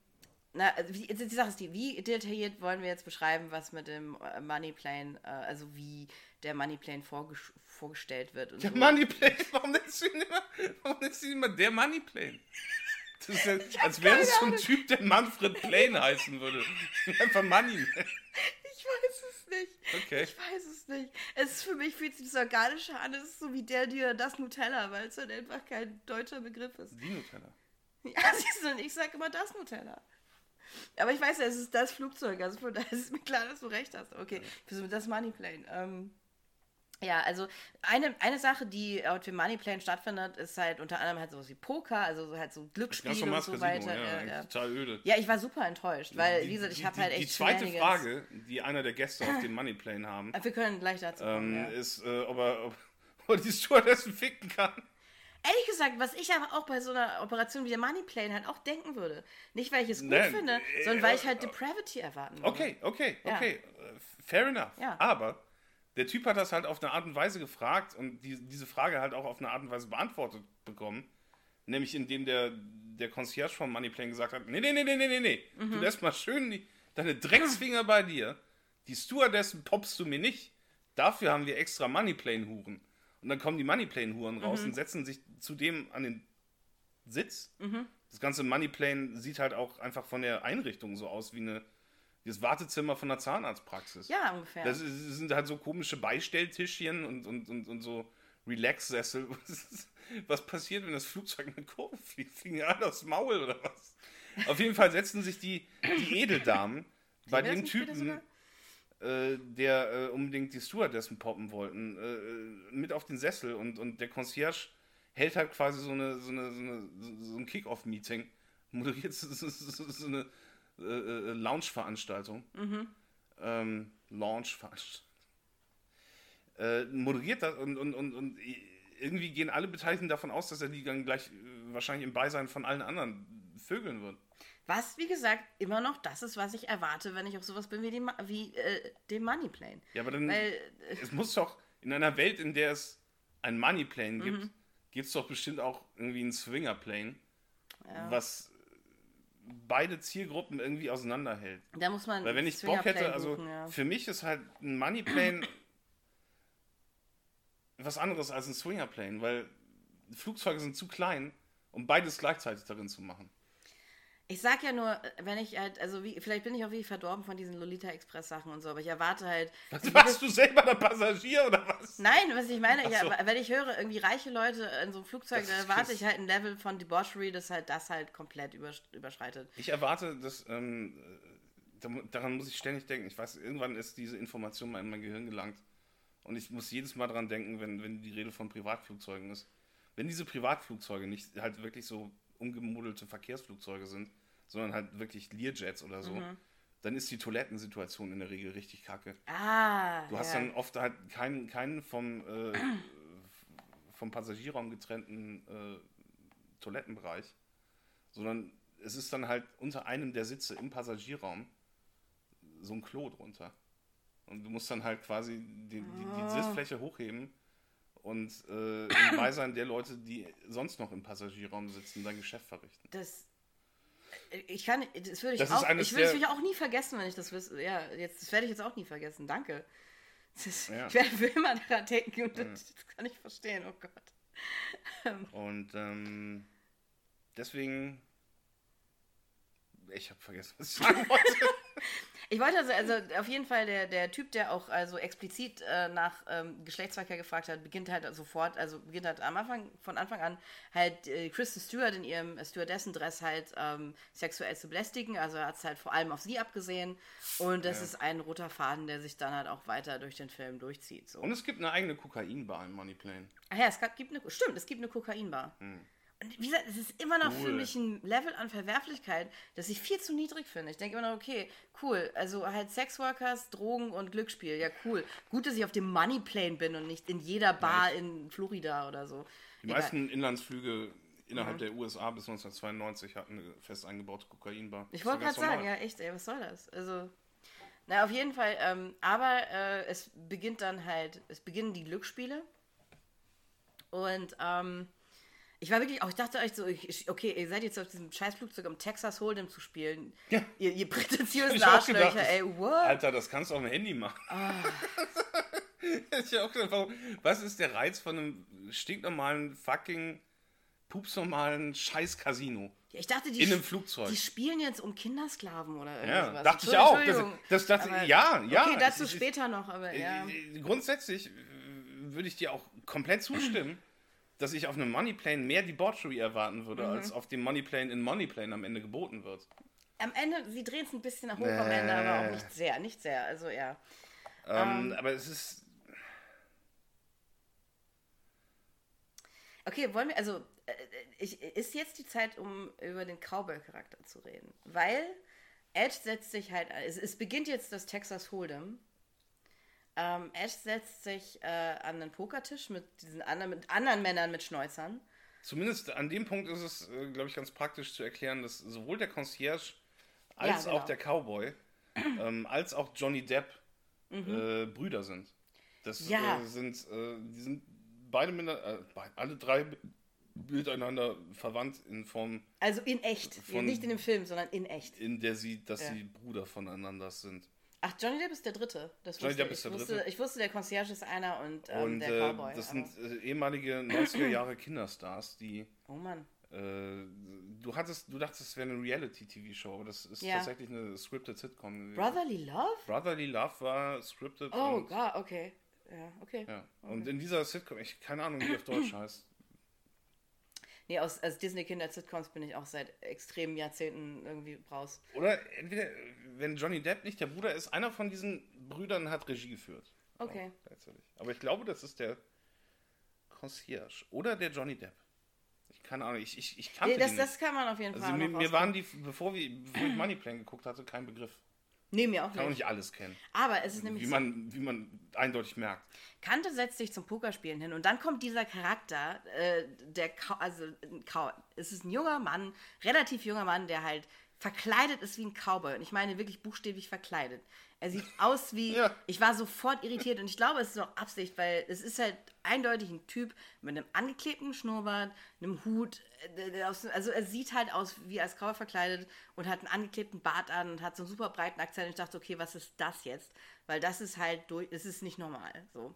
na, also wie, die Sache ist die, wie detailliert wollen wir jetzt beschreiben, was mit dem äh, Moneyplane, äh, also wie der Moneyplane vorges vorgestellt wird und Der so. Moneyplane, (laughs) warum nennst du ihn immer, warum nennst du ihn immer der Moneyplane? Das ist ja, als wäre es so ein Typ, der Manfred Plane heißen würde. Einfach Money. Ich weiß es nicht. Okay. Ich weiß es nicht. Es ist für mich fühlt sich das Organische an. Es ist so wie der dir das Nutella, weil es halt einfach kein deutscher Begriff ist. Die Nutella. Ja, (laughs) siehst du, und ich sag immer das Nutella. Aber ich weiß ja, es ist das Flugzeug, also von daher (laughs) ist mir klar, dass du recht hast. Okay, das Moneyplane. Ähm, ja, also eine, eine Sache, die auf dem Moneyplane stattfindet, ist halt unter anderem halt sowas wie Poker, also so halt so Glücksspiele und so Casino, weiter. ja, ja, ja. Total öde. ja, ich war super enttäuscht, weil, Die- wie gesagt, ich habe halt echt Die zweite Frage, die einer der Gäste auf dem Moneyplane haben, (laughs) Wir können gleich dazu kommen, ähm, ja. ist, äh, ob, er, ob, (laughs) ob die Stewardessen ficken kann. Ehrlich gesagt, was ich aber auch bei so einer Operation wie der Moneyplane halt auch denken würde. Nicht, weil ich es gut Nein, finde, äh, sondern weil ich äh, halt Depravity erwarten würde. Okay, okay, Ja. okay. äh, Fair enough. Ja. Aber der Typ hat das halt auf eine Art und Weise gefragt und die, diese Frage halt auch auf eine Art und Weise beantwortet bekommen. Nämlich indem der, der Concierge vom Moneyplane gesagt hat, nee, nee, nee, nee, nee, nee, nee. Mhm. Du lässt mal schön die, deine Drecksfinger bei dir. Die Stewardessen poppst du mir nicht. Dafür haben wir extra Moneyplane-Huren. Und dann kommen die Moneyplane-Huren raus Mhm. und setzen sich zudem an den Sitz. Das ganze Moneyplane sieht halt auch einfach von der Einrichtung so aus wie eine, das Wartezimmer von einer Zahnarztpraxis. Ja, ungefähr. Das ist, sind halt so komische Beistelltischchen und, und, und, und so Relax-Sessel. (laughs) Was passiert, wenn das Flugzeug in eine Kurve fliegt? Fliegen die alle aufs Maul oder was? Auf jeden Fall setzen sich die, die Edeldamen bei das dem Typen, äh, der äh, unbedingt die Stewardessen poppen wollten, äh, mit auf den Sessel und, und der Concierge hält halt quasi so, eine, so, eine, so, eine, so ein Kick-Off-Meeting, (laughs) moderiert so, so, eine äh, äh, Lounge-Veranstaltung. Ähm, Launch-Veranstaltung. Äh, moderiert das und, und, und, und irgendwie gehen alle Beteiligten davon aus, dass er die dann gleich äh, wahrscheinlich im Beisein von allen anderen vögeln wird. Was, wie gesagt, immer noch das ist, was ich erwarte, wenn ich auf sowas bin wie, dem, Ma- wie äh, dem Moneyplane. Ja, aber dann, Weil, äh, es muss doch, in einer Welt, in der es ein Moneyplane gibt, Mhm. gibt es doch bestimmt auch irgendwie einen Swingerplane, Ja. was beide Zielgruppen irgendwie auseinanderhält. da muss man Weil wenn ich Bock hätte, also buchen, ja. für mich ist halt ein Moneyplane was anderes als ein Swingerplane, weil Flugzeuge sind zu klein, um beides gleichzeitig darin zu machen. Ich sag ja nur, wenn ich halt, also wie, vielleicht bin ich auch wie verdorben von diesen Lolita Express Sachen und so, aber ich erwarte halt. Was, warst du selber der Passagier oder was? Nein, was ich meine, ich, so. wenn ich höre, irgendwie reiche Leute in so einem Flugzeug, dann erwarte ich halt ein Level von Debauchery, das halt das halt komplett übersch- überschreitet. Ich erwarte, dass ähm, da- daran muss ich ständig denken. Ich weiß, irgendwann ist diese Information mal in mein Gehirn gelangt. Und ich muss jedes Mal daran denken, wenn, wenn die Rede von Privatflugzeugen ist. Wenn diese Privatflugzeuge nicht halt wirklich so umgemodelte Verkehrsflugzeuge sind, sondern halt wirklich Learjets oder so, dann ist die Toilettensituation in der Regel richtig kacke. Ah. Du hast ja. dann oft halt keinen, keinen vom, äh, vom Passagierraum getrennten äh, Toilettenbereich, sondern es ist dann halt unter einem der Sitze im Passagierraum so ein Klo drunter. Und du musst dann halt quasi die, die, die Sitzfläche hochheben und äh, im Beisein der Leute, die sonst noch im Passagierraum sitzen, dein Geschäft verrichten. Das. Ich kann, das würde ich Das auch, ich würde es auch nie vergessen, wenn ich das wüsste. Ja, jetzt, das werde ich jetzt auch nie vergessen. Danke. Ist, Ja. Ich werde für immer daran denken und das, das kann ich verstehen. Oh Gott. Und ähm, deswegen. Ich habe vergessen, was ich sagen wollte. (laughs) Ich wollte also, also auf jeden Fall der, der Typ, der auch also explizit äh, nach ähm, Geschlechtsverkehr gefragt hat, beginnt halt sofort, also beginnt halt am Anfang, von Anfang an halt äh, Kristen Stewart in ihrem Stewardessendress halt ähm, sexuell zu belästigen. Also er hat es halt vor allem auf sie abgesehen. Und das Ja. ist ein roter Faden, der sich dann halt auch weiter durch den Film durchzieht. So. Und es gibt eine eigene Kokainbar im Moneyplane. Ach ja, es gab, gibt eine, stimmt, es gibt eine Kokainbar. Und wie gesagt, es ist immer noch für. Cool. mich ein Level an Verwerflichkeit, das ich viel zu niedrig finde. Ich denke immer noch, okay, cool, also halt Sexworkers, Drogen und Glücksspiel, ja cool. Gut, dass ich auf dem Moneyplane bin und nicht in jeder Bar in Florida oder so. Die Egal. meisten Inlandsflüge innerhalb der USA bis 1992 hatten eine fest eingebaute Kokainbar. Ich wollte ja gerade sagen, ja echt, ey, was soll das? Also, na, auf jeden Fall, ähm, aber äh, es beginnt dann halt, es beginnen die Glücksspiele. Und ähm, ich war wirklich auch, ich dachte euch so, ich, okay, ihr seid jetzt auf diesem Scheißflugzeug, um Texas Hold'em zu spielen. Ja. Ihr, ihr prätentiösen gedacht, Arschlöcher, ey, what? Alter, das kannst du auf dem Handy machen. Ah. (laughs) ich auch gedacht, warum, was ist der Reiz von einem stinknormalen, fucking, pupsnormalen Scheiß-Casino? Ja, ich dachte, die, In einem Flugzeug. die spielen jetzt um Kindersklaven oder irgendwie Ja, dachte ich auch. Das, das dachte, Aber- ja, ja. Okay, dazu Ich- später noch, aber ja. Äh, Grundsätzlich äh, würde ich dir auch komplett zustimmen, (clears throat) dass ich auf einem Moneyplane mehr Debauchery erwarten würde, Mhm. als auf dem Moneyplane in Moneyplane am Ende geboten wird. Am Ende, sie drehen es ein bisschen nach hoch am Ende, aber auch nicht sehr, nicht sehr. Also ja. Ähm, aber es ist. Okay, wollen wir, also äh, ich, ist jetzt die Zeit, um über den Cowboy-Charakter zu reden. Weil Edge setzt sich halt, es, es beginnt jetzt das Texas Hold'em. Ähm, Edge setzt sich äh, an den Pokertisch mit diesen anderen, mit anderen Männern mit Schnäuzern. Zumindest an dem Punkt ist es, äh, glaube ich, ganz praktisch zu erklären, dass sowohl der Concierge als Ja, auch genau. der Cowboy, (clears throat) ähm, als auch Johnny Depp äh, Brüder sind. Das Mhm. Ja. äh, sind, äh, die sind beide miteinander, äh, alle drei miteinander verwandt in Form, Also in echt. Von- Nicht in dem Film, sondern in echt. in der sie, dass Ja. sie Brüder voneinander sind. Ach, Johnny Depp ist der Dritte. Das Johnny wusste, Depp ich, ist der wusste, Dritte. ich wusste, der Concierge ist einer und, ähm, Und der äh, Cowboy. das aber- sind äh, ehemalige 90er Jahre Kinderstars, die oh Mann. äh, du hattest, du dachtest, es wäre eine Reality-TV-Show, aber das ist Ja. tatsächlich eine scripted Sitcom. Brotherly Love? Brotherly Love war scripted. Oh Gott, okay. Ja, okay. Ja. Und in dieser Sitcom, ich keine Ahnung, wie die auf Deutsch (clears throat) heißt. Nee, aus, aus Disney-Kinder-Sitcoms bin ich auch seit extremen Jahrzehnten irgendwie raus. Oder entweder, wenn Johnny Depp nicht der Bruder ist, einer von diesen Brüdern hat Regie geführt. Okay. Tatsächlich. Aber ich glaube, das ist der Concierge oder der Johnny Depp. Ich keine Ahnung, ich, ich, ich kannte Nee, das, das nicht. kann man auf jeden Also Fall mir, mir waren die, bevor, wir, bevor ich Moneyplan geguckt hatte, kein Begriff. Nee, mir auch Kann auch nicht. nicht alles kennen. Aber es ist nämlich Wie so, man, wie man eindeutig merkt. Kante setzt sich zum Pokerspielen hin und dann kommt dieser Charakter, äh, der, Ka also Ka es ist ein junger Mann, relativ junger Mann, der halt verkleidet ist wie ein Cowboy und ich meine wirklich buchstäblich verkleidet. Er sieht (laughs) aus wie, Ja. ich war sofort irritiert und ich glaube, es ist auch Absicht, weil es ist halt eindeutig ein Typ mit einem angeklebten Schnurrbart, einem Hut, äh, also er sieht halt aus wie als Cowboy verkleidet und hat einen angeklebten Bart an und hat so einen super breiten Akzent und ich dachte, okay, was ist das jetzt? Weil das ist halt durch, es ist nicht normal, so.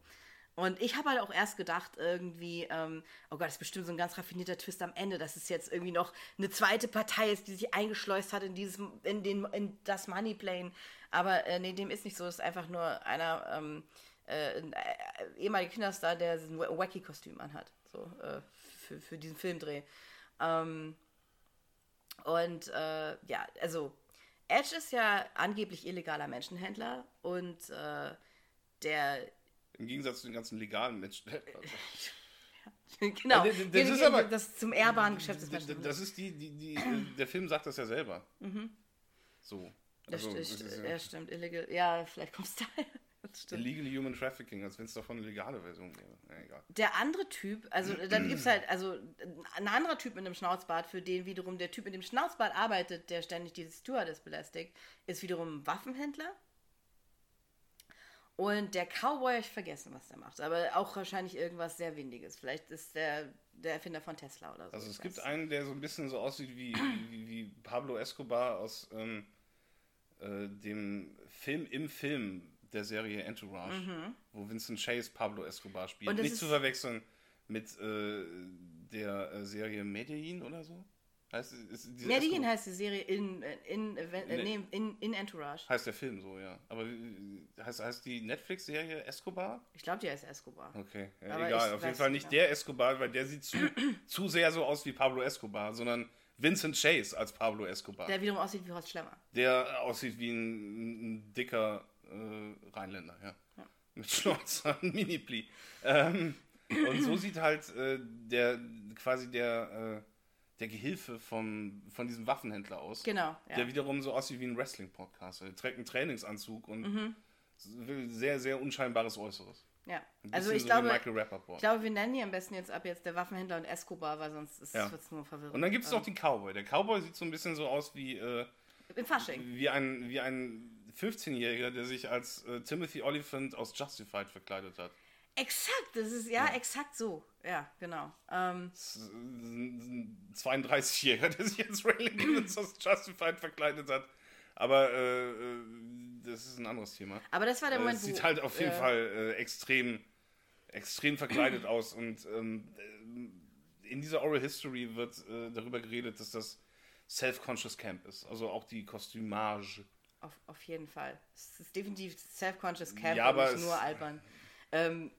Und ich habe halt auch erst gedacht, irgendwie, ähm, oh Gott, das ist bestimmt so ein ganz raffinierter Twist am Ende, dass es jetzt irgendwie noch eine zweite Partei ist, die sich eingeschleust hat in dieses, in den, in das Moneyplane. Aber äh, nee, dem ist nicht so. Es ist einfach nur einer ähm, äh, äh, ehemaliger Kinderstar, der ein wa- Wacky-Kostüm anhat. So, äh, für, für diesen Filmdreh. Ähm, und äh, ja, also Edge ist ja angeblich illegaler Menschenhändler und äh, der Im Gegensatz zu den ganzen legalen Menschen. (laughs) (laughs) genau, Ja, das- das das, ist aber- das zum ehrbaren Geschäft des Das, Menschen. das ist die, die, die, äh, der Film sagt das ja selber. So. Mhm. Das Also, es ist ja, stimmt, illegal. Ja, vielleicht kommst du daher. (laughs) Das stimmt. Illegal Human Trafficking, als wenn es davon eine legale Version wäre. Ja, egal. Der andere Typ, also dann gibt es (clears throat) halt, also ein anderer Typ mit einem Schnauzbart, für den wiederum der Typ mit dem Schnauzbart arbeitet, der ständig diese Stewardess belästigt, ist wiederum ein Waffenhändler. Und der Cowboy, ich vergessen, was der macht, aber auch wahrscheinlich irgendwas sehr Windiges. Vielleicht ist der der Erfinder von Tesla oder so. Also es gibt einen, der so ein bisschen so aussieht wie, wie, wie Pablo Escobar aus ähm, äh, dem Film im Film der Serie Entourage, wo Vincent Chase Pablo Escobar spielt. Mhm. Und Nicht zu verwechseln mit äh, der äh, Serie Medellin oder so. Heißt, ist diese Medellin Escobar- heißt die Serie in, in, in, äh, nee, in, in Entourage. heißt der Film so, ja. Aber äh, heißt, heißt die Netflix-Serie Escobar? Ich glaube, die heißt Escobar. Okay, ja, egal. Auf jeden Fall nicht der Escobar, weil der sieht zu, (clears throat) zu sehr so aus wie Pablo Escobar, sondern Vincent Chase als Pablo Escobar. Der, Der wiederum aussieht wie Horst Schlemmer. aussieht wie ein, ein dicker äh, Rheinländer, ja. Mit Schnauzer, (laughs) Mini-Pli. Ähm, und so sieht halt äh, der quasi der, äh, der Gehilfe vom, von diesem Waffenhändler aus. Genau, ja. Der wiederum so aussieht wie ein Wrestling-Podcast. Er trägt einen Trainingsanzug und Mhm. sehr, sehr unscheinbares Äußeres. Ja. Also ich so glaube, ich glaube, wir nennen die am besten jetzt ab jetzt der Waffenhändler und Escobar, weil sonst Ja. wird es nur verwirrend. Und dann gibt es noch den Cowboy. Der Cowboy sieht so ein bisschen so aus wie, äh, Im Fasching. wie, ein, wie ein 15-Jähriger, der sich als äh, Timothy Oliphant aus Justified verkleidet hat. Exakt, das ist ja, exakt so. Ja, genau. Ähm, Das ist ein 32-Jähriger, (laughs) der sich als Ray Gibbons aus Justified verkleidet hat. Aber äh, äh, das ist ein anderes Thema. aber das war der Äh, Moment, es sieht wo, halt auf jeden äh, Fall äh, extrem, extrem verkleidet (clears throat) aus. Und ähm, äh, in dieser Oral History wird äh, darüber geredet, dass das self-conscious Camp ist. Also auch die Kostümage. Auf, auf jeden Fall. Es ist definitiv self-conscious Camp Ja, aber und nicht nur albern. (laughs) Ähm,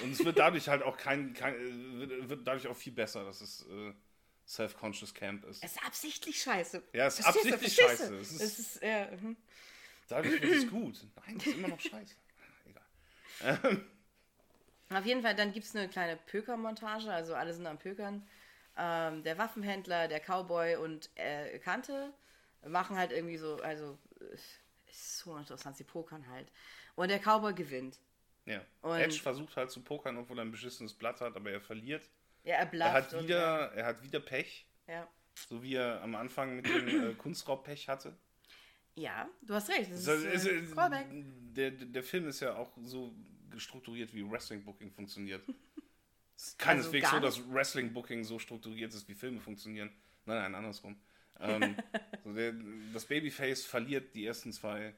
Und es wird dadurch halt auch kein, kein äh, wird, wird dadurch auch viel besser, dass es äh, self-conscious Camp ist. es ist absichtlich scheiße. Ja, es ist Verstehst absichtlich scheiße. Es ist- Es ist, ja, mhm. Dadurch wird es gut. Nein, es ist immer noch scheiße. (laughs) Egal. Auf jeden Fall, dann gibt es eine kleine Pöker-Montage, also alle sind am Pökern. Ähm, der Waffenhändler, der Cowboy und äh, Kante machen halt irgendwie so, also äh, ist so interessant, sie pokern halt. Und der Cowboy gewinnt. Ja. Und- Edge versucht halt zu pokern, obwohl er ein beschissenes Blatt hat, aber er verliert. Ja, er Er hat und, wieder, er hat wieder Pech, ja. so wie er am Anfang mit dem äh, (clears throat) Kunstraub-Pech hatte. ja, du hast recht. Das Das ist, ist, äh, Callback. der, der Film ist ja auch so strukturiert, wie Wrestling-Booking funktioniert. Es ist keineswegs gar so, dass Wrestling-Booking so strukturiert ist, wie Filme funktionieren. Nein, nein, andersrum. Ähm, (laughs) so der, das Babyface verliert die ersten zwei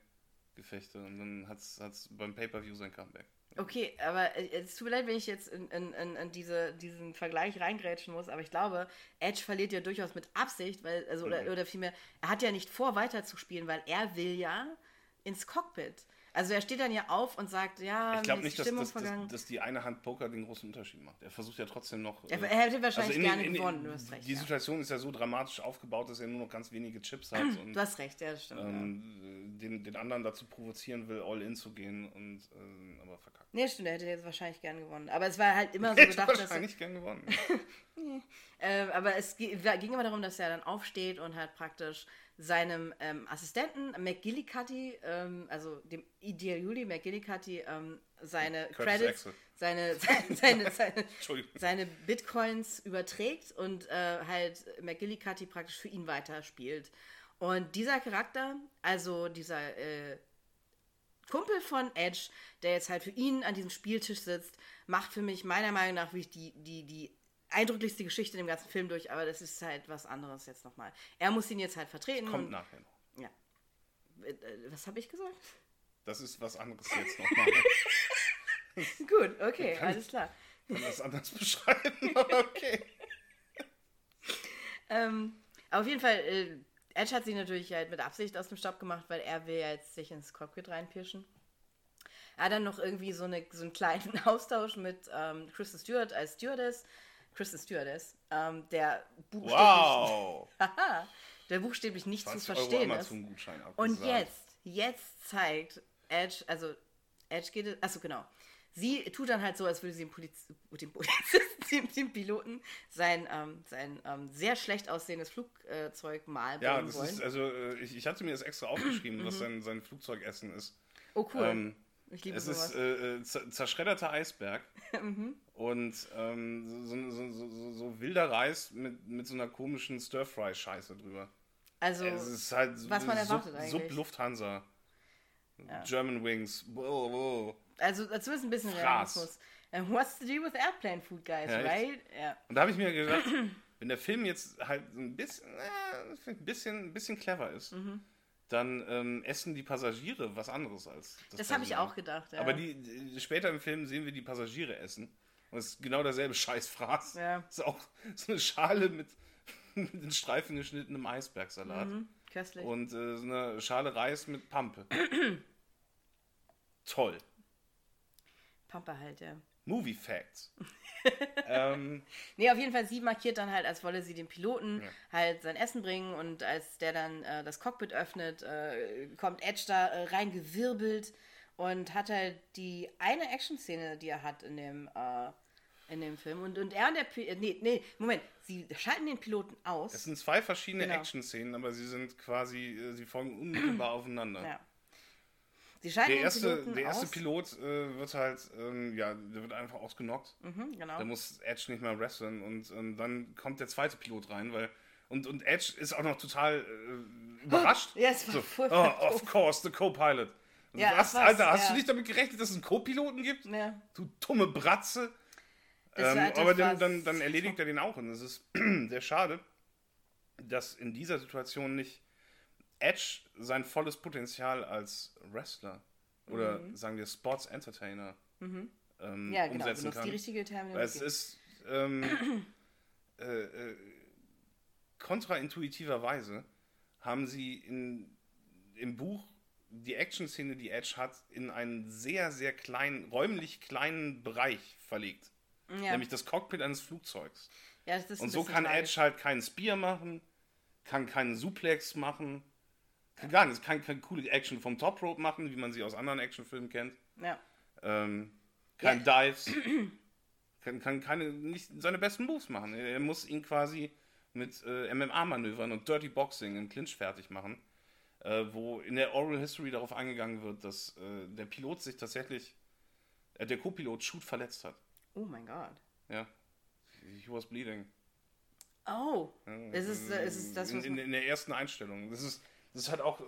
Gefechte und dann hat es beim Pay-Per-View sein Comeback. Okay, aber äh, es tut mir leid, wenn ich jetzt in, in, in, diese, diesen Vergleich reingrätschen muss, aber ich glaube, Edge verliert ja durchaus mit Absicht, weil, also, Mhm. oder, oder vielmehr, er hat ja nicht vor, weiterzuspielen, weil er will ja ins Cockpit. Also er steht dann ja auf und sagt, ja, Ich glaube nicht, dass, dass, dass, dass die eine Hand Poker den großen Unterschied macht. Er versucht ja trotzdem noch. er, äh, er hätte wahrscheinlich in den- gerne in den- gewonnen, du hast recht. Die Ja. Situation ist ja so dramatisch aufgebaut, dass er nur noch ganz wenige Chips hat (clears throat) und Du hast recht, ja, das stimmt. ja. ähm, den, den anderen dazu provozieren will, all in zu gehen und ähm, aber verkackt. Nee, stimmt, er hätte jetzt wahrscheinlich gerne gewonnen. Aber es war halt immer so Hätte gedacht, dass er, wahrscheinlich gern gewonnen. (laughs) Ähm, aber es ging immer darum, dass er dann aufsteht und halt praktisch seinem ähm, Assistenten McGillicuddy, ähm, also dem Ideali McGillicuddy, ähm, seine Curtis Credits, (laughs) seine, seine, seine, (laughs) seine Bitcoins überträgt und äh, halt McGillicuddy praktisch für ihn weiterspielt. Und dieser Charakter, also dieser äh, Kumpel von Edge, der jetzt halt für ihn an diesem Spieltisch sitzt, macht für mich meiner Meinung nach wirklich die, die, die eindrücklichste Geschichte in dem ganzen Film durch, aber das ist halt was anderes jetzt nochmal. Er muss ihn jetzt halt vertreten. Kommt und, nachher noch. Ja. Äh, äh, Was habe ich gesagt? Das ist was anderes jetzt nochmal. (laughs) Gut, okay, alles klar. Ich kann das anders (laughs) beschreiben, aber (laughs) okay. Ähm, aber auf jeden Fall, äh, Edge hat sich natürlich halt mit Absicht aus dem Staub gemacht, weil er will ja jetzt sich ins Cockpit reinpirschen. Er hat dann noch irgendwie so, eine, so einen kleinen Austausch mit ähm, Kristen Stewart als Stewardess. Kristen Stewardess, ähm, der buchstäblich, Wow! (laughs) Der buchstäblich nicht zu 20 Euro verstehen ist. Und jetzt, jetzt zeigt Edge, also Edge geht achso genau, sie tut dann halt so, als würde sie dem, Poliz dem Polizisten, (laughs) dem, dem Piloten sein, ähm, sein ähm, sehr schlecht aussehendes Flugzeug mal Ja, das wollen. ist, also äh, ich, ich hatte mir das extra aufgeschrieben, was sein, sein Flugzeugessen ist. oh cool, Ähm, ich liebe es sowas. ist äh, äh, zer- zerschredderter Eisberg (laughs) Mhm. Und ähm, so, so, so, so, wilder Reis mit, mit so einer komischen Stir-Fry-Scheiße drüber. also, Es ist halt was man erwartet Sub, eigentlich. Sub Lufthansa. German Wings. Wow, wow. also zumindest ein bisschen Fraß. Realismus. And what's to do with airplane food, guys, Ja, right? Ja. Und da habe ich mir gedacht, (clears throat) wenn der Film jetzt halt so ein bisschen, äh, ein bisschen, ein bisschen clever ist, Mhm. dann ähm, essen die Passagiere was anderes als das Das habe ich auch gedacht, ja. Aber die, die, später im Film sehen wir die Passagiere essen. Und es ist genau derselbe Scheißfraß. Ja. Es ist auch so eine Schale mit, (laughs) mit in Streifen geschnittenem Eisbergsalat. Mhm, köstlich. Und äh, so eine Schale Reis mit Pampe. (clears throat) Toll. Pampa halt, ja. Movie Facts. (laughs) ähm, Nee, auf jeden Fall, sie markiert dann halt, als wolle sie dem Piloten Ja. halt sein Essen bringen und als der dann äh, das Cockpit öffnet, äh, kommt Edge da äh, reingewirbelt und hat halt die eine Action-Szene, die er hat in dem, äh, in dem Film. Und, und er und der Pi- äh, nee, nee, Moment, sie schalten den Piloten aus. es sind zwei verschiedene Genau. Action-Szenen, aber sie sind quasi, äh, sie folgen unmittelbar (clears throat) aufeinander. ja. Sie schalten Der den erste, Piloten der erste aus. Pilot äh, wird halt, ähm, ja, der wird einfach ausgenockt. Mhm, genau. Da muss Edge nicht mehr wresteln und ähm, dann kommt der zweite Pilot rein, weil und, und Edge ist auch noch total äh, überrascht. (gasps) Ja, es war so, furchtbar oh, (laughs) of course, the Co-Pilot. Und Ja, was, Alter, hast ja. du nicht damit gerechnet, dass es einen Co-Piloten gibt? Ja. Du dumme Bratze. Ähm, das aber dann, dann, dann erledigt er den auch. Und es ist (clears throat) sehr schade, dass in dieser Situation nicht Edge sein volles Potenzial als Wrestler oder sagen wir Sports Entertainer ähm, Mhm. ja, genau, umsetzen kann. die richtige Weil Terminologie. es ist ähm, (clears throat) äh, äh, kontraintuitiverweise haben sie in, im Buch die Action-Szene, die Edge hat, in einen sehr, sehr kleinen, räumlich kleinen Bereich verlegt. Ja. Nämlich das Cockpit eines Flugzeugs. Ja, Und so kann tragisch. Edge halt keinen Spear machen, kann keinen Suplex machen, kann gar nichts, kann keine coole Action vom Top Rope machen, wie man sie aus anderen Actionfilmen kennt. Ja. Ähm, kein Dives, (clears throat) kann, kann keine, nicht seine besten Moves machen. Er muss ihn quasi mit äh, MMA-Manövern und Dirty Boxing im Clinch fertig machen, äh, wo in der Oral History darauf eingegangen wird, dass äh, der Pilot sich tatsächlich, äh, der Co-Pilot Shoot verletzt hat. Oh mein Gott. Ja. He was bleeding. Oh. Ist es, äh, ist es das, in, was in, man, in der ersten Einstellung. Das ist, das hat auch, äh,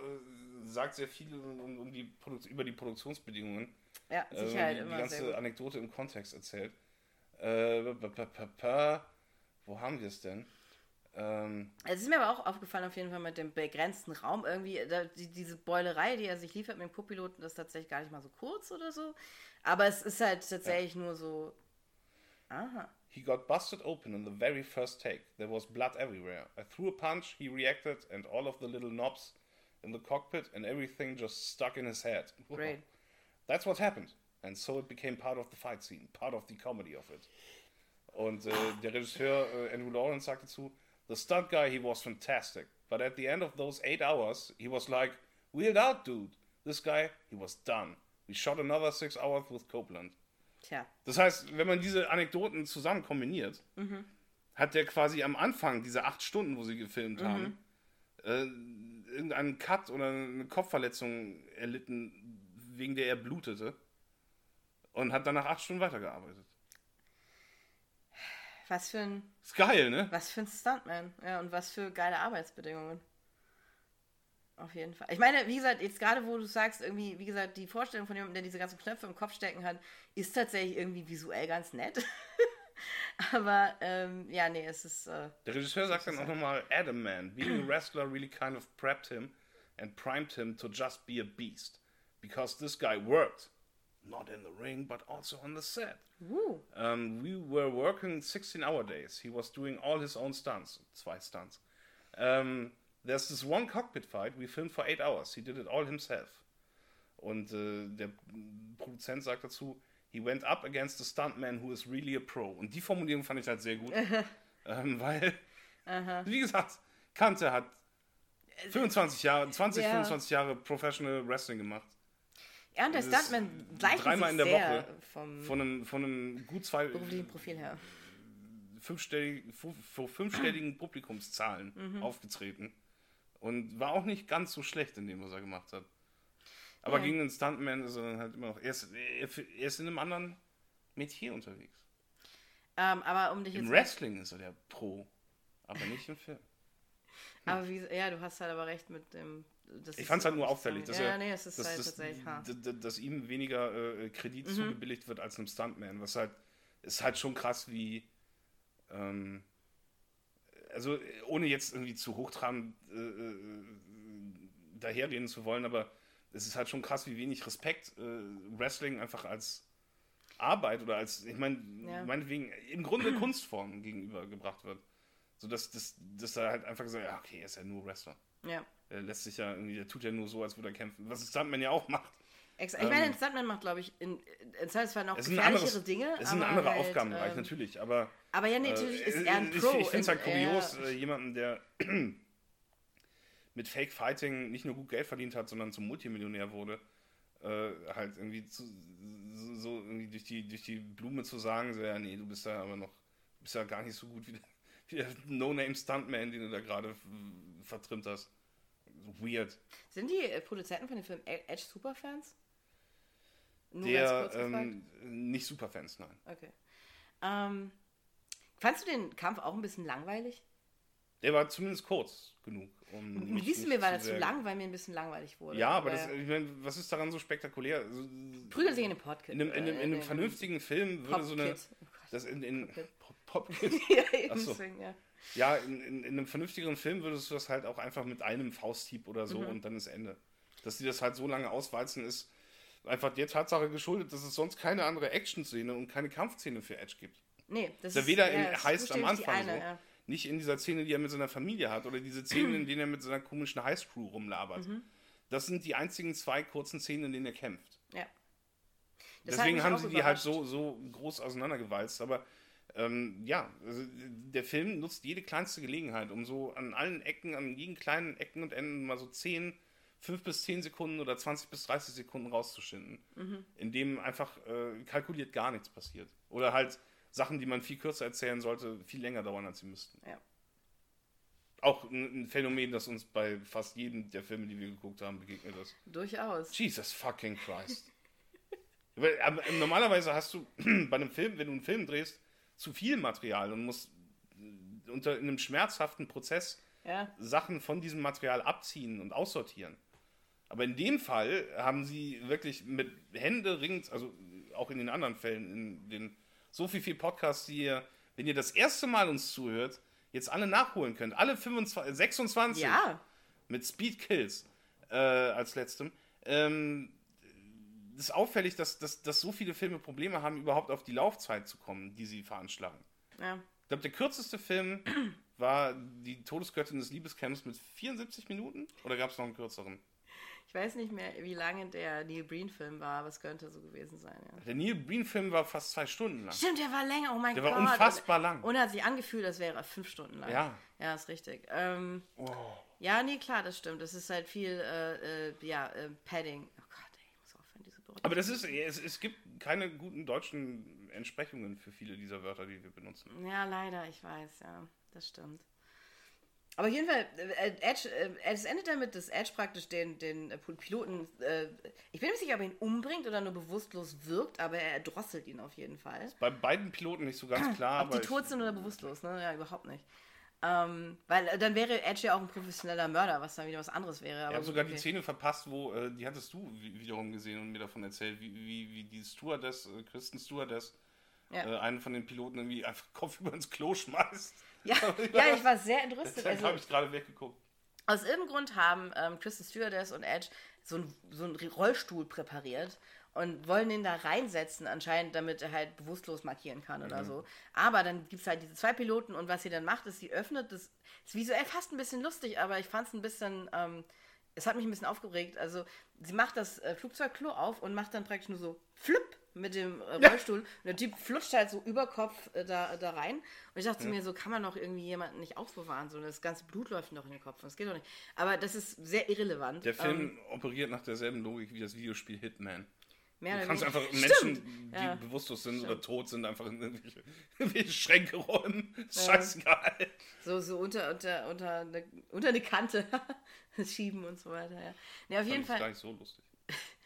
sagt sehr viel um, um die Produ über die Produktionsbedingungen. Ja, Äh, wenn Sicherheit die, die ganze. Anekdote im Kontext erzählt. Äh, pa- pa- pa- wo haben wir es denn? Ähm, Es ist mir aber auch aufgefallen, auf jeden Fall mit dem begrenzten Raum. Irgendwie, da, die, diese Beulerei, die er sich liefert mit dem Co-Piloten, das ist tatsächlich gar nicht mal so kurz oder so. Aber es ist halt tatsächlich nur so. Aha. He got busted open in the very first take. There was blood everywhere. I threw a punch, he reacted, and all of the little knobs in the cockpit and everything just stuck in his head. (laughs) Great. That's what happened. And so it became part of the fight scene, part of the comedy of it. Und äh, der Regisseur äh, Andrew Lawrence sagt dazu, The stunt guy, he was fantastic. But at the end of those eight hours, he was like, Wheeled out, dude. This guy, he was done. We shot another six hours with Copeland. Tja. Das heißt, wenn man diese Anekdoten zusammen kombiniert, hat der quasi am Anfang dieser acht Stunden, wo sie gefilmt haben, äh, irgendeinen Cut oder eine Kopfverletzung erlitten, wegen der er blutete und hat dann nach acht Stunden weitergearbeitet. Was für ein, Ist geil, ne? was für ein Stuntman. Ja, und was für geile Arbeitsbedingungen. Auf jeden Fall. Ich meine, wie gesagt, jetzt gerade wo du sagst, irgendwie, wie gesagt, die Vorstellung von jemandem, der diese ganzen Knöpfe im Kopf stecken hat, ist tatsächlich irgendwie visuell ganz nett. (laughs) Aber ähm, ja, nee, es ist. Äh, Der Regisseur sagt dann auch nochmal, Adam Man, being a wrestler really kind of prepped him and primed him to just be a beast. Because this guy worked. Not in the ring, but also on the set. Um, we were working 16 hour days. He was doing all his own stunts. Zwei Stunts. Um, there's this one cockpit fight we filmed for eight hours. He did it all himself. Und äh, der Produzent sagt dazu, he went up against a stuntman who is really a pro. Und die Formulierung fand ich halt sehr gut. ähm, weil, (laughs) wie gesagt, Kante hat 25 Jahre, 20, Ja. 25 Jahre Professional Wrestling gemacht. Ja, und der Stuntman gleicht dreimal in der Woche vom Von einem, von einem gut zwei, beruflichen Profil her. fünfstelligen, fu- vor fünfstelligen Publikumszahlen Mhm. aufgetreten. Und war auch nicht ganz so schlecht in dem, was er gemacht hat. Aber Ja. gegen den Stuntman ist er dann halt immer noch. Er ist, er, ist in einem anderen Metier unterwegs. Ähm, aber um dich Im jetzt. Wrestling ist er der Pro, aber nicht im Film. (laughs) Aber wie, ja, du hast halt aber recht mit dem. das Ich fand es halt nur auffällig, dass, ja, er, nee, es ist dass, halt dass, dass ihm weniger äh, Kredit Mhm. zugebilligt wird als einem Stuntman. Was halt, ist halt schon krass, wie. Ähm, also, äh, ohne jetzt irgendwie zu hochtrabend äh, äh, daherreden zu wollen, aber es ist halt schon krass, wie wenig Respekt äh, Wrestling einfach als Arbeit oder als, ich meine, Ja. meinetwegen im Grunde Kunstform gegenübergebracht wird. So dass, dass, dass da halt einfach gesagt ja, okay, er ist ja nur Wrestler. Ja. Er lässt sich ja irgendwie, der tut ja nur so, als würde er kämpfen. Was Stuntman ja auch macht. Ich meine, Ähm, ein Stuntman macht, glaube ich, in, in zwar noch gefährlichere Dinge. es ist ein aber anderer halt, Aufgabenbereich, ähm, natürlich. Aber Aber ja, natürlich äh, ist er ein ich, Pro. Ich finde es halt kurios, äh, jemanden, der (clears throat) mit Fake Fighting nicht nur gut Geld verdient hat, sondern zum Multimillionär wurde, äh, halt irgendwie zu, so, so irgendwie durch die, durch die Blume zu sagen, so, ja, nee, du bist ja aber noch, du bist ja gar nicht so gut wie der, der No-Name-Stuntman, den du da gerade vertrimmt hast. Weird. Sind die äh, Produzenten von dem Film Edge Superfans? Nur Der, ganz kurz gefragt. ähm, nicht Superfans, nein. Okay. Ähm, fandst du den Kampf auch ein bisschen langweilig? Der war zumindest kurz genug. Um Wissen nicht wir, war das zu lang, weil mir ein bisschen langweilig wurde. Ja, aber das, ich meine, was ist daran so spektakulär? Also, Prügelt sich in den Podcast. in einem, in einem, in einem vernünftigen Film würde so eine. Oh Das in, in, Popkid. Pop- Popkid? (laughs) ja, eben so. deswegen, ja. Ja, in, in, in einem vernünftigeren Film würdest du das halt auch einfach mit einem Fausthieb oder Mhm. so und dann ist Ende. Dass die das halt so lange auswalzen, ist einfach der Tatsache geschuldet, dass es sonst keine andere Action-Szene und keine Kampfszene für Edge gibt. Nee, das Ist ja weder ja, im heißt am Anfang eine, so. ja. nicht in dieser Szene, die er mit seiner Familie hat, oder diese Szenen, in (clears throat) denen er mit seiner komischen Highscrew rumlabert. Mhm. Das sind die einzigen zwei kurzen Szenen, in denen er kämpft. Ja. Das Deswegen haben sie die halt so, so groß auseinandergewalzt. Aber ähm, ja, also der Film nutzt jede kleinste Gelegenheit, um so an allen Ecken, an jeden kleinen Ecken und Enden mal so 10, 5 bis 10 Sekunden oder 20 bis 30 Sekunden rauszuschinden, Mhm. in dem einfach äh, kalkuliert gar nichts passiert. Oder halt Sachen, die man viel kürzer erzählen sollte, viel länger dauern, als sie müssten. Ja. Auch ein, ein Phänomen, das uns bei fast jedem der Filme, die wir geguckt haben, begegnet ist. Durchaus. Jesus fucking Christ. (laughs) Weil, aber normalerweise hast du (clears throat) bei einem Film, wenn du einen Film drehst, zu viel Material und musst äh, unter in einem schmerzhaften Prozess Ja. Sachen von diesem Material abziehen und aussortieren. Aber in dem Fall haben sie wirklich mit Hände ringend, also auch in den anderen Fällen, in den so viel, viel Podcasts, die ihr, wenn ihr das erste Mal uns zuhört, jetzt alle nachholen könnt. Alle 25, 26 Ja. mit Speed Kills äh, als letztem. Ähm, ist auffällig, dass, dass, dass so viele Filme Probleme haben, überhaupt auf die Laufzeit zu kommen, die sie veranschlagen. ja. Ich glaube, der kürzeste Film war die Todesgöttin des Liebescamps mit 74 Minuten? Oder gab es noch einen kürzeren? Ich weiß nicht mehr, wie lange der Neil Breen-Film war, aber es könnte so gewesen sein, ja. Der Neil Breen-Film war fast zwei Stunden lang. Stimmt, der war länger, oh mein Der Gott. war unfassbar lang. Und hat sich angefühlt, als wäre er fünf Stunden lang. Ja. Ja, ist richtig. Ähm, Oh. ja, nee, klar, das stimmt. Das ist halt viel, äh, äh, ja, äh, Padding. Oh Gott, ey, ich muss aufhören, diese Beruhigung. Aber das ist, es, es gibt keine guten deutschen Entsprechungen für viele dieser Wörter, die wir benutzen. Ja, leider, ich weiß, ja, das stimmt. Aber auf jeden Fall, äh, Edge, äh, es endet damit, dass Edge praktisch den, den äh, Piloten, äh, ich bin mir nicht sicher, ob er ihn umbringt oder nur bewusstlos wirkt, aber er erdrosselt ihn auf jeden Fall. Bei beiden Piloten nicht so ganz klar, Ob die tot sind oder bewusstlos, ne? Ja, überhaupt nicht. Ähm, weil äh, dann wäre Edge ja auch ein professioneller Mörder, was dann wieder was anderes wäre. Ich habe sogar okay. die Szene verpasst, wo, äh, die hattest du wi- wiederum gesehen und mir davon erzählt, wie, wie, wie die Stewardess, äh, Kristen Stewardess, Ja. äh, einen von den Piloten irgendwie einfach (laughs) Kopf über ins Klo schmeißt. Ja, (laughs) ja, ich war sehr entrüstet. Deshalb Also, habe ich gerade weggeguckt. Aus irgendeinem Grund haben ähm, Kristen Stewardess und Edge so, ein, so einen Rollstuhl präpariert und wollen den da reinsetzen, anscheinend, damit er halt bewusstlos markieren kann oder so. Aber dann gibt es halt diese zwei Piloten und was sie dann macht, ist, sie öffnet das. Ist visuell fast ein bisschen lustig, aber ich fand es ein bisschen. Ähm, es hat mich ein bisschen aufgeregt. Also, sie macht das äh, Flugzeugklo auf und macht dann praktisch nur so flipp mit dem äh, Rollstuhl. Und der Typ flutscht halt so über Kopf äh, da, da rein. Und ich dachte mir, so kann man doch irgendwie jemanden nicht aufbewahren. So, das ganze Blut läuft noch in den Kopf. Das geht doch nicht. Aber das ist sehr irrelevant. Der Film Ähm, operiert nach derselben Logik wie das Videospiel Hitman. mehr Du kannst weniger- einfach Stimmt. Menschen, die Ja. bewusstlos sind Stimmt. oder tot sind, einfach in irgendwelche, (laughs) irgendwelche Schränke räumen. Ist Ja. scheißegal. So, so unter, unter, unter, eine, unter eine Kante (laughs) schieben und so weiter. Ja. Nee, auf jeden Fand ich gar Fall. nicht so lustig. (laughs)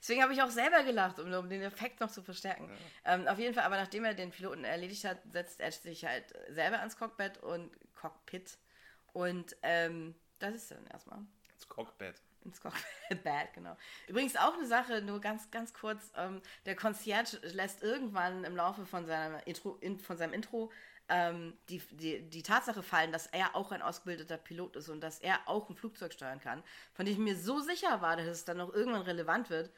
Deswegen habe ich auch selber gelacht, um, um den Effekt noch zu verstärken. Ähm, auf jeden Fall, aber nachdem er den Piloten erledigt hat, setzt Edge sich halt selber ans Cockpit und Cockpit. Und ähm, das ist dann erstmal. Das Cockpit. Ins Cockpit, (laughs) genau. Übrigens auch eine Sache, nur ganz, ganz kurz. Ähm, der Concierge lässt irgendwann im Laufe von seinem Intro, in, von seinem Intro ähm, die, die, die Tatsache fallen, dass er auch ein ausgebildeter Pilot ist und dass er auch ein Flugzeug steuern kann, von dem ich mir so sicher war, dass es dann noch irgendwann relevant wird.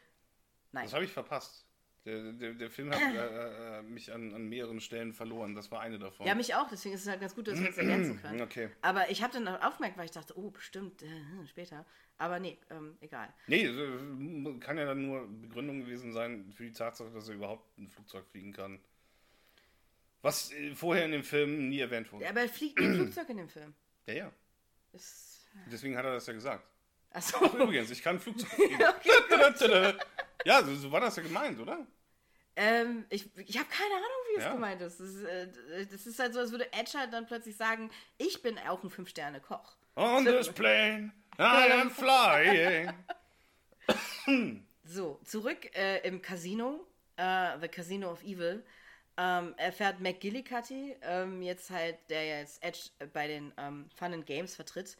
Nein. Das habe ich verpasst. Der, der, der Film hat (clears throat) äh, äh, mich an, an mehreren Stellen verloren. Das war eine davon. Ja, mich auch, deswegen ist es halt ganz gut, dass wir es ergänzen können. (clears throat) Okay. Aber ich habe dann auch aufgemerkt, weil ich dachte, oh, bestimmt, äh, später. Aber nee, ähm, egal. Nee, äh, kann ja dann nur Begründung gewesen sein für die Tatsache, dass er überhaupt ein Flugzeug fliegen kann. Was äh, vorher in dem Film nie erwähnt wurde. Aber er fliegt ein Flugzeug in dem Film. Ja, ja. Ist, Deswegen hat er das ja gesagt. achso. Ach, übrigens, ich kann ein Flugzeug (laughs) fliegen. (laughs) ja, so, so war das ja gemeint, oder? Ähm, ich ich habe keine Ahnung, wie es Ja. gemeint ist. Das, ist äh, das ist halt so, als würde Edge halt dann plötzlich sagen, ich bin auch ein Fünf-Sterne-Koch. On this plane, I am flying. So, zurück äh, im Casino, äh, The Casino of Evil, ähm, erfährt McGillicuddy, ähm, jetzt halt, der jetzt Edge bei den ähm, Fun and Games vertritt,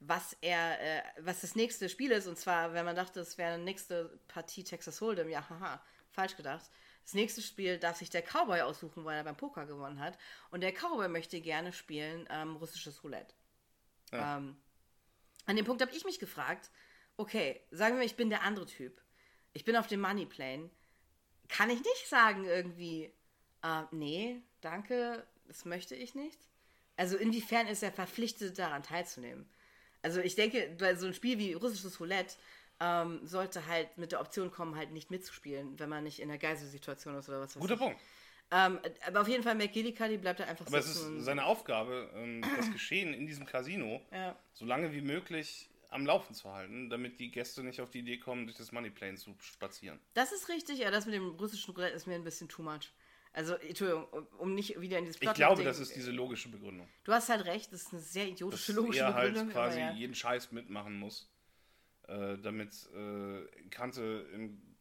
was er, äh, was das nächste Spiel ist. Und zwar, wenn man dachte, es wäre eine nächste Partie Texas Hold'em, ja, haha, falsch gedacht. Das nächste Spiel darf sich der Cowboy aussuchen, weil er beim Poker gewonnen hat. Und der Cowboy möchte gerne spielen ähm, russisches Roulette. Ja. Ähm, an dem Punkt habe ich mich gefragt, okay, sagen wir, ich bin der andere Typ. Ich bin auf dem Moneyplane. Kann ich nicht sagen irgendwie, Äh, nee, danke, das möchte ich nicht. Also inwiefern ist er verpflichtet, daran teilzunehmen? Also ich denke, bei so ein Spiel wie russisches Roulette ähm, sollte halt mit der Option kommen, halt nicht mitzuspielen, wenn man nicht in einer Geiselsituation ist oder was weiß Guter ich. Punkt. Ähm, aber auf jeden Fall, McGillicuddy bleibt da einfach Aber es ist sitzen. und- seine Aufgabe, ähm, das Geschehen in diesem Casino Ja. so lange wie möglich am Laufen zu halten, damit die Gäste nicht auf die Idee kommen, durch das Moneyplane zu spazieren. Das ist richtig, aber das mit dem russischen Roulette ist mir ein bisschen too much. Also, Entschuldigung, um- nicht wieder in dieses Ich Plot glaube, das ist diese logische Begründung. Du hast halt recht, das ist eine sehr Dass idiotische logische er halt Begründung. quasi aber ja. jeden Scheiß mitmachen muss, äh, damit äh, Kante im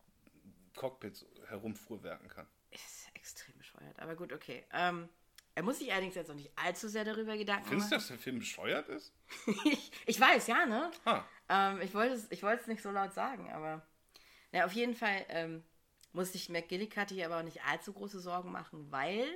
Cockpit herumfuhrwerken kann. Ist extrem bescheuert, aber gut, okay. Ähm, er muss sich allerdings jetzt auch nicht allzu sehr darüber Gedanken Findest du, machen. dass der Film bescheuert ist? ich, (laughs) ich weiß, ja, ne? Ha. Ähm, ich wollte es ich nicht so laut sagen, aber na, auf jeden Fall ähm, muss sich McGillicuddy aber auch nicht allzu große Sorgen machen, weil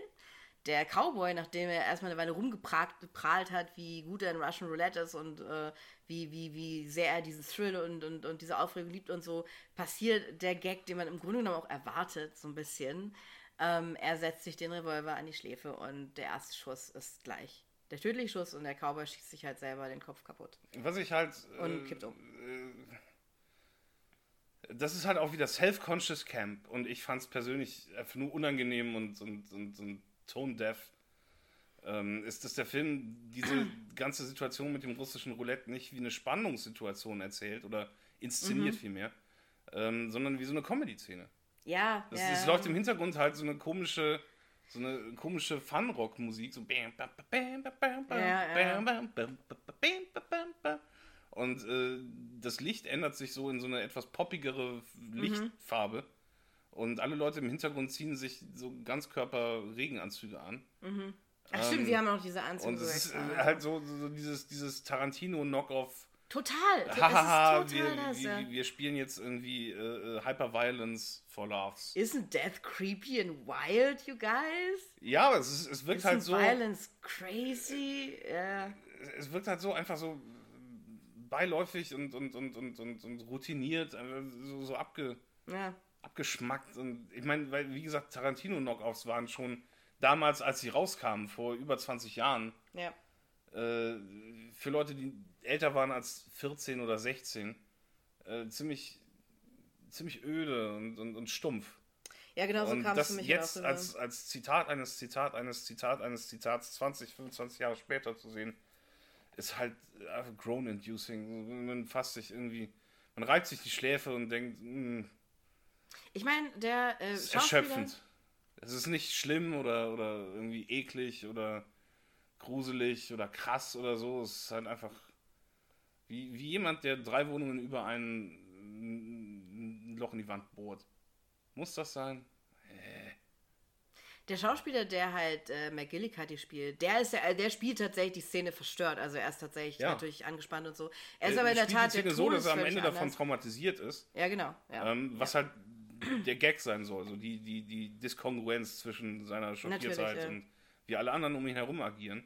der Cowboy, nachdem er erstmal eine Weile rumgeprahlt hat, wie gut er in Russian Roulette ist und äh, wie, wie, wie sehr er diesen Thrill und, und, und diese Aufregung liebt und so, passiert der Gag, den man im Grunde genommen auch erwartet, so ein bisschen. Ähm, er setzt sich den Revolver an die Schläfe und der erste Schuss ist gleich der tödliche Schuss und der Cowboy schießt sich halt selber den Kopf kaputt. Was ich halt. Und kippt um. Äh, das ist halt auch wieder Self-Conscious Camp und ich fand es persönlich einfach nur unangenehm und, und, und, und tone-deaf. Ähm, ist, dass der Film diese ganze Situation mit dem russischen Roulette nicht wie eine Spannungssituation erzählt oder inszeniert Mhm. vielmehr, ähm, sondern wie so eine Comedy-Szene. Ja, Es, ja. es läuft im Hintergrund halt so eine komische, so eine komische Fun-Rock-Musik, so Ja, ja. Und äh, das Licht ändert sich so in so eine etwas poppigere Lichtfarbe. Und alle Leute im Hintergrund ziehen sich so Ganzkörper-Regenanzüge an. Ach stimmt, sie haben auch diese Anzüge. Und es ist äh, halt so, so dieses, dieses Tarantino-Knock-off. Total. Hahaha, total wir, wir, wir spielen jetzt irgendwie äh, äh, Hyperviolence for Laughs. Isn't death creepy and wild, you guys? Ja, aber es, ist, es wirkt Isn't halt so. violence crazy? Ja. es wirkt halt so einfach so beiläufig und, und, und, und, und, und routiniert, einfach so, so abge, ja. abgeschmackt. Und ich meine, weil, wie gesagt, Tarantino-Knockoffs waren schon damals, als sie rauskamen, vor über 20 Jahren, Ja. äh, für Leute, die älter waren als 14 oder 16, äh, ziemlich, ziemlich öde und, und, und stumpf. Ja, genau so kam es das für mich jetzt auch als, als Zitat eines Zitat eines Zitat eines Zitats 20, 25 Jahre später zu sehen, ist halt einfach groan-inducing. Man fasst sich irgendwie, man reibt sich die Schläfe und denkt, mh, Ich meine, der äh, ist erschöpfend. Es ist nicht schlimm oder, oder irgendwie eklig oder gruselig oder krass oder so. Es ist halt einfach wie, wie jemand, der drei Wohnungen über ein, ein Loch in die Wand bohrt. Muss das sein? Der Schauspieler, der halt äh, McGillicuddy spielt, der ist ja, der spielt tatsächlich die Szene verstört. Also er ist tatsächlich Ja. natürlich angespannt und so. Er ist Äh, aber in der Tat der so, dass er am Ende davon anders. traumatisiert ist. Ja, genau. Ja. Ähm, was halt der Gag sein soll, so die, die, die Diskongruenz zwischen seiner ja. und wie alle anderen um ihn herum agieren.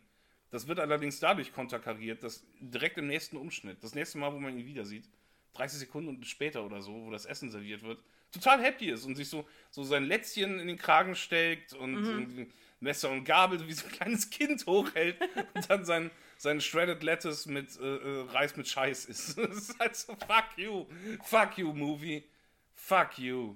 Das wird allerdings dadurch konterkariert, dass direkt im nächsten Umschnitt, das nächste Mal, wo man ihn wieder sieht, 30 Sekunden später oder so, wo das Essen serviert wird, total happy ist und sich so, so sein Lätzchen in den Kragen steckt und Mhm. Messer und Gabel wie so ein kleines Kind hochhält und dann sein, sein Shredded Lettuce mit äh, äh, Reis mit Scheiß isst. (laughs) Das ist halt so, fuck you, fuck you, Movie, fuck you.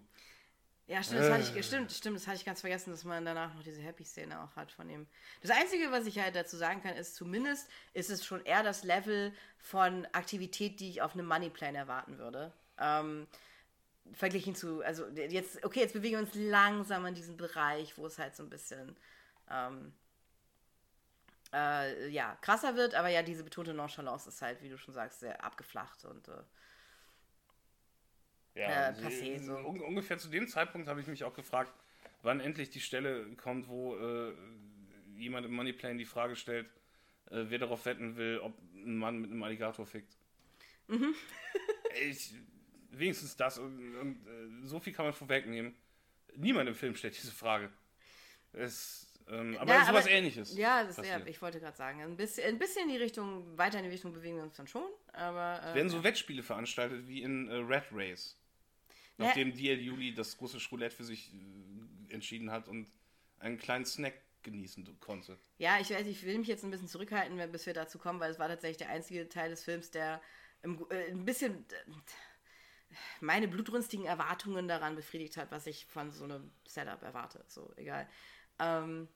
Ja, stimmt, das hatte Äh. ich, stimmt, stimmt, das hatte ich ganz vergessen, dass man danach noch diese Happy-Szene auch hat von ihm. Das Einzige, was ich halt dazu sagen kann, ist, zumindest ist es schon eher das Level von Aktivität, die ich auf einem Moneyplan erwarten würde. Ähm, verglichen zu, also jetzt, okay, jetzt bewegen wir uns langsam in diesen Bereich, wo es halt so ein bisschen, ähm, äh, ja, krasser wird, aber ja, diese betonte Nonchalance ist halt, wie du schon sagst, sehr abgeflacht und, äh, Ja, Äh, passé, so. un ungefähr zu dem Zeitpunkt habe ich mich auch gefragt, wann endlich die Stelle kommt, wo äh, jemand im Moneyplan die Frage stellt, äh, wer darauf wetten will, ob ein Mann mit einem Alligator fickt. Mhm. ich, wenigstens das und, und äh, so viel kann man vorwegnehmen. Niemand im Film stellt diese Frage. Es, ähm, aber Ja, sowas aber- ähnliches. Ja, das, ja passiert. ich wollte gerade sagen, ein bisschen, ein bisschen in die Richtung, weiter in die Richtung bewegen wir uns dann schon, aber. Äh, werden so Wettspiele veranstaltet wie in äh, Red Race. Ja. Nachdem DL Juli das russische Roulette für sich äh, entschieden hat und einen kleinen Snack genießen konnte. Ja, ich weiß, ich will mich jetzt ein bisschen zurückhalten, bis wir dazu kommen, weil es war tatsächlich der einzige Teil des Films, der im, äh, ein bisschen äh, meine blutrünstigen Erwartungen daran befriedigt hat, was ich von so einem Setup erwarte. So, egal. Ähm,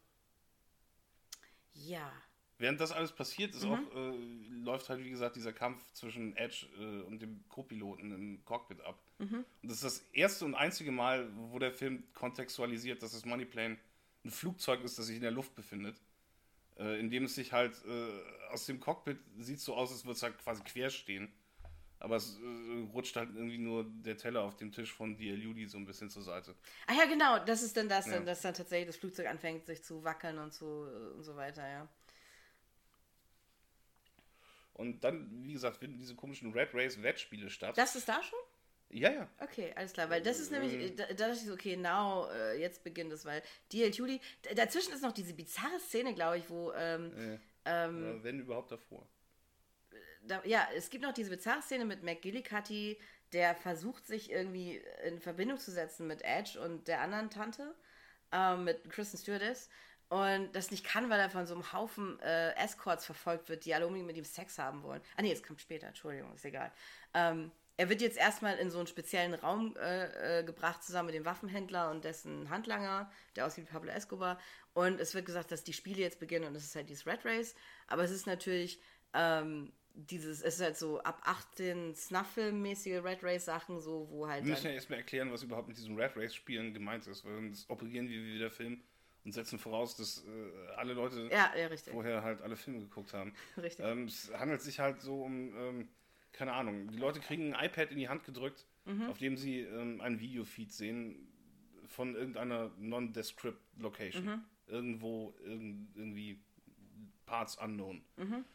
ja. Während das alles passiert, ist mhm. auch, äh, läuft halt, wie gesagt, dieser Kampf zwischen Edge äh, und dem Co-Piloten im Cockpit ab. Mhm. Und das ist das erste und einzige Mal, wo der Film kontextualisiert, dass das Moneyplane ein Flugzeug ist, das sich in der Luft befindet. Äh, indem es sich halt äh, aus dem Cockpit sieht so aus, als würde es halt quasi quer stehen. Aber es äh, rutscht halt irgendwie nur der Teller auf dem Tisch von D.L. Judy so ein bisschen zur Seite. Ah ja, genau, das ist dann das, ja. dass dann tatsächlich das Flugzeug anfängt, sich zu wackeln und so, und so weiter, ja. Und dann, wie gesagt, finden diese komischen Red Race Wettspiele statt. Das ist da schon? Ja, ja. Okay, alles klar, weil das ist nämlich, ähm. da, da dachte ich so, okay, now, äh, jetzt beginnt es, weil DL Judy, dazwischen ist noch diese bizarre Szene, glaube ich, wo, ähm, äh, ähm, wenn überhaupt davor. Da, ja, es gibt noch diese bizarre Szene mit McGillicuddy, der versucht, sich irgendwie in Verbindung zu setzen mit Edge und der anderen Tante, ähm, mit Kristen Stewardess und das nicht kann, weil er von so einem Haufen äh, Escorts verfolgt wird, die alle unbedingt mit ihm Sex haben wollen. Ah nee, es kommt später, Entschuldigung, ist egal. Ähm, er wird jetzt erstmal in so einen speziellen Raum äh, äh, gebracht, zusammen mit dem Waffenhändler und dessen Handlanger, der aussieht wie Pablo Escobar. Und es wird gesagt, dass die Spiele jetzt beginnen und es ist halt dieses Red Race. Aber es ist natürlich ähm, dieses, es ist halt so ab 18 Snuff-Film-mäßige Red Race-Sachen, so, wo halt. Wir müssen ja erstmal erklären, was überhaupt mit diesen Red Race-Spielen gemeint ist, weil das operieren wir wie der Film und setzen voraus, dass äh, alle Leute ja, ja, vorher halt alle Filme geguckt haben. (laughs) Richtig. Ähm, es handelt sich halt so um, ähm, keine Ahnung, die Leute kriegen ein iPad in die Hand gedrückt, mhm. auf dem sie ähm, einen Videofeed sehen von irgendeiner non-descript Location. Mhm. Irgendwo, irg irgendwie Parts unknown. Mhm.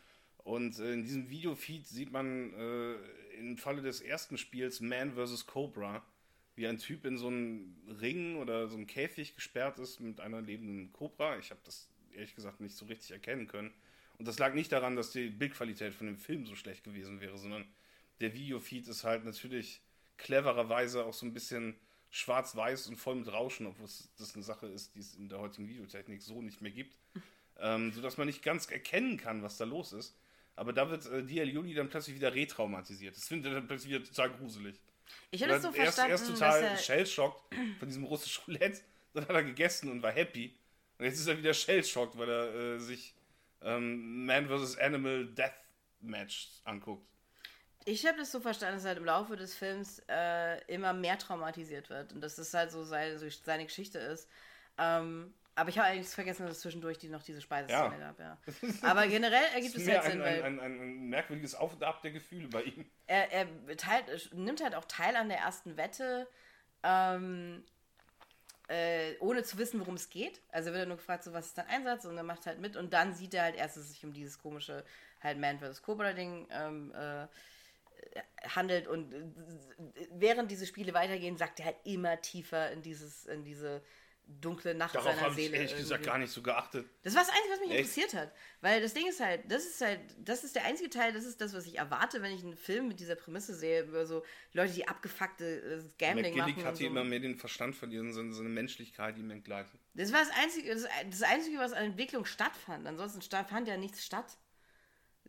Und äh, in diesem Videofeed sieht man äh, im Falle des ersten Spiels Man vs. Cobra wie ein Typ in so einem Ring oder so einem Käfig gesperrt ist mit einer lebenden Cobra. Ich habe das ehrlich gesagt nicht so richtig erkennen können. Und das lag nicht daran, dass die Bildqualität von dem Film so schlecht gewesen wäre, sondern der Videofeed ist halt natürlich clevererweise auch so ein bisschen schwarz-weiß und voll mit Rauschen, obwohl das eine Sache ist, die es in der heutigen Videotechnik so nicht mehr gibt. (laughs) ähm, sodass man nicht ganz erkennen kann, was da los ist. Aber da wird äh, DL Juli dann plötzlich wieder retraumatisiert. Das findet er dann plötzlich wieder total gruselig. Ich hätte es so verstanden, erst, erst total shell-schockt von diesem russischen Roulette, dann hat er gegessen und war happy. Und jetzt ist er wieder shell-schockt, weil er äh, sich ähm, Man vs. Animal Death Match anguckt. Ich habe das so verstanden, dass er halt im Laufe des Films äh, immer mehr traumatisiert wird und dass das halt so seine, so seine Geschichte ist. Ähm, aber ich habe eigentlich vergessen, dass es zwischendurch die noch diese Speiseszene ja. gab, ja. Aber generell ergibt (laughs) es halt Sinn, weil... Ein, ein, ein, merkwürdiges Auf und Ab der Gefühle bei ihm. Er, er teilt, nimmt halt auch teil an der ersten Wette, ähm, äh, ohne zu wissen, worum es geht. Also wird er nur gefragt, so, was ist dein Einsatz? Und er macht halt mit. Und dann sieht er halt erst, dass es sich um dieses komische halt Man vs. Cobra-Ding ähm, äh, handelt. Und äh, während diese Spiele weitergehen, sagt er halt immer tiefer in dieses, in diese dunkle Nacht Darauf seiner Seele. Ich ehrlich gesagt gar nicht so geachtet. Das war das Einzige, was mich Echt? interessiert hat. Weil das Ding ist halt, das ist halt, das ist der einzige Teil, das ist das, was ich erwarte, wenn ich einen Film mit dieser Prämisse sehe, über so Leute, die abgefuckte äh, Gambling McGillick machen. hatte so. immer mehr den Verstand verlieren, so, so eine Menschlichkeit, die ihm entgleitet. Das war das Einzige, das, das Einzige, was an Entwicklung stattfand. Ansonsten fand ja nichts statt.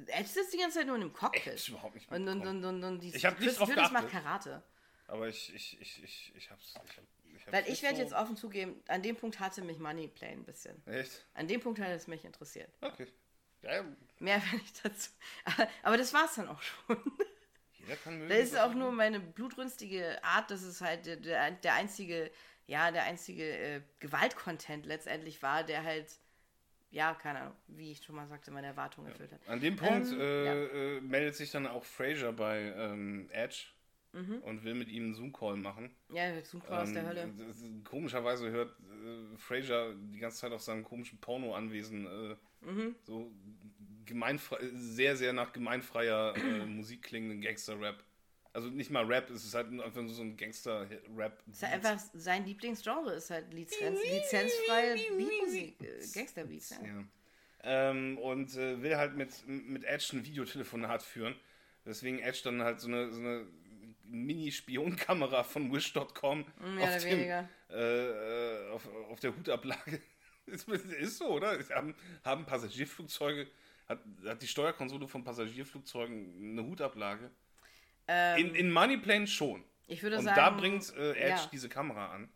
Edge sitzt die ganze Zeit nur in einem Cockpit. Echt, überhaupt nicht und, und, und, und, und die Ich habe nicht drauf geachtet. macht Karate. Aber ich, ich, ich, ich, ich hab's, ich hab weil ich werde so jetzt offen zugeben, an dem Punkt hatte mich Moneyplay ein bisschen. Echt? An dem Punkt hat es mich interessiert. Okay. Ja, Mehr (laughs) werde ich dazu. Aber das war es dann auch schon. Jeder kann mögen. Das ist auch nur meine blutrünstige Art, dass es halt der, der einzige, ja, der einzige äh, Gewaltcontent letztendlich war, der halt, ja, keine Ahnung, wie ich schon mal sagte, meine Erwartungen erfüllt hat. An dem Punkt ähm, äh, ja. äh, meldet sich dann auch Fraser bei ähm, Edge mhm. und will mit ihm einen Zoom-Call machen. Ja, Zoom-Call ähm, aus der Hölle. Komischerweise hört äh, Fraser die ganze Zeit auf seinem komischen Porno-Anwesen äh, mhm. so sehr, sehr nach gemeinfreier äh, (clears throat) Musik klingenden Gangster-Rap. Also nicht mal Rap, es ist halt einfach so ein Gangster-Rap. Es ist halt einfach sein Lieblingsgenre, ist halt Lizenz, lizenzfreie Beatmusik, äh, Gangster-Beats. Ja. ja. Ähm, und äh, will halt mit, mit Edge ein Videotelefonat führen. Deswegen Edge dann halt so eine, so eine Mini-Spionkamera von Wish.com auf, äh, auf, auf der Hutablage (laughs) Ist, ist so, oder? Haben, haben Passagierflugzeuge, hat, hat die Steuerkonsole von Passagierflugzeugen eine Hutablage? Ähm, In, in Moneyplane schon. ich würde Und sagen. da bringt äh, Edge ja. diese Kamera an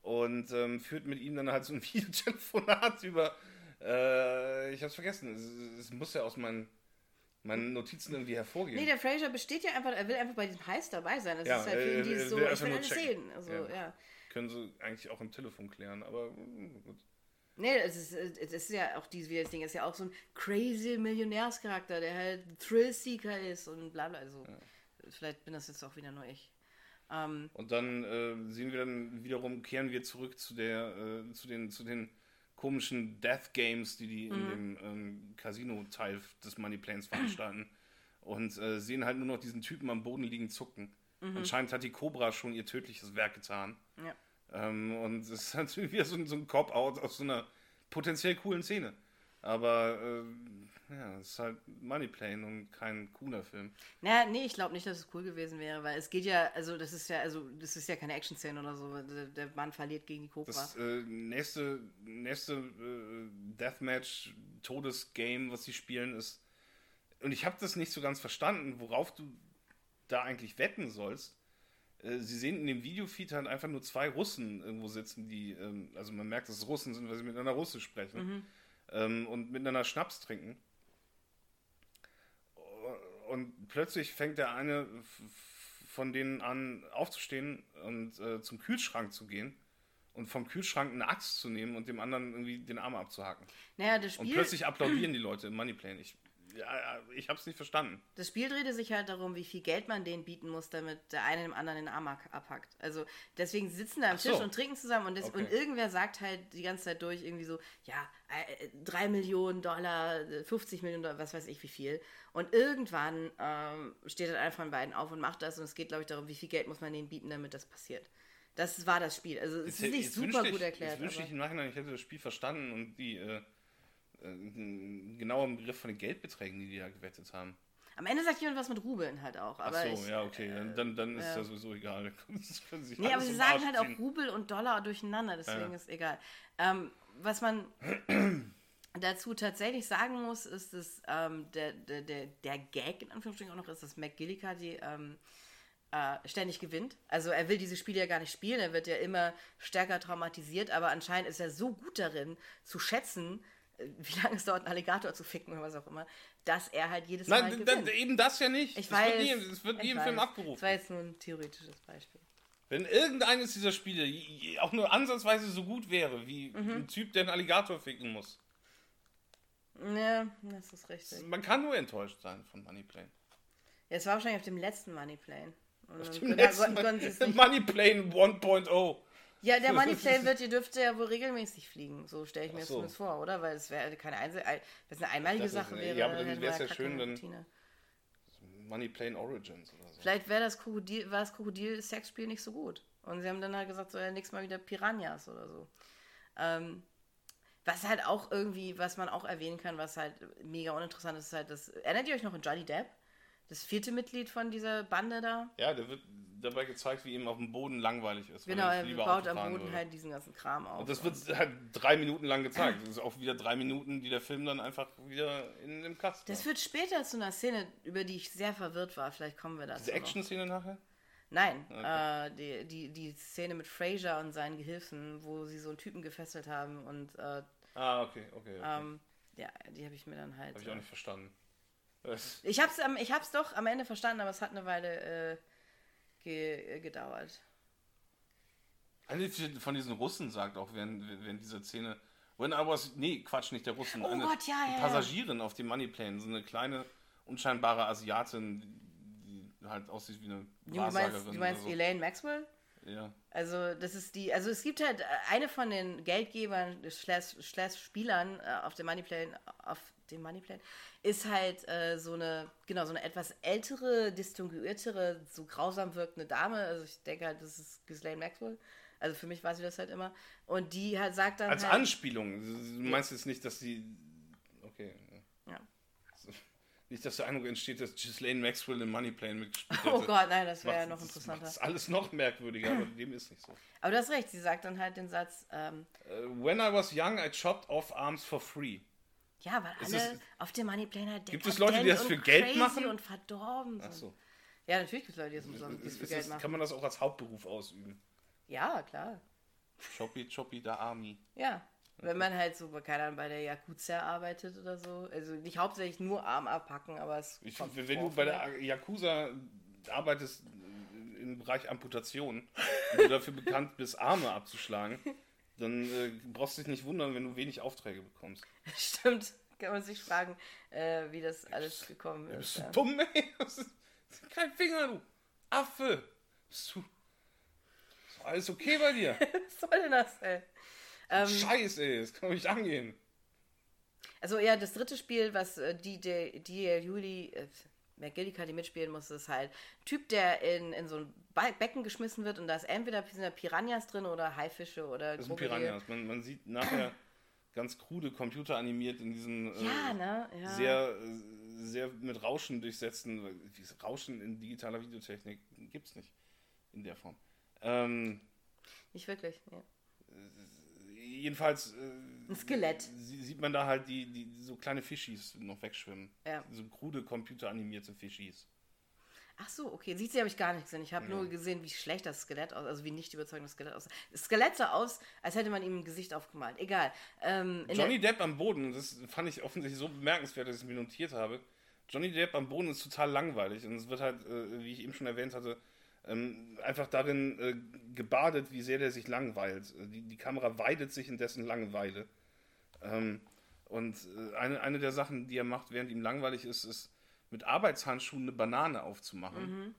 und ähm, führt mit ihm dann halt so ein (laughs) Videotelefonat über. Äh, ich hab's vergessen. Es, es muss ja aus meinen, meinen Notizen irgendwie hervorgehen. Nee, der Fraser besteht ja einfach, er will einfach bei diesem Heiß dabei sein. Das Ja, ist halt für äh, ihn dieses er so, ich will alles sehen. Also, Ja. ja. Können sie eigentlich auch im Telefon klären, aber mm, gut. Nee, es ist, es ist ja auch dieses, wie das Ding ist ja auch so ein crazy Millionärscharakter, der halt Thrill-Seeker ist und bla bla. Also, vielleicht bin das jetzt auch wieder nur ich. Ähm, Und dann äh, sehen wir dann wiederum, kehren wir zurück zu der, äh, zu den, zu den komischen Death Games, die die Mhm. in dem ähm, Casino-Teil des Money Planes veranstalten. Und äh, sehen halt nur noch diesen Typen am Boden liegen zucken. Anscheinend hat die Cobra schon ihr tödliches Werk getan. ja. Ähm, und es ist (laughs) natürlich wieder so, so ein Cop-Out aus so einer potenziell coolen Szene. Aber äh, ja, es ist halt Moneyplane und kein cooler Film. Naja, nee, ich glaube nicht, dass es cool gewesen wäre, weil es geht ja, also das ist ja, also das ist ja keine Action-Szene oder so. Der, der Mann verliert gegen die Cobra. Das äh, nächste, nächste äh, Deathmatch-Todesgame, was sie spielen, ist. Und ich habe das nicht so ganz verstanden, worauf du da eigentlich wetten sollst. Äh, Sie sehen in dem Videofeed halt einfach nur zwei Russen irgendwo sitzen, die, ähm, also man merkt, dass es Russen sind, weil sie miteinander Russisch sprechen ähm, und miteinander Schnaps trinken. Und plötzlich fängt der eine von denen an aufzustehen und äh, zum Kühlschrank zu gehen und vom Kühlschrank eine Axt zu nehmen und dem anderen irgendwie den Arm abzuhaken. naja, das Und Spiel, plötzlich applaudieren die Leute im Moneyplane. Ich, ja, ich habe es nicht verstanden. das Spiel drehte sich halt darum, wie viel Geld man denen bieten muss, damit der eine dem anderen den Arm ab- abhackt. Also deswegen sitzen da am so. Tisch und trinken zusammen und, das, Okay. und irgendwer sagt halt die ganze Zeit durch irgendwie so, ja, äh, 3 Millionen Dollar, äh, 50 Millionen Dollar, was weiß ich wie viel. Und irgendwann ähm, steht halt einer von beiden auf und macht das und es geht, glaube ich, darum, wie viel Geld muss man denen bieten, damit das passiert. Das war das Spiel. Also es ist nicht super gut erklärt. Jetzt wünschte ich im Nachhinein, ich hätte das Spiel verstanden und die äh, äh, einen genauen Begriff von den Geldbeträgen, die die da gewettet haben. Am Ende sagt jemand was mit Rubeln halt auch. Aber Ach so, ich, ja, okay. Dann, dann, dann ist ja. das sowieso egal. (laughs) Das können sich Nee, aber sie sagen halt auch. Rubel und Dollar durcheinander, deswegen Ja. ist egal. Ähm, was man (clears throat) dazu tatsächlich sagen muss, ist, dass ähm, der, der, der, der Gag in Anführungsstrichen auch noch ist, dass McGillicuddy ähm, äh, ständig gewinnt. Also er will diese Spiele ja gar nicht spielen, er wird ja immer stärker traumatisiert, aber anscheinend ist er so gut darin zu schätzen, äh, wie lange es dauert, einen Alligator zu ficken oder was auch immer, dass er halt jedes Mal Nein, gewinnt. eben das ja nicht. ich das weiß. Wird nie, das wird nie im Film abgerufen. Das war jetzt nur ein theoretisches Beispiel. Wenn irgendeines dieser Spiele auch nur ansatzweise so gut wäre, wie Mhm. ein Typ, der einen Alligator ficken muss. Ja, das ist richtig. Man kann nur enttäuscht sein von Moneyplane. Ja, es war wahrscheinlich auf dem letzten Moneyplane. Auf dem letzten (laughs) Moneyplane 1.0. Ja, der (laughs) Moneyplane wird, ihr dürfte ja wohl regelmäßig fliegen. So stelle ich mir Ach das so. zumindest vor, oder? Weil es wäre keine Einzel wenn es eine einmalige Das ist- Sache wäre, ja, aber dann hätten wär's wir ja schön, dann- Routine. Moneyplane Origins oder so. Vielleicht wäre das Krokodil, war das Krokodil-Sexspiel nicht so gut. Und sie haben dann halt gesagt, so ja, nächstes Mal wieder Piranhas oder so. Ähm, was halt auch irgendwie, was man auch erwähnen kann, was halt mega uninteressant ist, ist halt das. Erinnert ihr euch noch an Johnny Depp? Das vierte Mitglied von dieser Bande da? Ja, der wird dabei gezeigt, wie ihm auf dem Boden langweilig ist. Genau, er baut am Boden würde. halt diesen ganzen Kram auf. Und das wird halt drei Minuten lang gezeigt. Das ist auch wieder drei Minuten, die der Film dann einfach wieder in dem Kasten Das wird später zu einer Szene, über die ich sehr verwirrt war. Vielleicht kommen wir dazu. Diese. Action-Szene nachher? Nein, äh, die, die, die Szene mit Fraser und seinen Gehilfen, wo sie so einen Typen gefesselt haben und äh, Ah, okay, okay. okay. ähm, ja, die habe ich mir dann halt. Habe ich auch nicht verstanden. Ich hab's, am- ich hab's doch am Ende verstanden, aber es hat eine Weile äh, ge, äh, gedauert. eine von diesen Russen sagt auch während, während dieser Szene, when I was, nee, Quatsch, nicht der Russen, Oh eine, Gott, ja, die ja, ja. Passagierin auf dem Moneyplane, so eine kleine, unscheinbare Asiatin, die halt aussieht wie eine Du meinst, Wahrsagerin. du meinst so. Elaine Maxwell? Ja. Also, das ist die, also es gibt halt eine von den Geldgebern, slash, slash Spielern äh, auf dem Moneyplane, auf dem Moneyplane, ist halt äh, so eine, genau, so eine etwas ältere, distinguiertere, so grausam wirkende Dame. Also ich denke halt, das ist Ghislaine Maxwell. Also für mich war sie das halt immer. Und die halt sagt dann Als halt, Anspielung. Du meinst jetzt nicht, dass die. Okay. ja. nicht, dass der Eindruck entsteht, dass Ghislaine Maxwell im Moneyplane mitgespielt Oh. Gott, nein, das wäre ja noch das interessanter. macht alles noch merkwürdiger, aber dem ist nicht so. Aber du hast recht, sie sagt dann halt den Satz, ähm, Äh, When I was young, I chopped off arms for free. Ja, weil Ist alle es- auf dem Moneyplane halt Gibt es Leute, die das für Geld machen? und verdorben sind. Ach so. Ja, natürlich gibt es Leute, die das umsonst die es für Ist Geld das, machen. kann man das auch als Hauptberuf ausüben? Ja, klar. Choppy, Choppy, da Army. Ja. Wenn man halt so, keine Ahnung, bei der Yakuza arbeitet oder so. Also nicht hauptsächlich nur Arm abpacken, aber es. Ich, kommt wenn du bei der Yakuza arbeitest äh, im Bereich Amputation (laughs) und du dafür bekannt bist, Arme abzuschlagen, dann äh, brauchst du dich nicht wundern, wenn du wenig Aufträge bekommst. (laughs) Stimmt. Kann man sich fragen, äh, wie das alles gekommen ist. Bist du Ja. dumm, ey? (laughs) Kein Finger, du Affe. Bist du. Ist alles okay bei dir? (laughs) Was soll denn das, ey? Ähm, Scheiße, ey, das kann doch nicht angehen. Also ja, das dritte Spiel, was äh, die, die, die Juli, äh, McGillicuddy mitspielen muss, ist halt ein Typ, der in, in so ein Be Becken geschmissen wird und da ist entweder Piranhas drin oder Haifische oder Das sind. Piranhas. Man, man sieht nachher ganz krude computeranimiert in diesen äh, Ja, ne? Ja. sehr, äh, sehr mit Rauschen durchsetzten. Rauschen in digitaler Videotechnik gibt es nicht in der Form. Ähm, Nicht wirklich. Ja. Jedenfalls äh, Ein Skelett. sie- sieht man da halt die, die so kleine Fischis noch wegschwimmen. Ja. So krude computeranimierte Fischis. Ach so, okay. Sieht sie habe ich gar nicht gesehen. Ich habe nur gesehen, wie schlecht das Skelett aussah, also wie nicht überzeugend das Skelett aussah. Das Skelett sah aus, als hätte man ihm ein Gesicht aufgemalt. Egal. Ähm, Johnny Depp am Boden, das fand ich offensichtlich so bemerkenswert, dass ich es mir notiert habe. Johnny Depp am Boden ist total langweilig und es wird halt, äh, wie ich eben schon erwähnt hatte, ähm, einfach darin äh, gebadet, wie sehr der sich langweilt. Äh, Die, die Kamera weidet sich in dessen Langeweile. Ähm, und äh, eine, eine der Sachen, die er macht, während ihm langweilig ist, ist mit Arbeitshandschuhen eine Banane aufzumachen.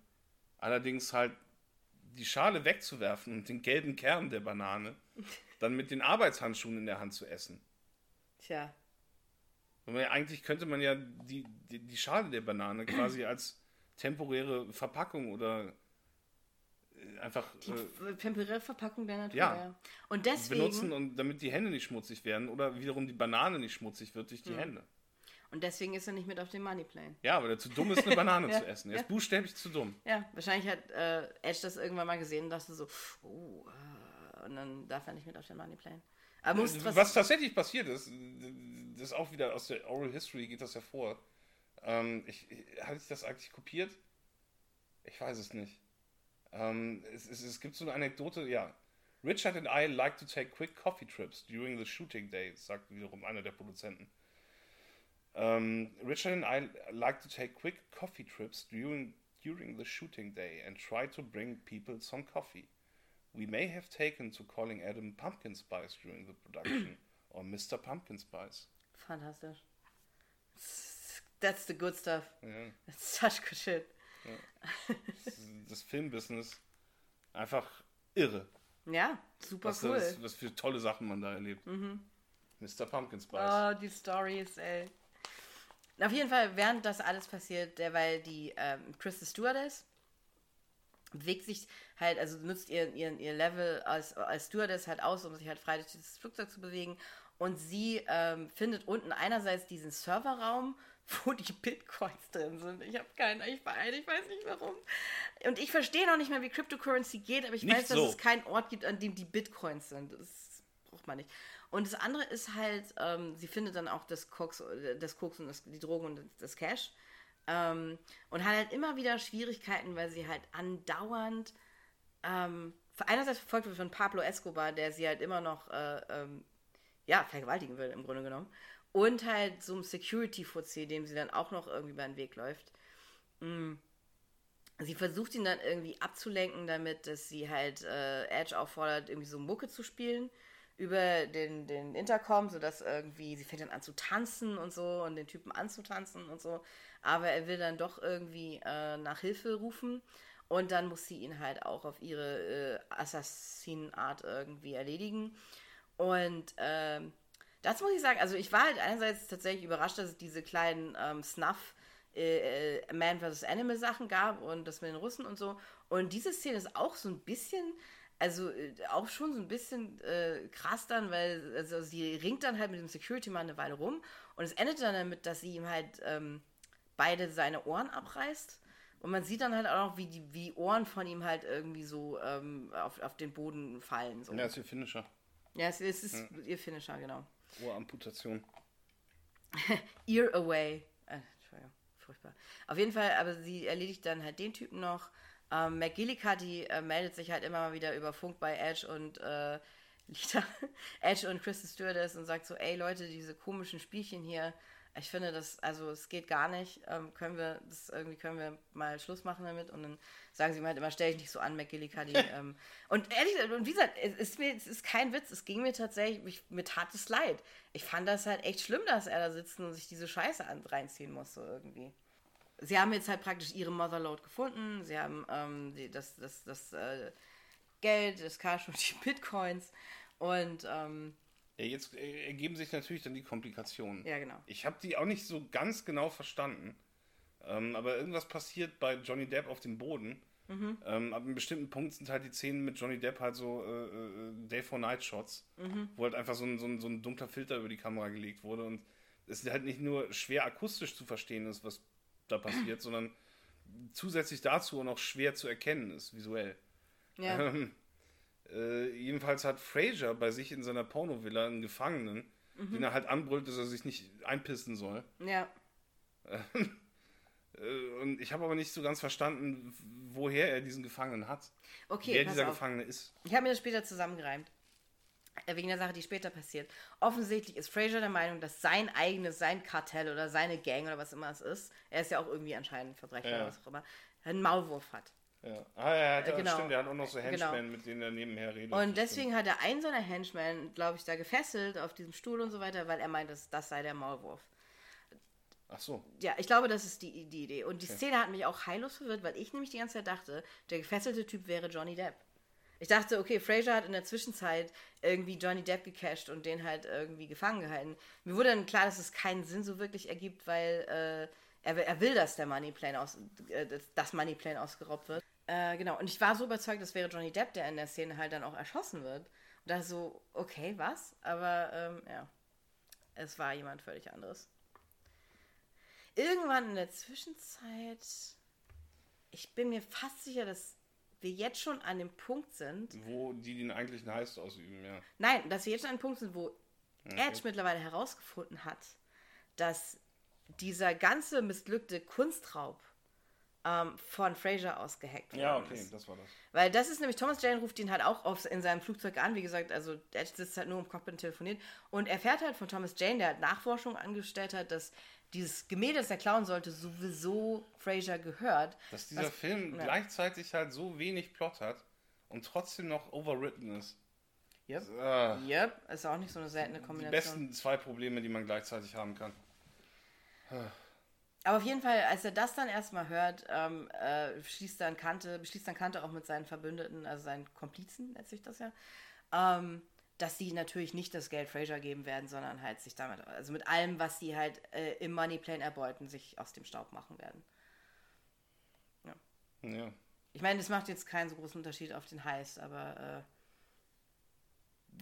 Allerdings halt die Schale wegzuwerfen und den gelben Kern der Banane (laughs) dann mit den Arbeitshandschuhen in der Hand zu essen. Tja. Ja, eigentlich könnte man ja die, die, die Schale der Banane quasi als temporäre Verpackung oder einfach Die äh, f- temporäre Verpackung der Natur, ja. ja. Und deswegen, benutzen und damit die Hände nicht schmutzig werden oder wiederum die Banane nicht schmutzig wird durch die Hm. Hände. und deswegen ist er nicht mit auf dem Moneyplane. Ja, weil er zu dumm ist, eine (laughs) Banane Ja, zu essen. Er ist buchstäblich zu dumm. Ja, wahrscheinlich hat äh, Edge das irgendwann mal gesehen und dachte so, oh, äh, und dann darf er nicht mit auf den Moneyplane. Aber muss was, was, tatsächlich passiert ist, das ist auch wieder aus der Oral History geht das hervor. Ähm, ich, ich- hatte ich das eigentlich kopiert? Ich weiß es nicht. Ähm, es, es, es gibt so eine Anekdote, ja. Richard and I like to take quick coffee trips during the shooting day, sagt wiederum einer der Produzenten. Ähm, Richard and I like to take quick coffee trips during, during the shooting day and try to bring people some coffee. We may have taken to calling Adam Pumpkin Spice during the production (clears throat) or Mr. Pumpkin Spice. fantastisch. That's the good stuff. Ja, That's such good shit. Das, das Filmbusiness einfach irre. Ja, super Was, cool. Mhm. das, was für tolle Sachen man da erlebt. Mr. Pumpkin Spice. Oh, die Stories, ey. Auf jeden Fall, während das alles passiert, derweil die ähm, Kristen Stewardess bewegt sich halt, also nutzt ihr, ihr, ihr Level als, als Stewardess halt aus, um sich halt frei durch dieses Flugzeug zu bewegen. Und sie ähm, findet unten einerseits diesen Serverraum, wo die Bitcoins drin sind. Ich habe keinen, ich, weiß- ich weiß nicht warum. Und ich verstehe noch nicht mehr, wie Cryptocurrency geht, aber ich Nicht weiß, dass so. es keinen Ort gibt, an dem die Bitcoins sind. Das braucht man nicht. Und das andere ist halt, ähm, sie findet dann auch das Koks, äh, das Koks und das, die Drogen und das Cash. Ähm, und hat halt immer wieder Schwierigkeiten, weil sie halt andauernd ähm, einerseits verfolgt wird von Pablo Escobar, der sie halt immer noch äh, ähm, ja, vergewaltigen will, im Grunde genommen. Und halt so ein Security-Fuzzi, dem sie dann auch noch irgendwie über den Weg läuft. Mm. Sie versucht ihn dann irgendwie abzulenken, damit dass sie halt äh, Edge auffordert, irgendwie so Mucke zu spielen über den, den Intercom, sodass irgendwie, sie fängt dann an zu tanzen und so und den Typen anzutanzen und so. Aber er will dann doch irgendwie äh, nach Hilfe rufen und dann muss sie ihn halt auch auf ihre äh, Assassinenart irgendwie erledigen. Und ähm, das muss ich sagen, also ich war halt einerseits tatsächlich überrascht, dass es diese kleinen ähm, Snuff äh, äh, Man vs. Animal Sachen gab und das mit den Russen und so. Und diese Szene ist auch so ein bisschen, also äh, auch schon so ein bisschen äh, krass dann, weil also sie ringt dann halt mit dem Security-Mann eine Weile rum und es endet dann damit, dass sie ihm halt ähm, beide seine Ohren abreißt. Und man sieht dann halt auch noch, wie die wie Ohren von ihm halt irgendwie so ähm, auf, auf den Boden fallen. So. Ja, ist ihr Finisher. Ja, es, es ist ja. ihr Finisher, genau. Ohramputation. (laughs) Ear away. Äh, Entschuldigung, furchtbar. Auf jeden Fall, aber sie erledigt dann halt den Typen noch. Ähm, McGillicuddy äh, meldet sich halt immer mal wieder über Funk bei Edge und äh, (laughs) Lita, Edge und Kristen Stewardess und sagt so, ey Leute, diese komischen Spielchen hier, ich finde das, also es geht gar nicht, ähm, können wir, das irgendwie können wir mal Schluss machen damit und dann sagen sie mir halt immer, stell dich nicht so an, McGillicuddy. (laughs) ähm, und ehrlich gesagt, und wie gesagt, es ist, mir, es ist kein Witz, es ging mir tatsächlich, ich, mir tat es leid. Ich fand das halt echt schlimm, dass er da sitzt und sich diese Scheiße an, reinziehen musste irgendwie. Sie haben jetzt halt praktisch ihre Motherload gefunden, sie haben ähm, die, das, das, das äh, Geld, das Cash und die (laughs) Bitcoins und ähm, jetzt ergeben sich natürlich dann die Komplikationen. Ja, genau. Ich habe die auch nicht so ganz genau verstanden. Ähm, aber irgendwas passiert bei Johnny Depp auf dem Boden. Mhm. Ähm, ab einem bestimmten Punkt sind halt die Szenen mit Johnny Depp halt so äh, äh, Day-for-Night-Shots, mhm. wo halt einfach so ein, so, ein, so ein dunkler Filter über die Kamera gelegt wurde und es halt nicht nur schwer akustisch zu verstehen ist, was da passiert, (clears throat) sondern zusätzlich dazu auch noch schwer zu erkennen ist, visuell. Ja. Ähm, äh, jedenfalls hat Fraser bei sich in seiner Pornovilla einen Gefangenen, mhm. den er halt anbrüllt, dass er sich nicht einpissen soll. Ja. (laughs) Äh, und ich habe aber nicht so ganz verstanden, woher er diesen Gefangenen hat. Okay, wer dieser auf. Gefangene ist. Ich habe mir das später zusammengereimt. Äh, wegen der Sache, die später passiert. Offensichtlich ist Fraser der Meinung, dass sein eigenes, sein Kartell oder seine Gang oder was immer es ist, er ist ja auch irgendwie anscheinend Verbrecher ja. oder was auch immer, einen Maulwurf hat. Ja. Ah ja, das genau. stimmt, der hat auch noch so Henchmen, genau. mit denen er nebenher redet. Und deswegen hat er einen seiner Henchmen, glaube ich, da gefesselt auf diesem Stuhl und so weiter, weil er meint, dass das sei der Maulwurf. Ach so. Ja, ich glaube, das ist die, die Idee. Und die okay. Szene hat mich auch heillos verwirrt, weil ich nämlich die ganze Zeit dachte, der gefesselte Typ wäre Johnny Depp. Ich dachte, okay, Fraser hat in der Zwischenzeit irgendwie Johnny Depp gecasht und den halt irgendwie gefangen gehalten. Mir wurde dann klar, dass es keinen Sinn so wirklich ergibt, weil äh, er, er will, dass der Moneyplane aus, äh, das Moneyplane ausgeraubt wird. Äh, genau, und ich war so überzeugt, das wäre Johnny Depp, der in der Szene halt dann auch erschossen wird. Und da so, okay, was? Aber ähm, ja, es war jemand völlig anderes. Irgendwann in der Zwischenzeit, ich bin mir fast sicher, dass wir jetzt schon an dem Punkt sind. Wo die den eigentlichen Heist ausüben, ja. Nein, dass wir jetzt an dem Punkt sind, wo okay. Edge mittlerweile herausgefunden hat, dass dieser ganze missglückte Kunstraub ähm, von Fraser aus gehackt worden Ja, okay, ist. das war das. Weil das ist nämlich, Thomas Jane ruft ihn halt auch auf, in seinem Flugzeug an, wie gesagt, also er sitzt halt nur im Cockpit und telefoniert und er fährt halt von Thomas Jane, der halt Nachforschung angestellt hat, dass dieses Gemälde, das er klauen sollte, sowieso Fraser gehört. Dass dieser was, Film ja. gleichzeitig halt so wenig Plot hat und trotzdem noch overwritten ist. Yep. Uh, yep, ist auch nicht so eine seltene Kombination. Die besten zwei Probleme, die man gleichzeitig haben kann. Aber auf jeden Fall, als er das dann erstmal hört, ähm, äh, schließt dann Kante, beschließt dann Kante auch mit seinen Verbündeten, also seinen Komplizen, nennt sich das ja, ähm, dass sie natürlich nicht das Geld Fraser geben werden, sondern halt sich damit, also mit allem, was sie halt äh, im Moneyplan erbeuten, sich aus dem Staub machen werden. Ja. ja. Ich meine, das macht jetzt keinen so großen Unterschied auf den Heist, aber.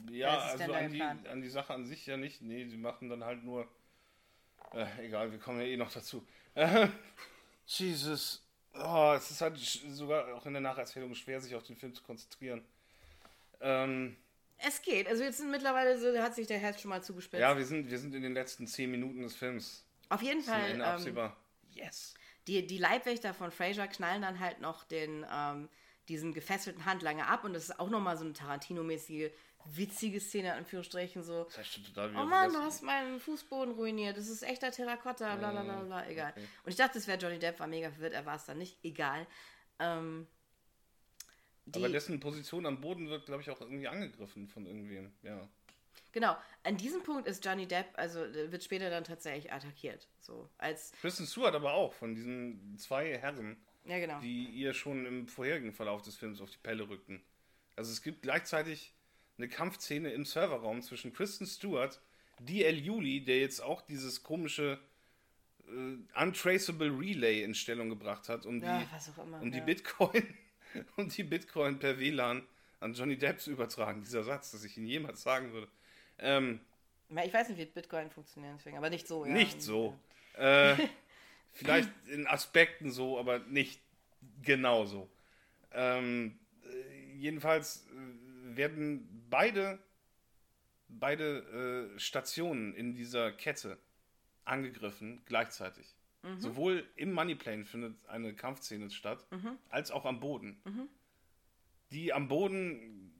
Äh, ja, also an die, an die Sache an sich ja nicht. Nee, sie machen dann halt nur äh, egal, wir kommen ja eh noch dazu. Äh, (laughs) Jesus. Oh, es ist halt sogar auch in der Nacherzählung schwer, sich auf den Film zu konzentrieren. Ähm, es geht. Also jetzt sind mittlerweile so, hat sich der Herz schon mal zugespitzt. Ja, wir sind, wir sind in den letzten zehn Minuten des Films. Auf jeden Fall. Ende absehbar. Ähm, yes. Die, die Leibwächter von Fraser knallen dann halt noch den, ähm, diesen gefesselten Handlanger ab und das ist auch nochmal so eine Tarantino-mäßige witzige Szene, in Anführungsstrichen, so. Das heißt total oh Mann, du hast meinen Fußboden ruiniert, das ist echter Terrakotta, bla bla bla bla, egal. Okay. Und ich dachte, es wäre Johnny Depp, war mega verwirrt, er war es dann nicht, egal. Ähm, Aber dessen Position am Boden wird, glaube ich, auch irgendwie angegriffen von irgendwem, ja. Genau, an diesem Punkt ist Johnny Depp, also wird später dann tatsächlich attackiert. So, als Kristen Stewart aber auch von diesen zwei Herren, ja, genau. die ihr schon im vorherigen Verlauf des Films auf die Pelle rückten. Also es gibt gleichzeitig eine Kampfszene im Serverraum zwischen Kristen Stewart, DL Juli, der jetzt auch dieses komische äh, Untraceable Relay in Stellung gebracht hat, um ja, die, immer, um ja. die Bitcoin (laughs) um die Bitcoin per WLAN an Johnny Depp zu übertragen. Dieser Satz, dass ich ihn jemals sagen würde. Ähm, ich weiß nicht, wie Bitcoin funktioniert, deswegen, aber nicht so. Ja. Nicht so. Äh, (laughs) Vielleicht in Aspekten so, aber nicht genauso. Ähm, äh, jedenfalls äh, werden beide, beide äh, Stationen in dieser Kette angegriffen gleichzeitig. Mhm. Sowohl im Moneyplane findet eine Kampfszene statt, mhm. als auch am Boden. Mhm. Die am Boden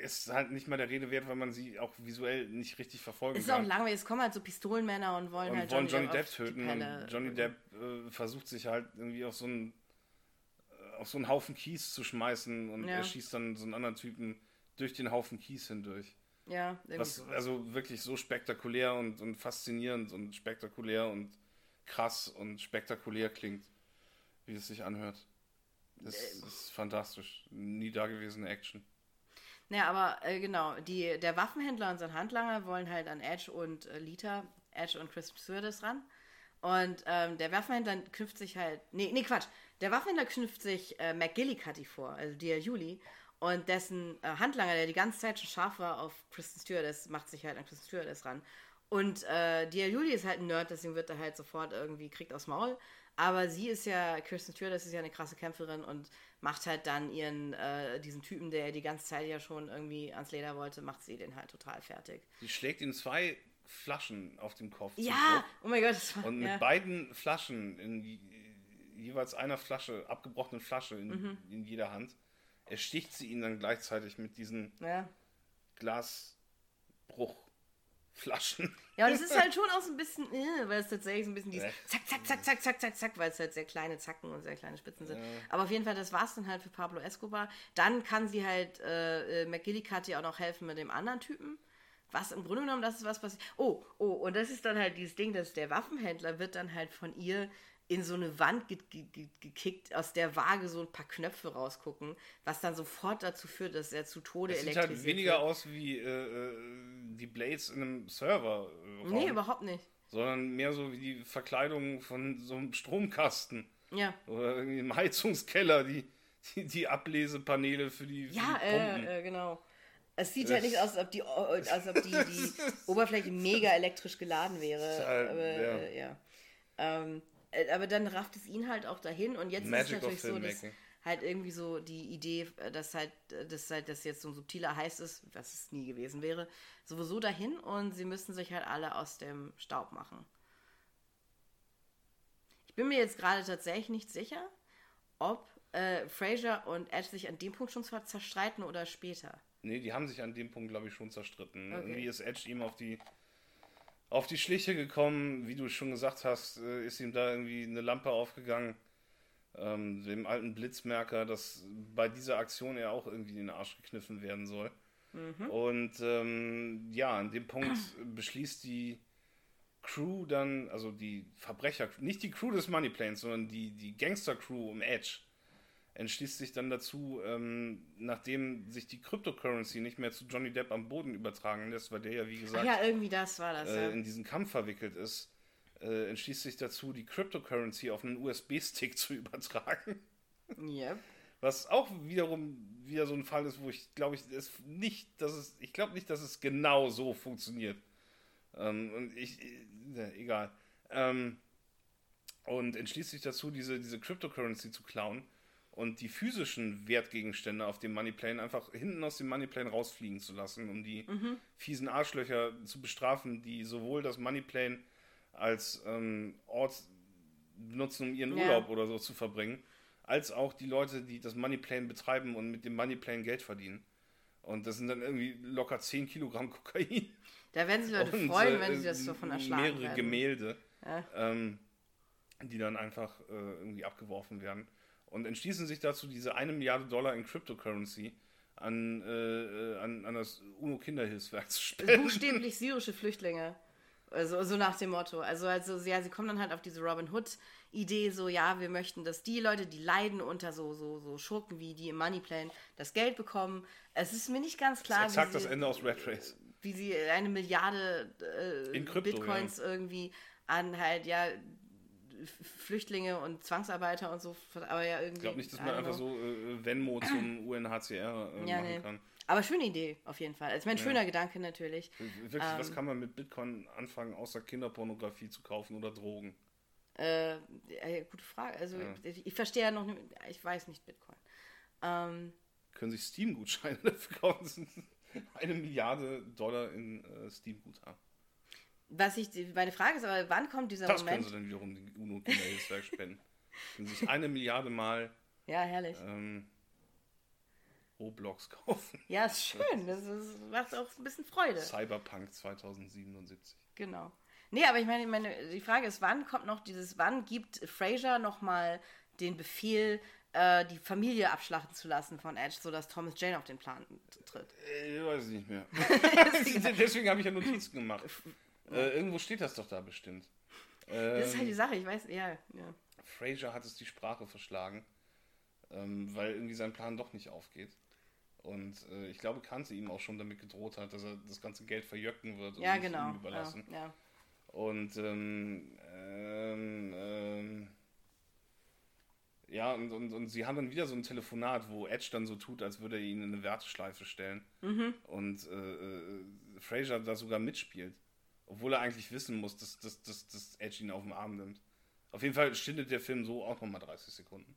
ist halt nicht mal der Rede wert, weil man sie auch visuell nicht richtig verfolgen kann. Es ist auch langweilig, es kommen halt so Pistolenmänner und wollen und halt wollen Johnny, Johnny Depp, Depp töten. Und Johnny Depp äh, versucht sich halt irgendwie auf so einen äh, auf so einen Haufen Kies zu schmeißen und ja. er schießt dann so einen anderen Typen durch den Haufen Kies hindurch. Ja, Was sowas. also wirklich so spektakulär und, und faszinierend und spektakulär und krass und spektakulär klingt, wie es sich anhört. Das, das äh. ist fantastisch. Nie dagewesene Action. Naja, aber äh, genau, die, der Waffenhändler und sein Handlanger wollen halt an Edge und äh, Lita, Edge und Chris Stewardess ran. Und ähm, der Waffenhändler knüpft sich halt, nee, nee, Quatsch, der Waffenhändler knüpft sich äh, McGillicuddy vor, also der Juli. Und dessen äh, Handlanger, der die ganze Zeit schon scharf war auf Kristen Stewardess, macht sich halt an Kristen Stewardess ran. Und äh, der Juli ist halt ein Nerd, deswegen wird er halt sofort irgendwie, kriegt aufs Maul. Aber sie ist ja, Kirsten Stewart, ist ja eine krasse Kämpferin und macht halt dann ihren, äh, diesen Typen, der die ganze Zeit ja schon irgendwie ans Leder wollte, macht sie den halt total fertig. Sie schlägt ihm zwei Flaschen auf den Kopf. Ja, oh mein Gott. Das war, und mit ja. beiden Flaschen, in jeweils einer Flasche, abgebrochenen Flasche in, mhm. in jeder Hand, ersticht sie ihn dann gleichzeitig mit diesen ja. Glasbruch. Flaschen. Ja, und es ist halt schon auch so ein bisschen, äh, weil es tatsächlich so ein bisschen dieses zack, zack, zack, zack, zack, zack, zack, weil es halt sehr kleine Zacken und sehr kleine Spitzen sind. Ja. Aber auf jeden Fall, das war es dann halt für Pablo Escobar. Dann kann sie halt, äh, äh McGillicuddy auch noch helfen mit dem anderen Typen. Was im Grunde genommen, das ist was, was. Oh, oh, und das ist dann halt dieses Ding, dass der Waffenhändler wird dann halt von ihr in so eine Wand ge ge ge gekickt, aus der Waage so ein paar Knöpfe rausgucken, was dann sofort dazu führt, dass er zu Tode das elektrisiert sieht halt weniger wird. aus wie äh, äh die Blades in einem Server. -Raum, nee, überhaupt nicht. Sondern mehr so wie die Verkleidung von so einem Stromkasten. Ja. Oder irgendwie im Heizungskeller, die, die, die Ablesepaneele für die, für ja, die Pumpen. Äh, äh, genau. Es sieht das halt nicht aus, als ob die, als ob die, die (laughs) Oberfläche mega elektrisch geladen wäre. Halt, aber, ja. Äh, ja. Ähm, äh, aber dann rafft es ihn halt auch dahin und jetzt Magic ist es natürlich so, dass halt irgendwie so die Idee, äh, dass halt, äh, dass halt das jetzt so ein subtiler Heiß ist, was es nie gewesen wäre, sowieso dahin und sie müssen sich halt alle aus dem Staub machen. Ich bin mir jetzt gerade tatsächlich nicht sicher, ob äh, Fraser und Edge sich an dem Punkt schon zerstreiten oder später. Nee, die haben sich an dem Punkt, glaube ich, schon zerstritten. Okay. Irgendwie ist Edge ihm auf die auf die Schliche gekommen. Wie du schon gesagt hast, äh, ist ihm da irgendwie eine Lampe aufgegangen. Ähm, dem alten Blitzmerker, dass bei dieser Aktion er auch irgendwie in den Arsch gekniffen werden soll. Mhm. Und ähm, ja, an dem Punkt (clears throat) beschließt die Crew dann, also die Verbrecher, nicht die Crew des Moneyplanes, sondern die, die Gangster-Crew um Edge, entschließt sich dann dazu, ähm, nachdem sich die Cryptocurrency nicht mehr zu Johnny Depp am Boden übertragen lässt, weil der ja, wie gesagt, ja, irgendwie das war das, äh, ja. in diesen Kampf verwickelt ist, äh, entschließt sich dazu, die Cryptocurrency auf einen USB-Stick (laughs) zu übertragen. Yep. Was auch wiederum wieder so ein Fall ist, wo ich glaube ich es nicht, dass es, ich glaube nicht, dass es genau so funktioniert. Ähm, und ich, äh, egal. Ähm, und entschließt sich dazu, diese, diese Cryptocurrency zu klauen und die physischen Wertgegenstände auf dem Moneyplane einfach hinten aus dem Moneyplane rausfliegen zu lassen, um die mhm. fiesen Arschlöcher zu bestrafen, die sowohl das Moneyplane als ähm, Ort benutzen, um ihren ja. Urlaub oder so zu verbringen, als auch die Leute, die das Moneyplane betreiben und mit dem Moneyplane Geld verdienen. Und das sind dann irgendwie locker 10 Kilogramm Kokain. Da werden sich Leute und, freuen, wenn sie das so von erschlagen Mehrere werden. Gemälde, ja. ähm, die dann einfach äh, irgendwie abgeworfen werden und entschließen sich dazu, diese eine Milliarde Dollar in Cryptocurrency an, äh, an, an das UNO-Kinderhilfswerk zu spenden. Buchstäblich syrische Flüchtlinge. Also, so nach dem Motto. Also, also ja, sie kommen dann halt auf diese Robin Hood-Idee, so, ja, wir möchten, dass die Leute, die leiden unter so, so, so Schurken wie die im Moneyplan, das Geld bekommen. Es ist mir nicht ganz klar, das ist exakt das Ende aus Red Race. Wie sie eine Milliarde äh, Krypto, Bitcoins ja. irgendwie an halt, ja, Flüchtlinge und Zwangsarbeiter und so, aber ja irgendwie. Ich glaube nicht, dass man einfach so äh, Venmo (clears throat) zum UNHCR äh, ja, machen nee. kann. Aber schöne Idee, auf jeden Fall. Also mein ja. schöner Gedanke natürlich. Wirklich, ähm, was kann man mit Bitcoin anfangen, außer Kinderpornografie zu kaufen oder Drogen? Äh, äh, gute Frage. Also Ja. ich, ich verstehe ja noch nicht, ich weiß nicht Bitcoin. Ähm, Können sich Steam-Gutscheine (laughs) dafür kaufen? Eine Milliarde Dollar in äh, Steam-Guthaben. Was ich, meine Frage ist aber, wann kommt dieser Das können Moment? sie dann wiederum die UNO-Kinderhilfswerk spenden. Können sich eine Milliarde Mal Ja, herrlich. ähm, Roblox kaufen. Ja, ist schön. Das, ist, macht auch ein bisschen Freude. Cyberpunk 2077. Genau. Nee, aber ich meine, meine, die Frage ist, wann kommt noch dieses, wann gibt Fraser nochmal den Befehl, äh, die Familie abschlachten zu lassen von Edge, sodass Thomas Jane auf den Plan tritt? Äh, weiß ich nicht mehr. (laughs) (laughs) Deswegen habe ich ja Notizen gemacht. Äh, irgendwo steht das doch da bestimmt. Das ist halt die Ähm, Sache, ich weiß, ja, ja. Fraser hat es die Sprache verschlagen, ähm, weil irgendwie sein Plan doch nicht aufgeht. Und äh, ich glaube, Kante ihm auch schon damit gedroht hat, dass er das ganze Geld verjöcken wird und Ja, genau. ihm überlassen. Ja, ja. Und ähm, ähm, ähm, ja, und, und, und sie haben dann wieder so ein Telefonat, wo Edge dann so tut, als würde er ihn in eine Werteschleife stellen. Mhm. Und äh, äh, Fraser da sogar mitspielt. Obwohl er eigentlich wissen muss, dass, dass, dass, dass Edge ihn auf den Arm nimmt. Auf jeden Fall stindet der Film so auch nochmal 30 Sekunden.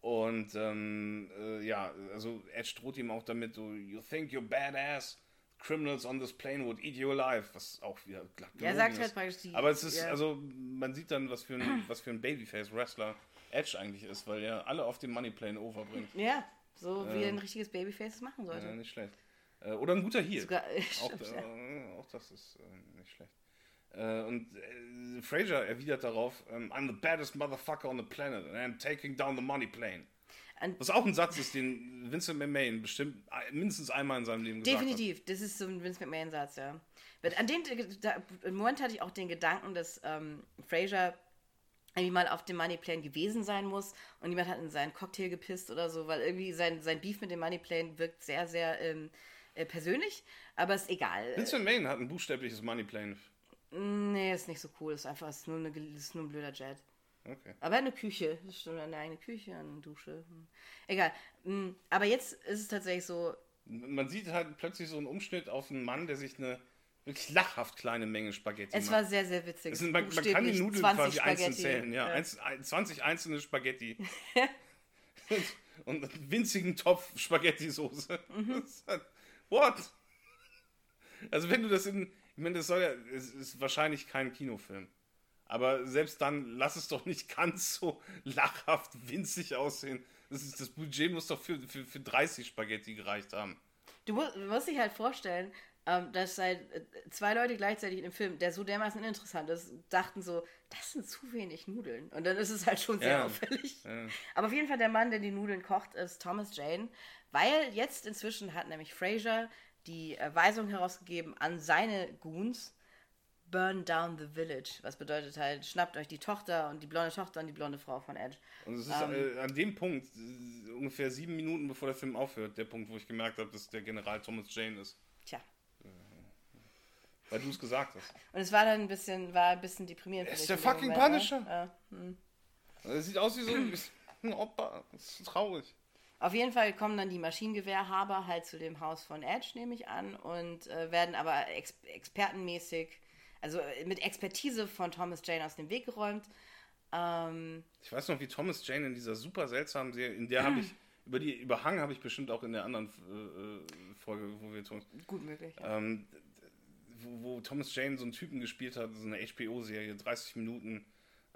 Und ähm, äh, ja, also Edge droht ihm auch damit, so, you think you're badass, criminals on this plane would eat you alive, was auch wieder glatt Er sagt ist. halt praktisch die. Aber es ist, ja. also, man sieht dann, was für ein, (clears throat) was für ein Babyface-Wrestler Edge eigentlich ist, weil er alle auf dem Moneyplane overbringt. Ja, so wie Ähm, ein richtiges Babyface es machen sollte. Ja, nicht schlecht. Äh, oder ein guter Heel. Sogar, (laughs) Auch, stimmt, ja. äh, auch das ist äh, nicht schlecht. Äh, und äh, Fraser erwidert darauf, ähm, I'm the baddest motherfucker on the planet and I'm taking down the money plane. Und Was auch ein Satz ist, den Vincent McMahon bestimmt äh, mindestens einmal in seinem Leben gesagt Definitiv, das ist so ein Vince McMahon-Satz, ja. An den, da, im Moment hatte ich auch den Gedanken, dass ähm, Fraser irgendwie mal auf dem Moneyplane gewesen sein muss und jemand hat in seinen Cocktail gepisst oder so, weil irgendwie sein, sein Beef mit dem Moneyplane wirkt sehr, sehr ähm, äh, persönlich, aber ist egal. hat. Vincent McMahon hat ein buchstäbliches Moneyplane. Nee, ist nicht so cool, ist einfach ist nur, eine, ist nur ein blöder Jet. Okay. Aber eine Küche, das stimmt, eine eigene Küche, eine Dusche. Hm. Egal. Mm, Aber jetzt ist es tatsächlich so, Man sieht halt plötzlich so einen Umschnitt auf einen Mann, der sich eine wirklich lachhaft kleine Menge Spaghetti es macht. war sehr, sehr witzig. Es sind, man, man kann die Nudeln 20 quasi einzeln Spaghetti. zählen. Ja, Ja. Eins, ein, 20 einzelne Spaghetti. (laughs) (laughs) und einen winzigen Topf Spaghetti-Soße. Mhm. (laughs) Das halt- What? Also wenn du das in... Ich meine, das soll ja... Es ist wahrscheinlich kein Kinofilm. Aber selbst dann, lass es doch nicht ganz so lachhaft winzig aussehen. Das, ist, das Budget muss doch für, für, für 30 Spaghetti gereicht haben. Du musst, musst dich halt vorstellen, ähm, dass halt äh, zwei Leute gleichzeitig in dem Film, der so dermaßen uninteressant ist, dachten so, das sind zu wenig Nudeln. Und dann ist es halt schon sehr Ja. auffällig. Ja. Aber auf jeden Fall der Mann, der die Nudeln kocht, ist Thomas Jane, weil jetzt inzwischen hat nämlich Fraser die äh, Weisung herausgegeben an seine Goons, burn down the village. Was bedeutet halt, schnappt euch die Tochter und die blonde Tochter und die blonde Frau von Edge. Und es ist Ähm. äh, an dem Punkt, äh, ungefähr sieben Minuten bevor der Film aufhört, der Punkt, wo ich gemerkt habe, dass der General Thomas Jane ist. Tja. Weil du es gesagt hast. Und es war dann ein bisschen, war ein bisschen deprimierend. Er ist der fucking Moment, ne? Punisher. Ja. Er sieht aus wie so ein, (clears throat) ein Opa. Das ist traurig. Auf jeden Fall kommen dann die Maschinengewehrhaber halt zu dem Haus von Edge, nehme ich an, und äh, werden aber ex expertenmäßig, also äh, mit Expertise von Thomas Jane aus dem Weg geräumt. Ähm, Ich weiß noch, wie Thomas Jane in dieser super seltsamen Serie, in der habe ich, (clears throat) über die Überhang habe ich bestimmt auch in der anderen äh, äh, Folge, wo wir tun. gut möglich. Ja. Ähm, wo, wo Thomas Jane so einen Typen gespielt hat, so eine HBO-Serie, 30 Minuten.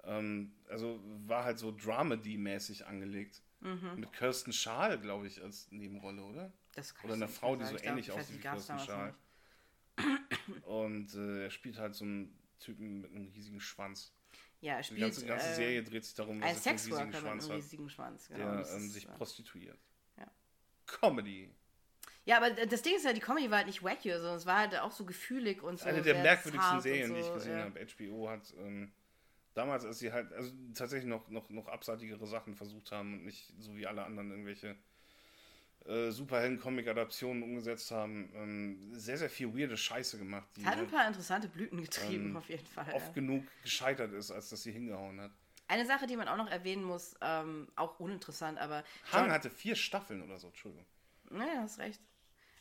Ähm, also war halt so Dramedy-mäßig angelegt. Mhm. Mit Kirsten Schaal, glaube ich, als Nebenrolle, oder? Das kann Oder ich eine nicht Frau, die so. Ich ähnlich aussieht wie Kirsten Schaal. (coughs) Und äh, er spielt halt so einen Typen mit einem riesigen Schwanz. Ja, er Die spielt ganze, ganze äh, Serie dreht sich darum, dass er einen Sexworker riesigen mit Schwanz einem hat, riesigen Schwanz. Genau. der ähm, sich äh, prostituiert. Ja. Comedy. Ja, aber das Ding ist ja, die Comedy war halt nicht wacky, sondern es war halt auch so gefühlig und so. Eine der merkwürdigsten Serien, die ich so, gesehen ja. habe. HBO hat ähm, damals, als sie halt also tatsächlich noch, noch, noch abseitigere Sachen versucht haben und nicht so wie alle anderen irgendwelche äh, Superhelden-Comic-Adaptionen umgesetzt haben, ähm, sehr, sehr viel weirde Scheiße gemacht, die Hat ein halt paar interessante Blüten getrieben, ähm, auf jeden Fall. oft ja. genug gescheitert ist, als dass sie hingehauen hat. Eine Sache, die man auch noch erwähnen muss, ähm, auch uninteressant, aber. Hang hatte vier Staffeln oder so, Entschuldigung. Naja, hast recht.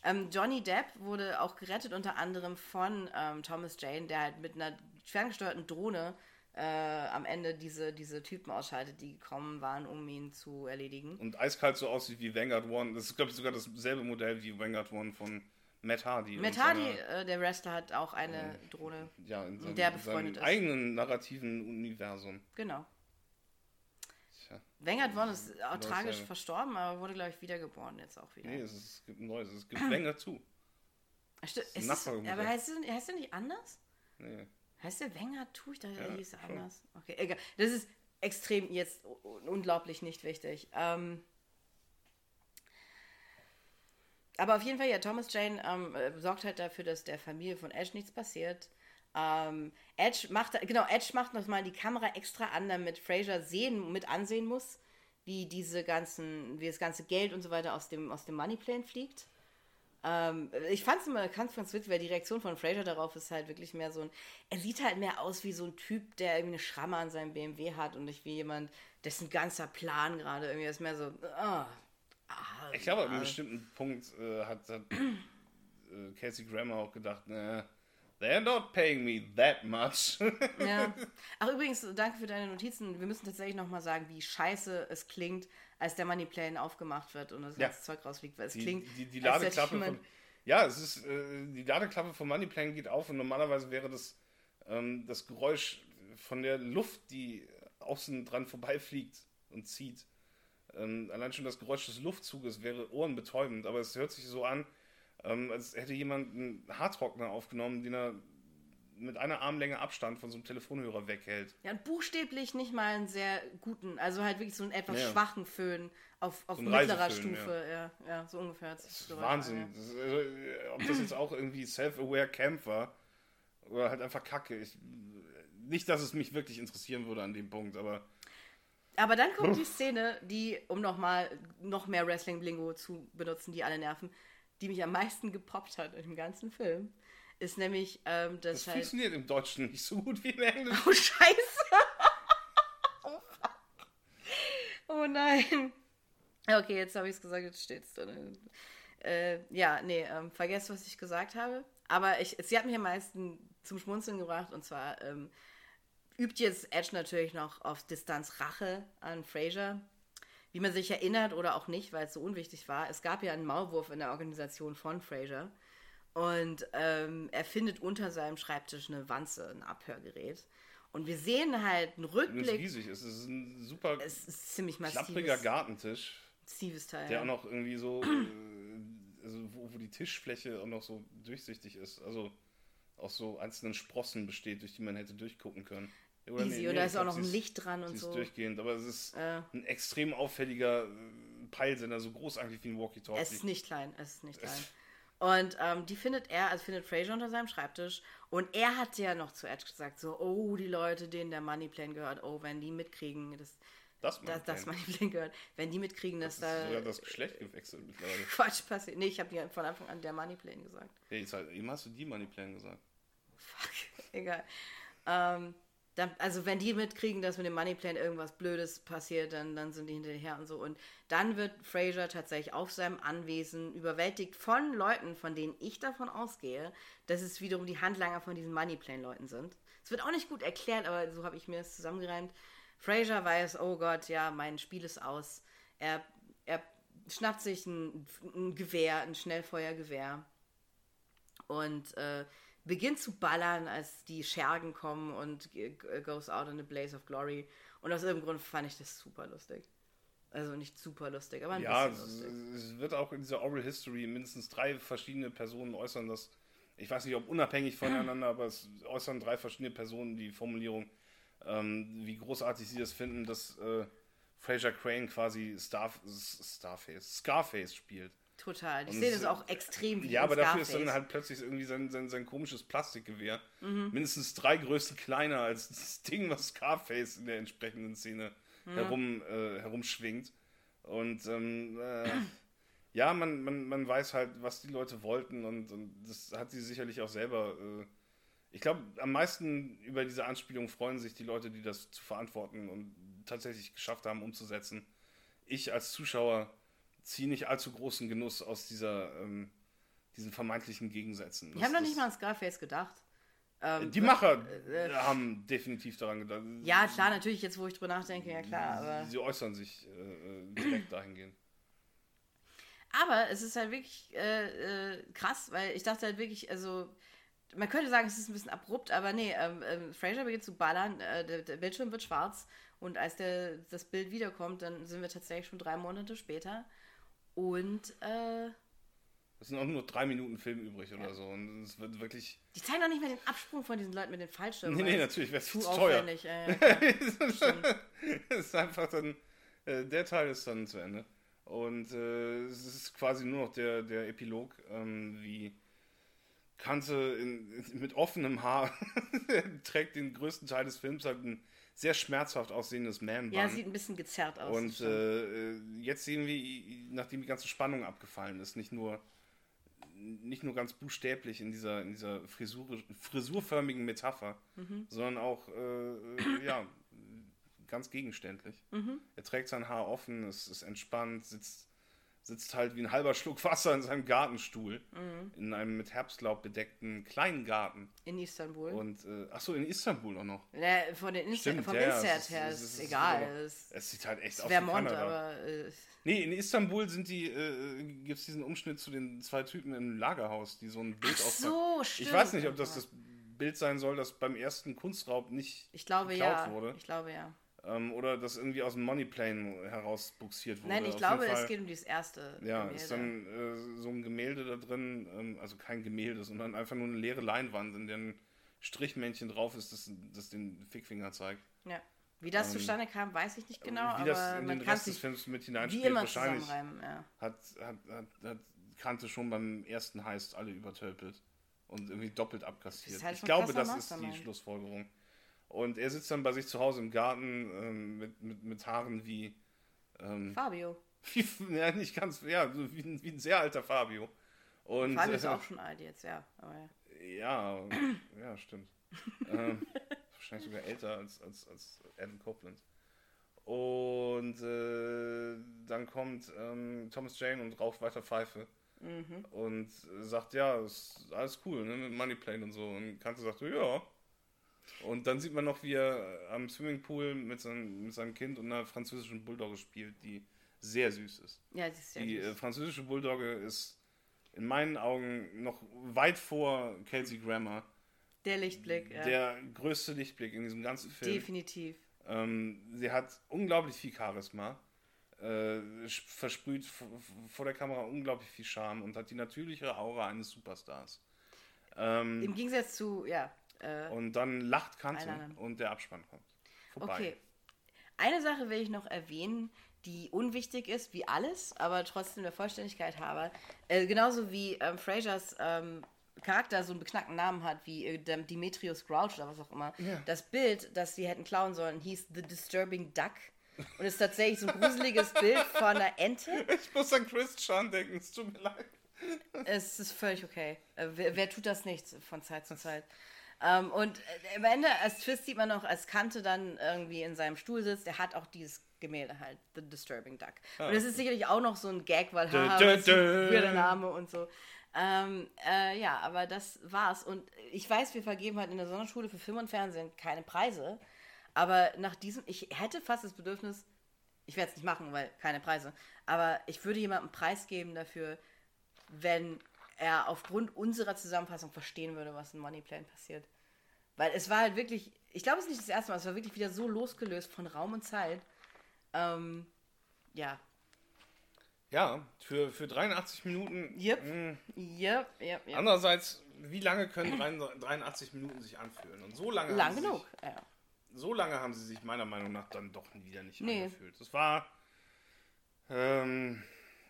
Ähm, Johnny Depp wurde auch gerettet, unter anderem von ähm, Thomas Jane, der halt mit einer ferngesteuerten Drohne äh, am Ende diese, diese Typen ausschaltet, die gekommen waren, um ihn zu erledigen. Und eiskalt so aussieht wie Vanguard One. Das ist, glaube ich, sogar dasselbe Modell wie Vanguard One von Matt Hardy. Matt Hardy, seiner, äh, der Wrestler, hat auch eine äh, Drohne, ja, in seinem, der befreundet seinem ist. eigenen narrativen Universum. Genau. Tja. Vanguard One ist auch tragisch verstorben, aber wurde, glaube ich, wiedergeboren jetzt auch wieder. Nee, es, ist, es gibt ein neues. Es gibt Vanguard (clears throat) zu. Stimmt, ist es, aber heißt es, heißt es nicht anders? Nee. Heißt der Wenger Tu? Ich dachte, ja, der hieß schon. anders. Okay, egal. Das ist extrem jetzt unglaublich nicht wichtig. Ähm, aber auf jeden Fall, ja, Thomas Jane ähm, äh, sorgt halt dafür, dass der Familie von Edge nichts passiert. Ähm, Edge macht, genau, Edge macht nochmal die Kamera extra an, damit Fraser sehen, mit ansehen muss, wie diese ganzen, wie das ganze Geld und so weiter aus dem, aus dem Moneyplane fliegt. Ähm, ich fand es immer ganz, ganz witzig, weil die Reaktion von Fraser darauf ist halt wirklich mehr so ein. Er sieht halt mehr aus wie so ein Typ, der irgendwie eine Schramme an seinem BMW hat und nicht wie jemand, dessen ganzer Plan gerade irgendwie ist mehr so. Oh, ah, ich glaube, an einem bestimmten Punkt äh, hat, hat äh, Casey Grammer auch gedacht, ne, They're not paying me that much. (laughs) ja. Ach, übrigens, danke für deine Notizen. Wir müssen tatsächlich nochmal sagen, wie scheiße es klingt, als der Moneyplane aufgemacht wird und das ja. ganze Zeug rausfliegt. Weil es die, klingt. Die, die Ladeklappe von. Ja, es ist. Äh, die Ladeklappe vom Moneyplane geht auf und normalerweise wäre das, ähm, das Geräusch von der Luft, die außen dran vorbeifliegt und zieht. Ähm, allein schon das Geräusch des Luftzuges wäre ohrenbetäubend, aber es hört sich so an, ähm, als hätte jemand einen Haartrockner aufgenommen, den er mit einer Armlänge Abstand von so einem Telefonhörer weghält. Ja, und buchstäblich nicht mal einen sehr guten, also halt wirklich so einen etwas ja. schwachen Föhn auf, auf so mittlerer Stufe. Ja. ja. Ja, so ungefähr. Das ist Wahnsinn. Ja. Das ist, also, ob das jetzt auch irgendwie self-aware Camp war oder halt einfach Kacke. Ich, nicht, dass es mich wirklich interessieren würde an dem Punkt, aber. Aber dann kommt die Szene, die, um nochmal noch mehr Wrestling-Blingo zu benutzen, die alle nerven, die mich am meisten gepoppt hat in dem ganzen Film, ist nämlich, ähm, dass das halt funktioniert im Deutschen nicht so gut wie im Englischen. Oh, scheiße! oh, fuck. oh nein. Okay, jetzt habe ich es gesagt, jetzt steht es drin. Äh, ja, nee, ähm, vergesst, was ich gesagt habe. Aber ich, sie hat mich am meisten zum Schmunzeln gebracht und zwar ähm, übt jetzt Edge natürlich noch auf Distanz Rache an Fraser wie man sich erinnert oder auch nicht, weil es so unwichtig war, es gab ja einen Maulwurf in der Organisation von Fraser. Und ähm, er findet unter seinem Schreibtisch eine Wanze, ein Abhörgerät. Und wir sehen halt einen Rückblick. Es ist riesig, es ist ein super es ist ziemlich klappriger Gartentisch. Massives Teil. Der auch noch irgendwie so, äh, also wo, wo die Tischfläche auch noch so durchsichtig ist. Also aus so einzelnen Sprossen besteht, durch die man hätte durchgucken können. Oder Easy, nee, und da ist auch noch ein Licht dran und so. Ist durchgehend, aber es ist äh. ein extrem auffälliger äh, Peilsender, so groß eigentlich wie ein Walkie-Talkie. Es ist nicht klein, es ist nicht klein. Und ähm, die findet er, also findet Fraser unter seinem Schreibtisch. Und er hat ja noch zu Edge gesagt, so, oh, die Leute, denen der Moneyplan gehört, oh, wenn die mitkriegen, das, das Moneyplan, das, das Moneyplan gehört, wenn die mitkriegen, dass das da... sogar das Geschlecht gewechselt mittlerweile. (laughs) Quatsch passiert. Nee, ich habe dir von Anfang an der Moneyplan gesagt. Hey, halt, eben hast du die Moneyplan gesagt. Fuck, (laughs) egal. Ähm, dann, also wenn die mitkriegen, dass mit dem Moneyplan irgendwas Blödes passiert, dann, dann sind die hinterher und so. Und dann wird Fraser tatsächlich auf seinem Anwesen überwältigt von Leuten, von denen ich davon ausgehe, dass es wiederum die Handlanger von diesen Moneyplan-Leuten sind. Es wird auch nicht gut erklärt, aber so habe ich mir das zusammengereimt. Fraser weiß, oh Gott, ja, mein Spiel ist aus. Er, er schnappt sich ein, ein Gewehr, ein Schnellfeuergewehr und äh, beginnt zu ballern, als die Schergen kommen und goes out in a blaze of glory. Und aus irgendeinem Grund fand ich das super lustig. Also nicht super lustig, aber ein ja, bisschen lustig. Ja, es wird auch in dieser Oral History mindestens drei verschiedene Personen äußern, dass, ich weiß nicht, ob unabhängig voneinander, aber es äußern drei verschiedene Personen die Formulierung, ähm, wie großartig sie das finden, dass äh, Fraser Crane quasi Starf Starface, Scarface spielt. Total. Die Szene ist auch extrem wie Ja, aber dafür ist dann halt plötzlich irgendwie sein, sein, sein komisches Plastikgewehr mhm. mindestens drei Größen kleiner als das Ding, was Scarface in der entsprechenden Szene mhm. herum, äh, herumschwingt. Und ähm, äh, ja, man, man, man weiß halt, was die Leute wollten und, und das hat sie sicherlich auch selber. Äh, ich glaube, am meisten über diese Anspielung freuen sich die Leute, die das zu verantworten und tatsächlich geschafft haben, umzusetzen. Ich als Zuschauer ziehe nicht allzu großen Genuss aus dieser, ähm, diesen vermeintlichen Gegensätzen. Ich habe noch nicht mal an Scarface gedacht. Ähm, Die Macher äh, haben definitiv daran gedacht. Ja, klar, natürlich, jetzt wo ich drüber nachdenke, ja klar, aber. Sie äußern sich äh, direkt dahingehend. Aber es ist halt wirklich äh, äh, krass, weil ich dachte halt wirklich, also man könnte sagen, es ist ein bisschen abrupt, aber nee, ähm, ähm, Fraser beginnt zu ballern, äh, der, der, Bildschirm wird schwarz und als der, das Bild wiederkommt, dann sind wir tatsächlich schon drei Monate später und äh, es sind auch nur drei Minuten Film übrig oder so und es wird wirklich... Die zeigen doch nicht mehr den Absprung von diesen Leuten mit den Fallschirmen. Nee, nee, natürlich, wäre es zu teuer. aufwendig. Äh, es ist einfach dann, äh, der Teil ist dann zu Ende. Und äh, es ist quasi nur noch der, der Epilog, ähm, wie Kante in, in, mit offenem Haar (laughs) trägt den größten Teil des Films halt ein sehr schmerzhaft aussehendes man -Band. Ja, sieht ein bisschen gezerrt aus. Und äh, jetzt sehen wir, nachdem die ganze Spannung abgefallen ist, nicht nur, nicht nur ganz buchstäblich in dieser, in dieser Frisur, frisurförmigen Metapher, mhm. sondern auch äh, ja, ganz gegenständlich. Mhm. Er trägt sein Haar offen, es ist entspannt, sitzt, sitzt halt wie ein halber Schluck Wasser in seinem Gartenstuhl. Mhm. In einem mit Herbstlaub bedeckten kleinen Garten. In Istanbul. Und, äh, achso, in Istanbul auch noch. Ja, von den Insta Stimmt, vom ja, Insert her ist, es egal. Es, es, sieht halt echt aus Vermont, wie Kanada. aber... Äh, nee, in Istanbul sind die, äh, gibt es diesen Umschnitt zu den zwei Typen im Lagerhaus, die so ein Bild Ach so, stimmt. Ich weiß nicht, ob das das Bild sein soll, das beim ersten Kunstraub nicht ich glaube, geklaut ja. wurde. Ich glaube ja. Ähm, oder das irgendwie aus dem Moneyplane herausbuxiert wurde. Nein, ich Auf glaube, es geht um dieses erste. Ja, Gemälde. ist dann äh, so ein Gemälde da drin, ähm, also kein Gemälde, sondern einfach nur eine leere Leinwand, in der ein Strichmännchen drauf ist, das, das den Fickfinger zeigt. Ja. Wie das ähm, zustande kam, weiß ich nicht genau, wie aber das in man den Rest des Films mit wie hineinspielt. immer Wahrscheinlich. Ja. hat, hat, hat, hat Kante schon beim ersten Heist alle übertölpelt und irgendwie doppelt abkassiert. halt ich glaube, das ist die. Schlussfolgerung. Und er sitzt dann bei sich zu Hause im Garten ähm, mit, mit, mit Haaren wie. Ähm, Fabio. (laughs) wie ja, nicht ganz. Ja, so wie, ein- wie ein sehr alter Fabio. Und, Fabio ist äh, auch schon alt jetzt, ja. Ja. Ja, (clears throat) ja, stimmt. ähm, (laughs) wahrscheinlich sogar älter als, als, als Adam Copeland. Und äh, dann kommt ähm, Thomas Jane und raucht weiter Pfeife. Mhm. Und sagt, ja, ist alles cool, ne, mit Moneyplane und so. Und Kante sagt, ja. Und dann sieht man noch, wie er am Swimmingpool mit, sein, mit seinem Kind und einer französischen Bulldogge spielt, die sehr süß ist. Ja, das ist ja Die äh, süß. französische Bulldogge ist in meinen Augen noch weit vor Kelsey Grammer Der Lichtblick, ja. der größte Lichtblick in diesem ganzen Film. Definitiv. Ähm, sie hat unglaublich viel Charisma, äh, sch- versprüht v- v- vor der Kamera unglaublich viel Charme und hat die natürliche Aura eines Superstars. Ähm, Im Gegensatz zu, ja. Äh, und dann lacht Kante und der Abspann kommt. Vorbei. okay. Eine Sache will ich noch erwähnen, die unwichtig ist, wie alles, aber trotzdem der Vollständigkeit habe. Äh, genauso wie ähm, Frasers ähm, Charakter so einen beknackten Namen hat, wie äh, dem Demetrius Grouch oder was auch immer. Ja. Das Bild, das sie hätten klauen sollen, hieß The Disturbing Duck. Und ist tatsächlich so ein gruseliges (laughs) Bild von einer Ente. Ich muss an Chris Chan denken, es tut mir leid. Es ist völlig okay. Äh, wer, wer tut das nicht von Zeit zu Zeit? Ähm, und äh, am Ende als Twist sieht man noch, als Kante dann irgendwie in seinem Stuhl sitzt, der hat auch dieses Gemälde halt, The Disturbing Duck. Und das ist sicherlich auch noch so ein Gag, weil haha, weirder Name und so. Ähm, äh, ja, aber das war's. Und ich weiß, wir vergeben halt in der Sonderschule für Film und Fernsehen keine Preise. Aber nach diesem, ich hätte fast das Bedürfnis, ich werde es nicht machen, weil keine Preise, aber ich würde jemandem einen Preis geben dafür, wenn er aufgrund unserer Zusammenfassung verstehen würde, was in Moneyplan passiert. Weil es war halt wirklich, ich glaube, es ist nicht das erste Mal, es war wirklich wieder so losgelöst von Raum und Zeit. Ähm, ja. Ja, für, für 83 Minuten. Yep. mh, Yep, yep, yep. Andererseits, wie lange können 83 Minuten sich anfühlen? Und so lange Lang haben genug. Sich, Ja. so lange haben sie sich meiner Meinung nach dann doch wieder nicht Nee. angefühlt. Es war, ähm,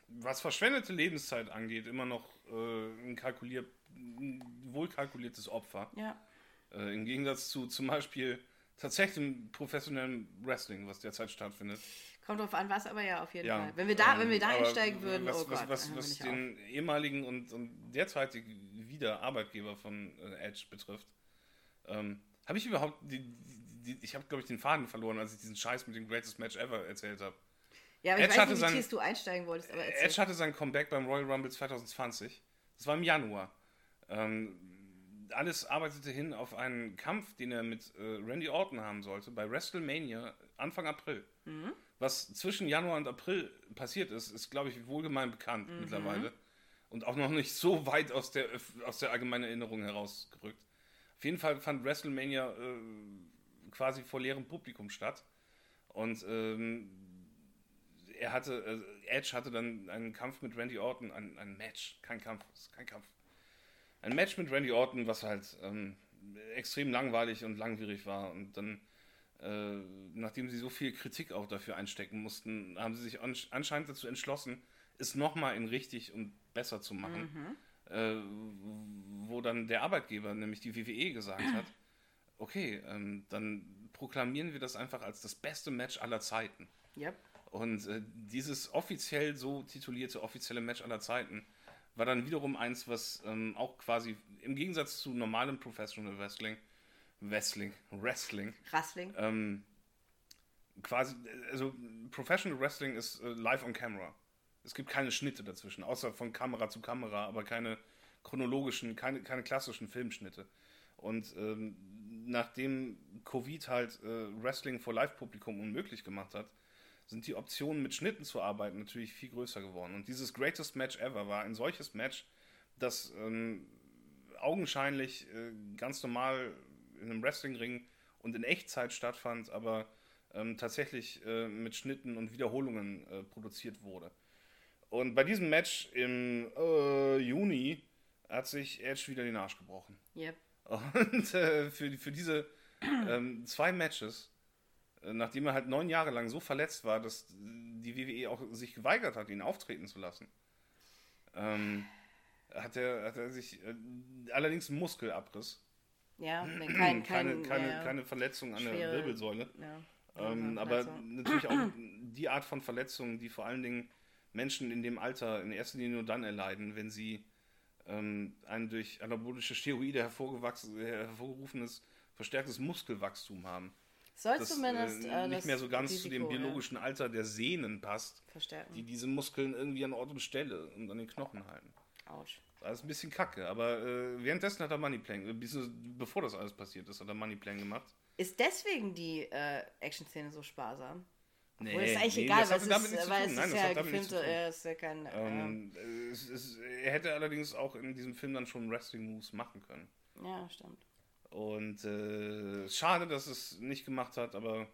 was verschwendete Lebenszeit angeht, immer noch äh, ein, kalkulier ein wohlkalkuliertes Opfer. ja. Äh, Im Gegensatz zu zum Beispiel tatsächlich dem professionellen Wrestling, was derzeit stattfindet. Kommt drauf an, was, aber ja, auf jeden Ja, Fall. Wenn wir da, ähm, wenn wir da einsteigen würden, was, oh was, Gott, was, was den ehemaligen und, und derzeitigen wieder Arbeitgeber von äh, Edge betrifft, ähm, habe ich überhaupt, die, die, die, ich habe glaube ich den Faden verloren, als ich diesen Scheiß mit dem Greatest Match Ever erzählt habe. Ja, aber ich Edge weiß hatte nicht, wie tief du einsteigen wolltest, aber erzähl. Edge hatte sein Comeback beim Royal Rumble 2020. Das war im Januar. Ähm, alles arbeitete hin auf einen Kampf, den er mit äh, Randy Orton haben sollte, bei WrestleMania Anfang April. Mhm. Was zwischen Januar und April passiert ist, ist, glaube ich, wohlgemein bekannt Mhm. mittlerweile. Und auch noch nicht so weit aus der, aus der allgemeinen Erinnerung herausgerückt. Auf jeden Fall fand WrestleMania äh, quasi vor leerem Publikum statt. Und ähm, er hatte, äh, Edge hatte dann einen Kampf mit Randy Orton, ein, ein Match, kein Kampf, kein Kampf. Ein Match mit Randy Orton, was halt ähm, extrem langweilig und langwierig war. Und dann, äh, nachdem sie so viel Kritik auch dafür einstecken mussten, haben sie sich ansch- anscheinend dazu entschlossen, es nochmal in richtig und besser zu machen. Äh, wo dann der Arbeitgeber, nämlich die WWE, gesagt hat, okay, ähm, dann proklamieren wir das einfach als das beste Match aller Zeiten. Yep. Und äh, dieses offiziell so titulierte offizielle Match aller Zeiten war dann wiederum eins, was ähm, auch quasi im Gegensatz zu normalem Professional Wrestling, Wrestling, Wrestling, Wrestling. ähm, quasi, also Professional Wrestling ist äh, live on camera. Es gibt keine Schnitte dazwischen, außer von Kamera zu Kamera, aber keine chronologischen, keine, keine klassischen Filmschnitte. Und ähm, nachdem Covid halt äh, Wrestling vor Live-Publikum unmöglich gemacht hat, sind die Optionen mit Schnitten zu arbeiten natürlich viel größer geworden. Und dieses Greatest Match Ever war ein solches Match, das ähm, augenscheinlich äh, ganz normal in einem Wrestlingring und in Echtzeit stattfand, aber ähm, tatsächlich äh, mit Schnitten und Wiederholungen äh, produziert wurde. Und bei diesem Match im äh, Juni hat sich Edge wieder den Arsch gebrochen. Yep. (laughs) Und äh, für, für diese ähm, zwei Matches, nachdem er halt neun Jahre lang so verletzt war, dass die WWE auch sich geweigert hat, ihn auftreten zu lassen, ähm, hat, er, hat er sich äh, allerdings einen Muskelabriss. Ja, kein, (clears throat) kein, keine, keine, ja, keine Verletzung an der schwere- Wirbelsäule. Ja. Ähm, aber also. natürlich auch (clears throat) die Art von Verletzungen, die vor allen Dingen Menschen in dem Alter in erster Linie nur dann erleiden, wenn sie ähm, ein durch anabolische Steroide hervorgewachsen, hervorgerufenes verstärktes Muskelwachstum haben. Soll Das zumindest äh, äh, nicht mehr so ganz zu dem Risiko, ja, biologischen Alter der Sehnen passt, verstärken. die diese Muskeln irgendwie an Ort und Stelle und an den Knochen halten. Autsch. Das ist ein bisschen kacke, aber äh, währenddessen hat er Moneyplan, äh, bevor das alles passiert ist, hat er Moneyplan gemacht. Ist deswegen die äh, Action-Szene so sparsam? Nee, Obwohl, ist eigentlich nee, egal, es damit ist, weil es Nein, ist das ja zu tun. äh, ist ja kein. Ähm, äh, es, es, er hätte allerdings auch in diesem Film dann schon Wrestling-Moves machen können. ähm, ja, stimmt. Und äh, schade, dass es nicht gemacht hat, aber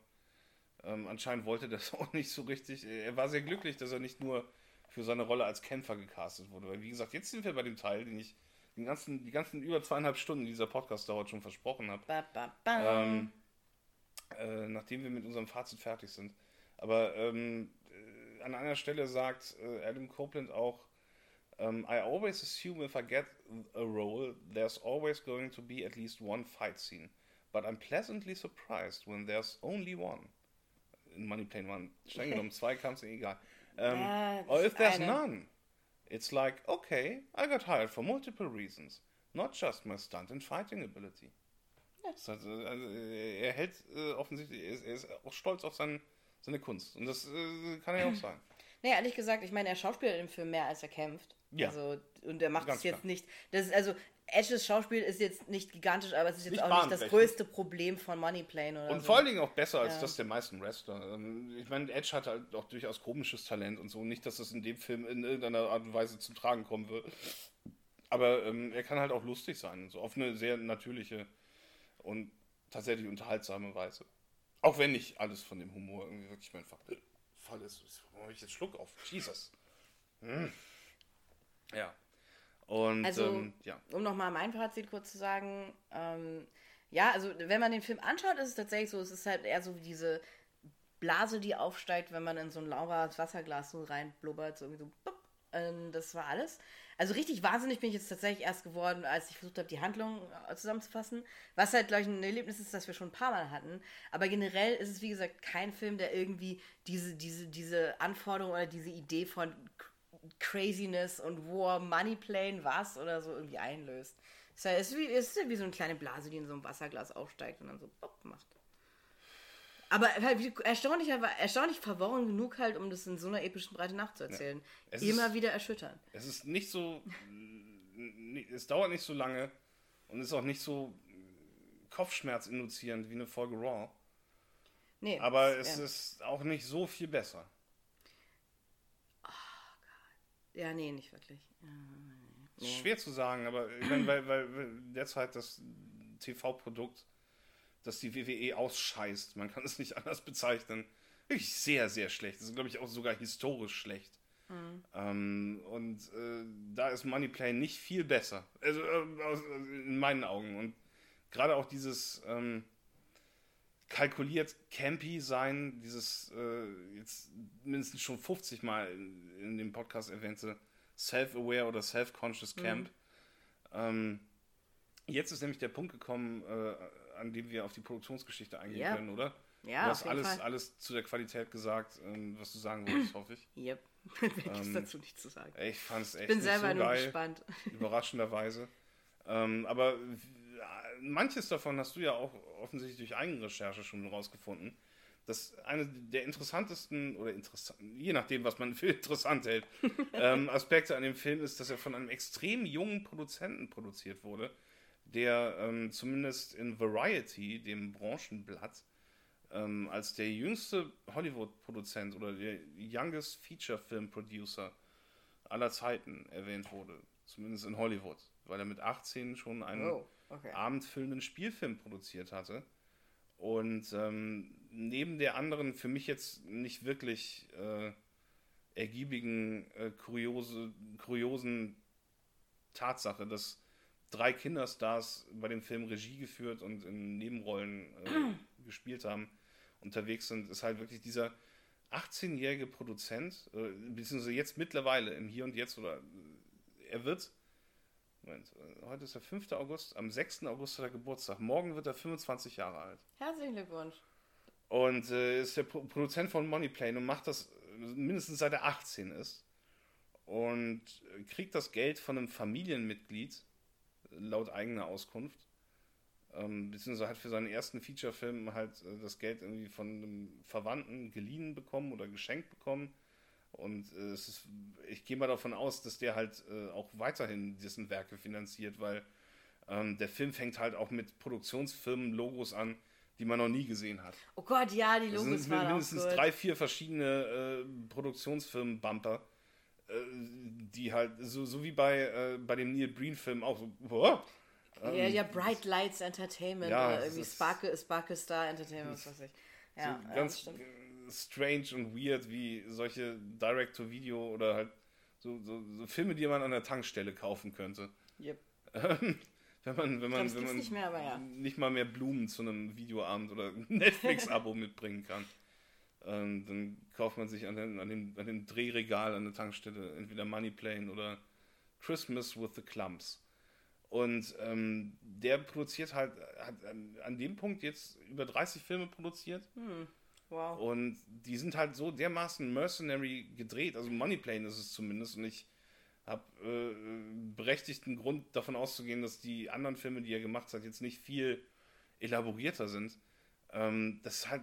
ähm, anscheinend wollte das (laughs) auch nicht so richtig. Er war sehr glücklich, dass er nicht nur für seine Rolle als Kämpfer gecastet wurde. Weil, wie gesagt, jetzt sind wir bei dem Teil, den ich den ganzen, die ganzen über zweieinhalb Stunden, die dieser Podcast dauert, schon versprochen habe. Ba, ba, ba. Ähm, äh, nachdem wir mit unserem Fazit fertig sind. Aber ähm, äh, an einer Stelle sagt äh, Adam Copeland auch, ähm, I always assume if I get a role, there's always going to be at least one fight scene. But I'm pleasantly surprised when there's only one. In Money Plane One. Streng genommen, (laughs) zwei kam es egal. Ja, or if there's none, it's like, okay, I got hired for multiple reasons. Not just my stunt and fighting ability. Heißt, äh, also, äh, er hält äh, offensichtlich, er ist, er ist auch stolz auf sein, seine Kunst. Und das äh, kann ja auch (clears throat) sein. Nee, ehrlich gesagt, ich meine, er schauspielt im Film mehr, als er kämpft. Ja. Also, und er macht es jetzt klar. nicht. Das ist also, Edges Schauspiel ist jetzt nicht gigantisch, aber es ist jetzt Nicht auch nicht das größte Problem von Moneyplane oder Und so. vor allen Dingen auch besser als Ja. das der meisten Wrestler. Ähm, Ich meine, Edge hat halt auch durchaus komisches Talent und so. Nicht, dass das in dem Film in irgendeiner Art und Weise zum Tragen kommen wird. Aber ähm, er kann halt auch lustig sein. So auf eine sehr natürliche und tatsächlich unterhaltsame Weise. Auch wenn nicht alles von dem Humor irgendwie wirklich mein Fall Fall ist. Warum habe ich jetzt Schluck auf? Jesus. Hm. Ja. Und Also, ähm, ja. um nochmal mein Fazit kurz zu sagen, ähm, ja, also wenn man den Film anschaut, ist es tatsächlich so, es ist halt eher so wie diese Blase, die aufsteigt, wenn man in so ein lauwarmes Wasserglas so reinblubbert, so irgendwie so, bupp, ähm, das war alles. Also richtig wahnsinnig bin ich jetzt tatsächlich erst geworden, als ich versucht habe, die Handlung äh, zusammenzufassen. Was halt, glaube ich, ein Erlebnis ist, das wir schon ein paar Mal hatten. Aber generell ist es, wie gesagt, kein Film, der irgendwie diese, diese, diese Anforderung oder diese Idee von Craziness und War, Moneyplane, was oder so irgendwie einlöst. Es ist, wie, es ist wie so eine kleine Blase, die in so einem Wasserglas aufsteigt und dann so Bock macht. Aber halt erstaunlich, erstaunlich verworren genug halt, um das in so einer epischen Breite nachzuerzählen. Es Immer ist- wieder erschütternd. Es ist nicht so. Es dauert nicht so lange Und ist auch nicht so Kopfschmerz induzierend wie eine Folge Raw. Nee, Aber es ja. ist auch nicht so viel besser. Ja, nee, nicht wirklich. Ja, Ist Schwer zu sagen, aber ich meine, weil, weil, weil derzeit das TV-Produkt, das die WWE ausscheißt, man kann es nicht (laughs) anders bezeichnen, wirklich sehr, sehr schlecht. Das ist, glaube ich, auch sogar historisch schlecht. Ähm, und äh, da ist Moneyplay nicht viel besser. Also äh, aus, in meinen Augen. Und gerade auch dieses ähm, kalkuliert campy sein, dieses äh, jetzt mindestens schon 50 Mal in, in dem Podcast erwähnte Self-Aware oder Self-Conscious Camp. Ähm, jetzt ist nämlich der Punkt gekommen, äh, an dem wir auf die Produktionsgeschichte eingehen Ja. können, oder? Ja, du hast alles, Fall. alles zu der Qualität gesagt, ähm, was du sagen wolltest, hoffe ich. Yep. (laughs) Mehr gibt's Ähm, dazu nicht zu sagen. Ich fand es echt Bin nicht selber so nur geil, gespannt. überraschenderweise. Ähm, aber manches davon hast du ja auch offensichtlich durch Eigenrecherche schon rausgefunden. dass eine der interessantesten, oder interessant, je nachdem, was man für (laughs) interessant hält, (laughs) ähm, Aspekte an dem Film ist, dass er von einem extrem jungen Produzenten produziert wurde, der ähm, zumindest in Variety, dem Branchenblatt, ähm, als der jüngste Hollywood-Produzent oder der youngest Feature Film Producer aller Zeiten erwähnt wurde. Zumindest in Hollywood, weil er mit 18 schon einen Oh, okay. abendfüllenden Spielfilm produziert hatte. Und ähm, neben der anderen, für mich jetzt nicht wirklich äh, ergiebigen, äh, kuriose, kuriosen Tatsache, dass drei Kinderstars bei dem Film Regie geführt und in Nebenrollen äh, (clears throat) gespielt haben, unterwegs sind, ist halt wirklich dieser 18-jährige Produzent, äh, beziehungsweise jetzt mittlerweile im Hier und Jetzt, oder äh, er wird, Moment, äh, heute ist der 5. August, am 6. August hat er Geburtstag, morgen wird er 25 Jahre alt. Herzlichen Glückwunsch. Und äh, ist der Pro Produzent von Moneyplane und macht das äh, mindestens seit er 18 ist. Und kriegt das Geld von einem Familienmitglied, laut eigener Auskunft. Ähm, beziehungsweise hat für seinen ersten Featurefilm halt äh, das Geld irgendwie von einem Verwandten geliehen bekommen oder geschenkt bekommen. Und äh, es ist, ich gehe mal davon aus, dass der halt äh, auch weiterhin dessen Werke finanziert, weil ähm, der Film fängt halt auch mit Produktionsfirmen-Logos an, die man noch nie gesehen hat. Oh Gott, ja, die Das Logos sind waren mindestens drei, vier verschiedene äh, Produktionsfirmen-Bumper, äh, die halt, so, so wie bei, äh, bei dem Neil Breen-Film auch so, boah, Ja, ja, Bright Lights Entertainment Ja, oder irgendwie Sparkle, Sparkle Star Entertainment, was weiß ich. Ja, so ja, ganz das stimmt. äh, strange und weird wie solche Direct-to-Video oder halt so, so, so Filme, die man an der Tankstelle kaufen könnte. Yep. wenn man, wenn man, das wenn man nicht mehr, ja. nicht mal mehr Blumen zu einem Videoabend oder (laughs) Netflix-Abo mitbringen kann. Ähm, dann kauft man sich an, den, an, dem, an dem Drehregal an der Tankstelle entweder Moneyplane oder Christmas with the Clumps. Und ähm, der produziert halt, hat an, an dem Punkt jetzt über 30 Filme produziert. Wow. Und die sind halt so dermaßen mercenary gedreht, also Moneyplane ist es zumindest. Und ich habe äh, berechtigten Grund davon auszugehen, dass die anderen Filme, die er gemacht hat, jetzt nicht viel elaborierter sind. Ähm, das ist halt,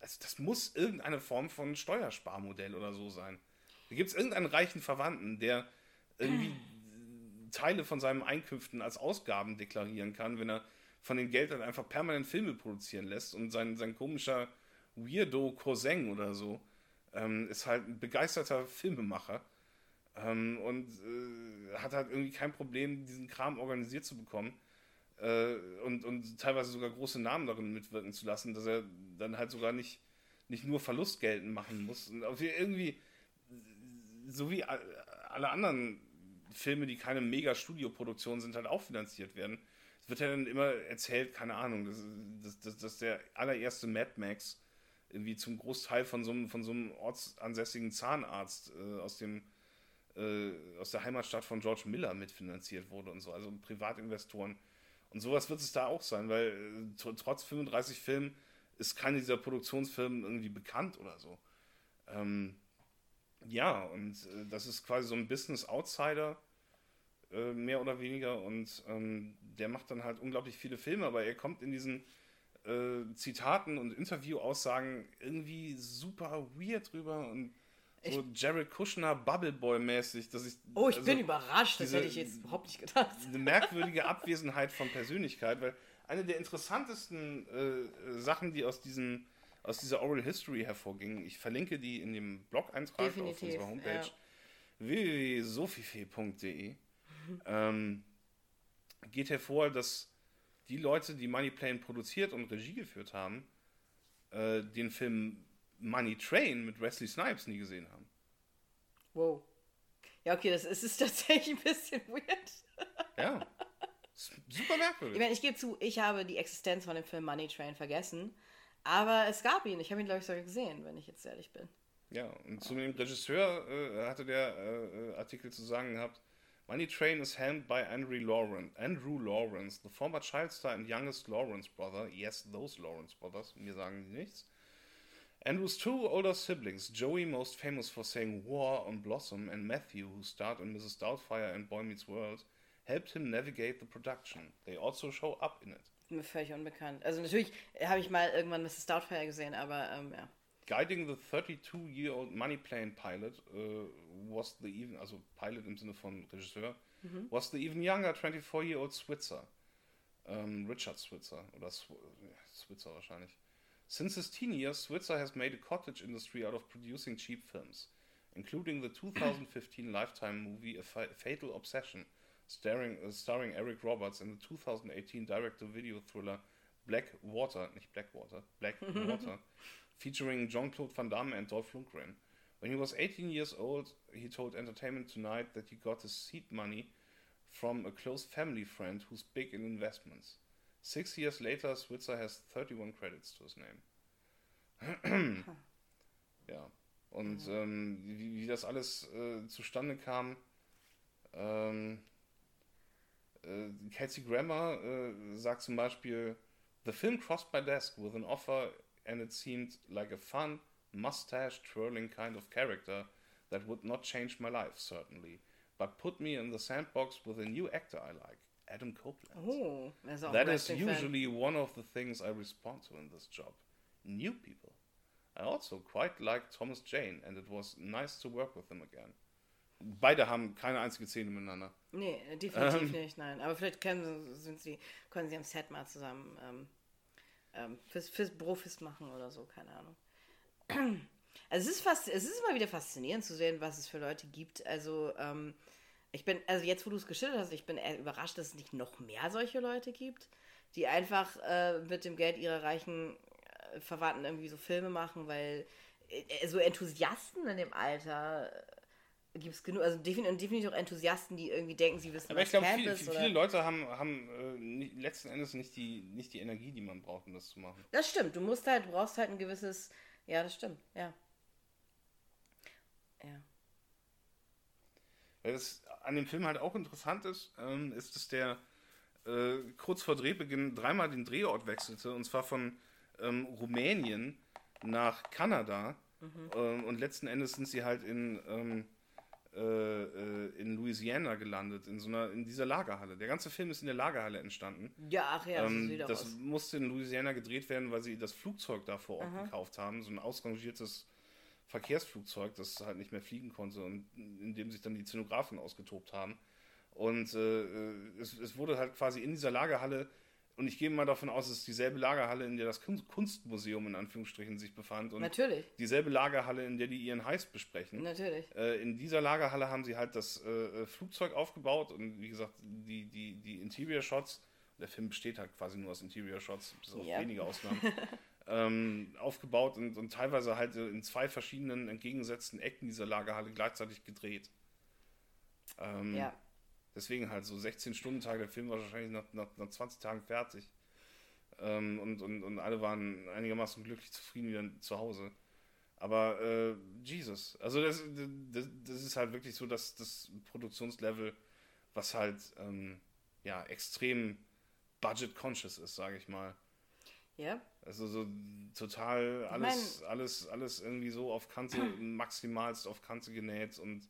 das, das muss irgendeine Form von Steuersparmodell oder so sein. Da gibt es irgendeinen reichen Verwandten, der irgendwie (clears throat) Teile von seinen Einkünften als Ausgaben deklarieren kann, wenn er von den Geldern einfach permanent Filme produzieren lässt und sein, sein komischer Weirdo Cousin oder so ähm, ist halt ein begeisterter Filmemacher ähm, und äh, hat halt irgendwie kein Problem, diesen Kram organisiert zu bekommen äh, und, und teilweise sogar große Namen darin mitwirken zu lassen, dass er dann halt sogar nicht, nicht nur Verlustgelden machen muss. Und irgendwie, so wie alle anderen Filme, die keine Mega-Studio-Produktion sind, halt auch finanziert werden. Es wird ja dann immer erzählt, keine Ahnung, dass, dass, dass, dass der allererste Mad Max irgendwie zum Großteil von so einem, von so einem ortsansässigen Zahnarzt äh, aus dem äh, aus der Heimatstadt von George Miller mitfinanziert wurde und so, also Privatinvestoren. Und sowas wird es da auch sein, weil äh, tr- trotz 35 Filmen ist keine dieser Produktionsfirmen irgendwie bekannt oder so. Ähm, ja, und äh, das ist quasi so ein Business Outsider, äh, mehr oder weniger, und ähm, der macht dann halt unglaublich viele Filme, aber er kommt in diesen äh, Zitaten und Interviewaussagen irgendwie super weird rüber und so Jared Kushner Bubble Boy mäßig, dass ich. Oh, ich also bin überrascht, das hätte ich jetzt überhaupt nicht gedacht. Eine merkwürdige Abwesenheit von Persönlichkeit, weil eine der interessantesten äh, Sachen, die aus diesen aus dieser Oral History hervorgingen, ich verlinke die in dem Blog-Eintrag auf unserer Homepage ja. www.sofife.de, ähm, geht hervor, dass die Leute, die Money Plane produziert und Regie geführt haben, äh, den Film Money Train mit Wesley Snipes nie gesehen haben. Wow. Ja, okay, das ist, ist (laughs) tatsächlich ein bisschen weird. Ja. (laughs) Super merkwürdig. Ich meine, ich gebe zu, ich habe die Existenz von dem Film Money Train vergessen. Aber es gab ihn. Ich habe ihn, glaube ich, sogar gesehen, wenn ich jetzt ehrlich bin. Ja, und zu dem Regisseur äh, hatte der äh, Artikel zu sagen gehabt, Money Train is helmed by Andrew Lawrence, Andrew Lawrence, the former child star and youngest Lawrence brother. Yes, those Lawrence brothers. Mir sagen die nichts. Andrew's two older siblings, Joey, most famous for saying war on Blossom, and Matthew, who starred in Mrs. Doubtfire and Boy Meets World, helped him navigate the production. They also show up in it. Mir völlig unbekannt. Also natürlich habe ich mal irgendwann Mrs. Doubtfire gesehen, aber ähm, ja. Guiding the 32-year-old money plane pilot uh, was the even, also Pilot im Sinne von Regisseur, mhm. was the even younger 24-year-old Switzer. Um, Richard Switzer, oder Sw Switzer wahrscheinlich. Since his teen years, Switzer has made a cottage industry out of producing cheap films, including the 2015 (coughs) Lifetime movie A Fatal Obsession, starring, uh, starring Eric Roberts, and the 2018 direct-to-video thriller Black Water, nicht Blackwater, Black (laughs) Water, featuring Jean-Claude Van Damme and Dolph Lundgren. When he was 18 years old, he told Entertainment Tonight that he got his seed money from a close family friend who's big in investments. Six years later, Switzer has 31 credits to his name. ja, und ähm, wie, wie, das alles äh, zustande kam, ähm, äh, Kelsey Grammer äh, sagt zum Beispiel, The film crossed my desk with an offer and it seemed like a fun, mustache twirling kind of character that would not change my life, certainly, but put me in the sandbox with a new actor I like, Adam Copeland. Oh, that is usually fan. one of the things I respond to in this job. New people. I also quite like Thomas Jane, and it was nice to work with him again. Beide haben keine einzige Szene miteinander. Nee, definitiv ähm, nicht, nein. Aber vielleicht können, sind sie, können sie am Set mal zusammen ähm, ähm, fürs, fürs Profis machen oder so, keine Ahnung. (clears throat) Also es ist fast, es ist immer wieder faszinierend zu sehen, was es für Leute gibt. Also ähm, ich bin, also jetzt, wo du es geschildert hast, ich bin überrascht, dass es nicht noch mehr solche Leute gibt, die einfach äh, mit dem Geld ihrer reichen äh, Verwandten irgendwie so Filme machen, weil äh, so Enthusiasten in dem Alter äh, gibt es genug, also definitiv, definitiv auch Enthusiasten, die irgendwie denken, sie wissen, Aber was ich glaube, viele, viele, Leute haben, haben äh, nicht, letzten Endes nicht die, nicht die Energie, die man braucht, um das zu machen. Das stimmt, du musst halt, du brauchst halt ein gewisses, ja, das stimmt, ja. Ja. Das an dem Film halt auch interessant ist, ähm, ist, dass der äh, kurz vor Drehbeginn dreimal den Drehort wechselte und zwar von ähm, Rumänien nach Kanada. Mhm. Ähm, und letzten Endes sind sie halt in, ähm, äh, äh, in Louisiana gelandet, in so einer, in dieser Lagerhalle. Der ganze Film ist in der Lagerhalle entstanden. Ja, ach ja, ähm, das, das musste in Louisiana gedreht werden, weil sie das Flugzeug da vor Ort Aha. gekauft haben. So ein ausrangiertes Verkehrsflugzeug, das halt nicht mehr fliegen konnte und in dem sich dann die Szenografen ausgetobt haben. Und äh, es, es, wurde halt quasi in dieser Lagerhalle, und ich gehe mal davon aus, es ist dieselbe Lagerhalle, in der das Kunstmuseum in Anführungsstrichen sich befand. Und Natürlich. Dieselbe Lagerhalle, in der die ihren Heist besprechen. Natürlich. Äh, in dieser Lagerhalle haben sie halt das äh, Flugzeug aufgebaut und wie gesagt, die, die, die Interior Shots. Der Film besteht halt quasi nur aus Interior Shots, bis auf ja. wenige Ausnahmen. (laughs) ähm, aufgebaut und, und teilweise halt in zwei verschiedenen entgegengesetzten Ecken dieser Lagerhalle gleichzeitig gedreht. Ähm, ja. Deswegen halt so 16-Stunden-Tage, der Film war wahrscheinlich nach, nach, nach 20 Tagen fertig. Ähm, und, und, und alle waren einigermaßen glücklich zufrieden wieder zu Hause. Aber äh, Jesus, also das, das, das, ist halt wirklich so, dass das Produktionslevel, was halt ähm, ja extrem budget-conscious ist, sage ich mal. Ja. Also so total alles, mein, alles, alles irgendwie so auf Kante, (clears throat) maximalst auf Kante genäht und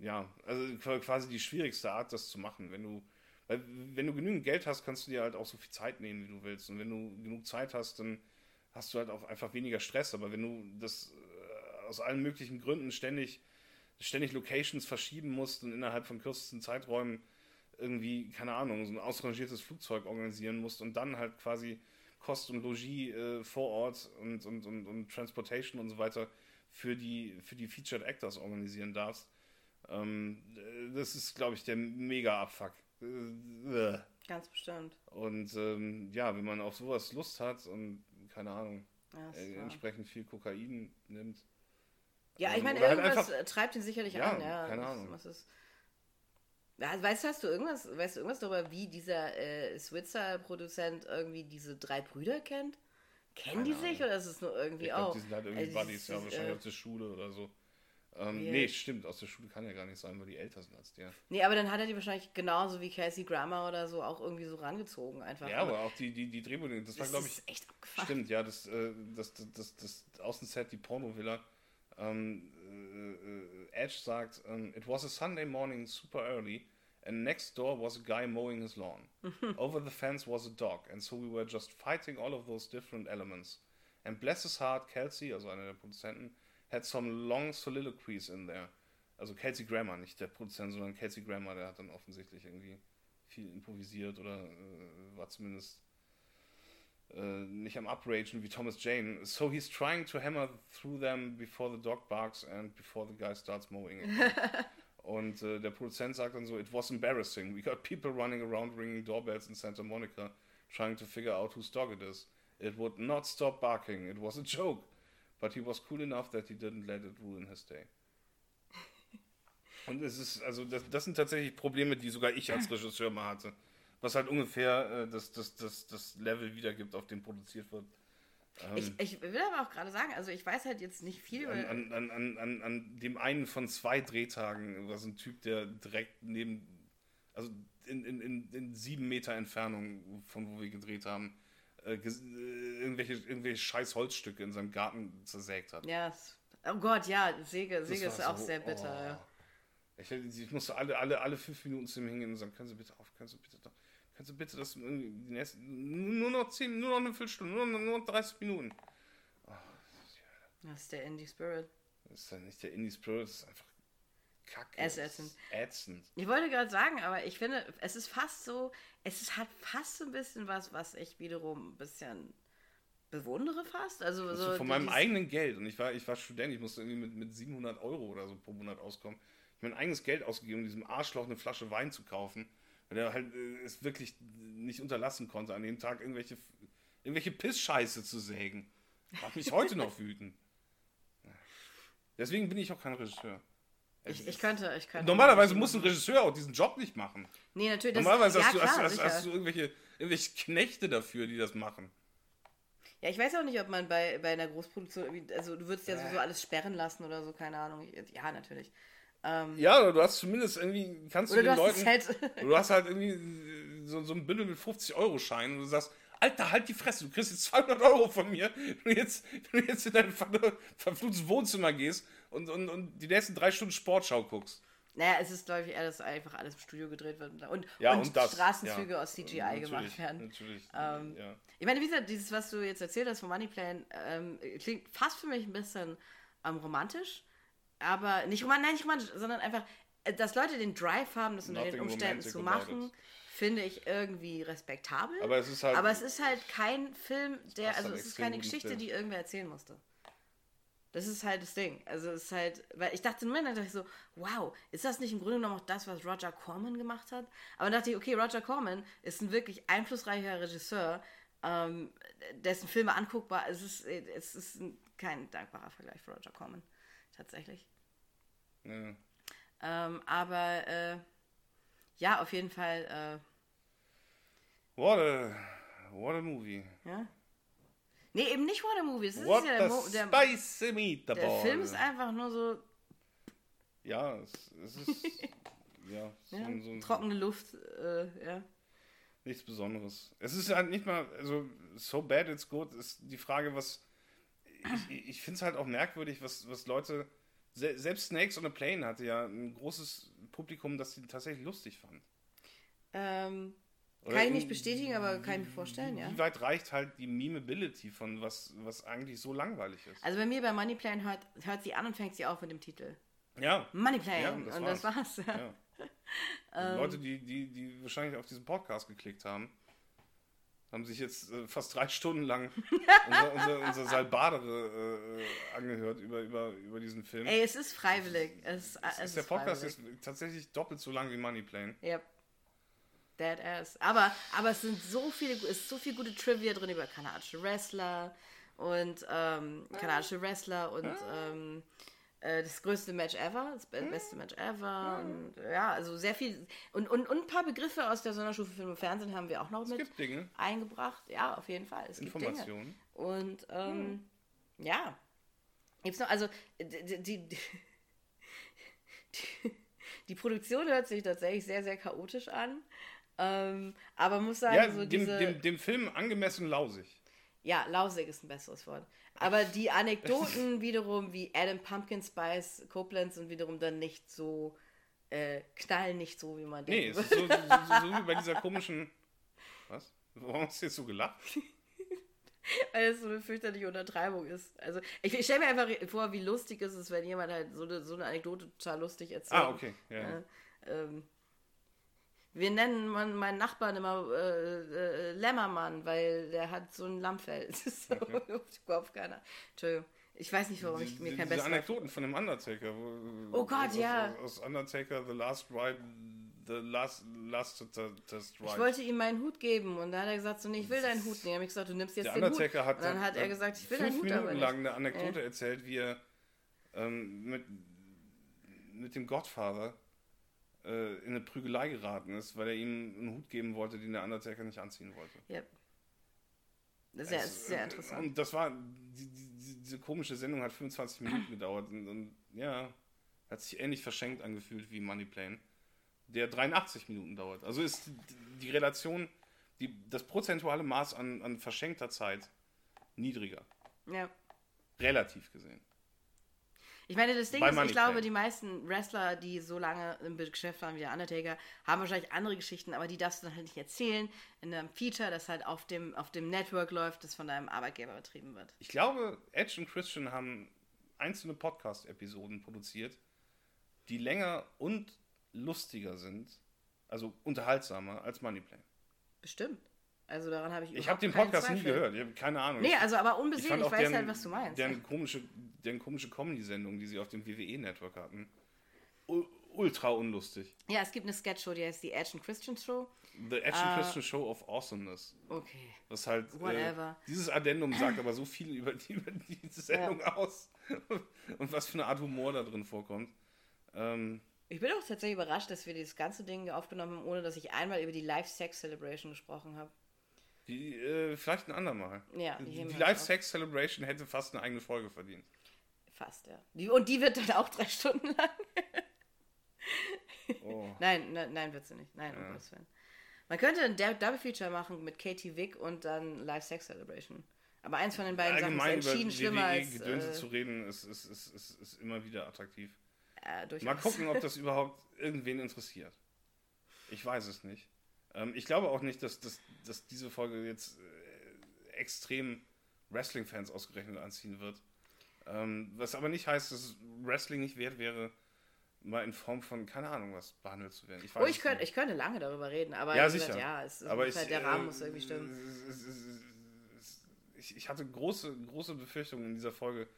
ja, also quasi die schwierigste Art, das zu machen. Wenn du, weil wenn du genügend Geld hast, kannst du dir halt auch so viel Zeit nehmen, wie du willst. Und wenn du genug Zeit hast, dann hast du halt auch einfach weniger Stress. Aber wenn du das äh, aus allen möglichen Gründen ständig, ständig Locations verschieben musst und innerhalb von kürzesten Zeiträumen irgendwie, keine Ahnung, so ein ausrangiertes Flugzeug organisieren musst und dann halt quasi Kost und Logis äh, vor Ort und, und, und, und Transportation und so weiter für die, für die Featured Actors organisieren darfst. Ähm, das ist, glaube ich, der mega Abfuck. Äh, Ganz bestimmt. Und ähm, ja, wenn man auf sowas Lust hat und keine Ahnung, äh, entsprechend viel Kokain nimmt. Ja, ich Ähm, meine, halt irgendwas einfach- treibt ihn sicherlich Ja, an. Ja, keine was, Ahnung. Was ist, weißt du, hast du irgendwas, weißt du irgendwas darüber, wie dieser äh, Switzer-Produzent irgendwie diese drei Brüder kennt? Kennen die Keine sich oder ist es nur irgendwie Ich glaube, auch? die sind halt irgendwie Also Buddies, ja, wahrscheinlich äh, aus der Schule oder so. Ähm, wie- nee, stimmt, aus der Schule kann ja gar nicht sein, weil die älter sind als der. Nee, aber dann hat er die wahrscheinlich genauso wie Casey Grammer oder so auch irgendwie so rangezogen einfach. Ja, aber auch die, die, die Drehbuchlinge, das war, das glaube ich, ist echt abgefahren. Stimmt, ja, das, äh, das, das, das, das Außenset, die Porno-Villa. Ähm, äh, äh, Edge sagt, ähm, It was a Sunday morning super early and next door was a guy mowing his lawn. (laughs) Over the fence was a dog and so we were just fighting all of those different elements. And bless his heart, Kelsey, also einer der Produzenten, had some long soliloquies in there. Also Kelsey Grammer, nicht der Produzent, sondern Kelsey Grammer, der hat dann offensichtlich irgendwie viel improvisiert oder äh, war zumindest äh, nicht am Upragen wie Thomas Jane. So he's trying to hammer through them before the dog barks and before the guy starts mowing. (laughs) Und äh, der Produzent sagt dann so, it was embarrassing. We got people running around ringing doorbells in Santa Monica trying to figure out whose dog it is. It would not stop barking. It was a joke. But he was cool enough that he didn't let it ruin his day. (laughs) Und es ist, also das, das sind tatsächlich Probleme, die sogar ich als Regisseur mal hatte. Was halt ungefähr äh, das, das, das, das Level wiedergibt, auf dem produziert wird. Ähm, Ich, ich will aber auch gerade sagen, also ich weiß halt jetzt nicht viel an, an, an, an, an dem einen von zwei Drehtagen war so ein Typ, der direkt neben, also in, in, in, in sieben Meter Entfernung von wo wir gedreht haben, äh, äh, irgendwelche, irgendwelche scheiß Holzstücke in seinem Garten zersägt hat. ja, es- oh Gott, ja, Säge, Säge ist war auch so, sehr bitter. oh. Ja. Ich, ich musste alle, alle, alle fünf Minuten zu ihm hingehen und sagen, können Sie bitte auf, können Sie bitte doch, können Sie bitte das irgendwie die nächsten, nur noch zehn, nur noch eine Viertelstunde, nur noch, nur noch 30 Minuten. Das ist der Indie Spirit. Das ist ja nicht der Indie Spirit, das ist einfach kacke. Es ist Das ätzend. ätzend. Ich wollte gerade sagen, aber ich finde, es ist fast so, es ist, hat fast so ein bisschen was, was ich wiederum ein bisschen bewundere fast. Also Das so von meinem eigenen Geld. Und ich war, ich war Student, ich musste irgendwie mit, mit 700 Euro oder so pro Monat auskommen. Ich habe mein eigenes Geld ausgegeben, um diesem Arschloch eine Flasche Wein zu kaufen. Weil der halt äh, es wirklich nicht unterlassen konnte, an dem Tag irgendwelche, irgendwelche Pissscheiße zu sägen. Macht mich heute noch wütend. Deswegen bin ich auch kein Regisseur. Ich, ich könnte, ich könnte. Normalerweise muss ein Regisseur auch diesen Job nicht machen. Nee, natürlich. Das, Normalerweise ja, hast, du, klar, hast, du- hast, sicher. hast du irgendwelche, irgendwelche Knechte dafür, die das machen. Ja, ich weiß auch nicht, ob man bei, bei einer Großproduktion, irgendwie- also du würdest ja sowieso alles sperren lassen oder so, keine Ahnung. Ja, natürlich. Ähm, Ja, du hast zumindest irgendwie, kannst du den Leuten... halt. Du hast halt irgendwie so, so ein Bündel mit 50-Euro-Scheinen und du sagst, Alter, halt die Fresse, du kriegst jetzt 200 Euro von mir, wenn du jetzt, wenn du jetzt in dein ver- verfluchtes Wohnzimmer gehst und, und, und die nächsten drei Stunden Sportschau guckst. Naja, es ist, glaube ich, eher, dass einfach alles im Studio gedreht wird und, Ja, und, und, das. Straßenzüge ja. aus CGI Natürlich, gemacht werden. Natürlich, Ähm, ja. Ich meine, wie gesagt, dieses, was du jetzt erzählt hast von Moneyplan, ähm, klingt fast für mich ein bisschen ähm, romantisch. Aber nicht romantisch, nein, nicht romantisch, sondern einfach, äh, dass Leute den Drive haben, das unter den Nothing Umständen romantic zu machen, finde ich irgendwie respektabel. Aber es ist halt... Aber es ist halt kein Film, der, also es ist keine Geschichte, Bild. die irgendwer erzählen musste. Das ist halt das Ding. Also es ist halt, weil ich dachte im Moment, dachte ich so, wow, ist das nicht im Grunde genommen auch das, was Roger Corman gemacht hat? Aber dann dachte ich, okay, Roger Corman ist ein wirklich einflussreicher Regisseur, ähm, dessen Filme anguckbar, es ist, es ist ein, kein dankbarer Vergleich für Roger Corman, tatsächlich. ja. Ähm, aber äh, ja, auf jeden Fall, What a, what a movie. äh, ja. Nee, eben nicht What a Movie. Das ist What ja der, Mo der, spicy meatball. der Film ist einfach nur so Ja, es, es ist... (laughs) ja, so, ja, so trockene Luft, äh, ja. Nichts Besonderes. Es ist halt nicht mal, also so bad it's good ist die Frage, was. Ich, ich finde es halt auch merkwürdig, was, was Leute. Se, selbst Snakes on a Plane hatte ja ein großes Publikum, das sie tatsächlich lustig fand. Ähm, Oder Kann ich nicht bestätigen, aber kann ich mir vorstellen, ja. Wie weit reicht halt die Memeability von was, was eigentlich so langweilig ist? Also bei mir bei Moneyplan hört, hört sie an und fängt sie auf mit dem Titel. Ja. Moneyplan. Ja, das und das war's. Ja. (laughs) ja. Ähm. Und Leute, die, die, die wahrscheinlich auf diesen Podcast geklickt haben, haben sich jetzt äh, fast drei Stunden lang (laughs) unser, unser, unser Salbadere äh, angehört über, über, über diesen Film. Ey, es ist freiwillig. Es, es, ist der Podcast ist tatsächlich doppelt so lang wie Moneyplane. Yep. Dead ass. Aber, aber es sind so viele, es ist so viel gute Trivia drin über kanadische Wrestler und ähm, kanadische Wrestler und ähm, äh, das größte Match ever, das be beste Match ever. Und, ja, also sehr viel. Und, und, und ein paar Begriffe aus der Sonderstufe Film und Fernsehen haben wir auch noch Es mit gibt Dinge, eingebracht. Ja, auf jeden Fall. Es gibt Dinge. Informationen. Und ähm, ja. Gibt's noch, also die, die, die, die Produktion hört sich tatsächlich sehr, sehr chaotisch an. Ähm, aber muss sagen, Ja, so dem, diese. dem, dem Film angemessen lausig. Ja, lausig ist ein besseres Wort. Aber die Anekdoten wiederum, wie Adam Pumpkin Spice Koblenz sind wiederum dann nicht so, äh, knallen nicht so, wie man Nee, denkt. es ist so, so, so, so wie bei dieser komischen. Was? Warum hast du jetzt so gelacht? (laughs) Weil es so eine fürchterliche Untertreibung ist. Also, ich, ich stelle mir einfach vor, wie lustig ist es, wenn jemand halt so eine, so eine Anekdote total lustig erzählt. Ah, okay. Ja. Äh, ähm, wir nennen meinen Nachbarn immer äh, äh, Lämmermann, weil der hat so ein Lammfell. (laughs) So überhaupt keiner. Entschuldigung. Ich weiß nicht, warum ich mir Die- kein diese besseres. Anekdoten von dem Undertaker. Oh Gott, aus, ja. Aus, aus Undertaker, The Last Ride, The Last, last Test Ride. Ich wollte ihm meinen Hut geben und dann hat er gesagt, so, nee, ich will deinen Hut. Nee, habe ich gesagt, du nimmst jetzt der den Hut. Undertaker hat, und dann hat er gesagt, ich will deinen Hut aber Minuten nicht. lang eine Anekdote erzählt, wie er ähm, mit, mit dem Godfather äh, in eine Prügelei geraten ist, weil er ihm einen Hut geben wollte, den der Undertaker nicht anziehen wollte. Ja. Das ist, ja, Es- ist sehr äh, interessant. Und das war, die, die, diese komische Sendung hat 25 Minuten (clears throat) gedauert und, und ja, hat sich ähnlich verschenkt angefühlt wie Moneyplane, der 83 Minuten dauert. Also ist die, die Relation, die, das prozentuale Maß an, an verschenkter Zeit niedriger, Ja. relativ gesehen. Ich meine, das Ding Bei ist, ich glaube, Plan. die meisten Wrestler, die so lange im Geschäft waren wie der Undertaker, haben wahrscheinlich andere Geschichten, aber die darfst du dann halt nicht erzählen in einem Feature, das halt auf dem, auf dem Network läuft, das von deinem Arbeitgeber betrieben wird. Ich glaube, Edge und Christian haben einzelne Podcast-Episoden produziert, die länger und lustiger sind, also unterhaltsamer als Moneyplane. Bestimmt. Also daran habe ich Ich habe den Podcast nie gehört, ich habe keine Ahnung. Nee, Ich- also aber unbesehen, ich, auch weiß deren, halt, was du meinst. Deren komische, deren komische Comedy-Sendung, die sie auf dem WWE-Network hatten, u- ultra unlustig. Ja, es gibt eine Sketch-Show, die heißt die Edge and Christian Show. The Edge and Christian Show of Awesomeness. Okay. Das halt, äh, Whatever. dieses Addendum sagt aber so viel über, die, über diese (laughs) (laughs) Sendung aus und was für eine Art Humor da drin vorkommt. Ähm, Ich bin auch tatsächlich überrascht, dass wir dieses ganze Ding aufgenommen haben, ohne dass ich einmal über die Live-Sex-Celebration gesprochen habe. Die, äh, vielleicht ein andermal. Ja, die die heben die wir Live auf. Sex Celebration hätte fast eine eigene Folge verdient. Fast, ja. Die, und die wird dann auch drei Stunden lang. Oh. (laughs) Nein, nein, nein, wird sie nicht. Nein, um Gottes Willen. Man könnte ein Dou- Double Feature machen mit Katie Vick und dann Live Sex Celebration. Aber eins von den beiden Allgemein Sachen ist entschieden schlimmer als WWE-Gedönse äh, zu reden, ist, ist, ist, ist, ist immer wieder attraktiv. äh. Mal gucken, ob (laughs) das überhaupt irgendwen interessiert. Ich weiß es nicht. Ähm, ich glaube auch nicht, dass, dass, dass diese Folge jetzt äh, extrem Wrestling-Fans ausgerechnet anziehen wird. Ähm, was aber nicht heißt, dass Wrestling nicht wert wäre, mal in Form von, keine Ahnung, was behandelt zu werden. weiß Oh, ich nicht. ich könnte lange darüber reden, aber ja, wie gesagt, sicher. ja, es, aber ich, halt, der Rahmen äh, muss irgendwie stimmen. es- es- Ich, ich hatte große, große Befürchtungen in dieser Folge,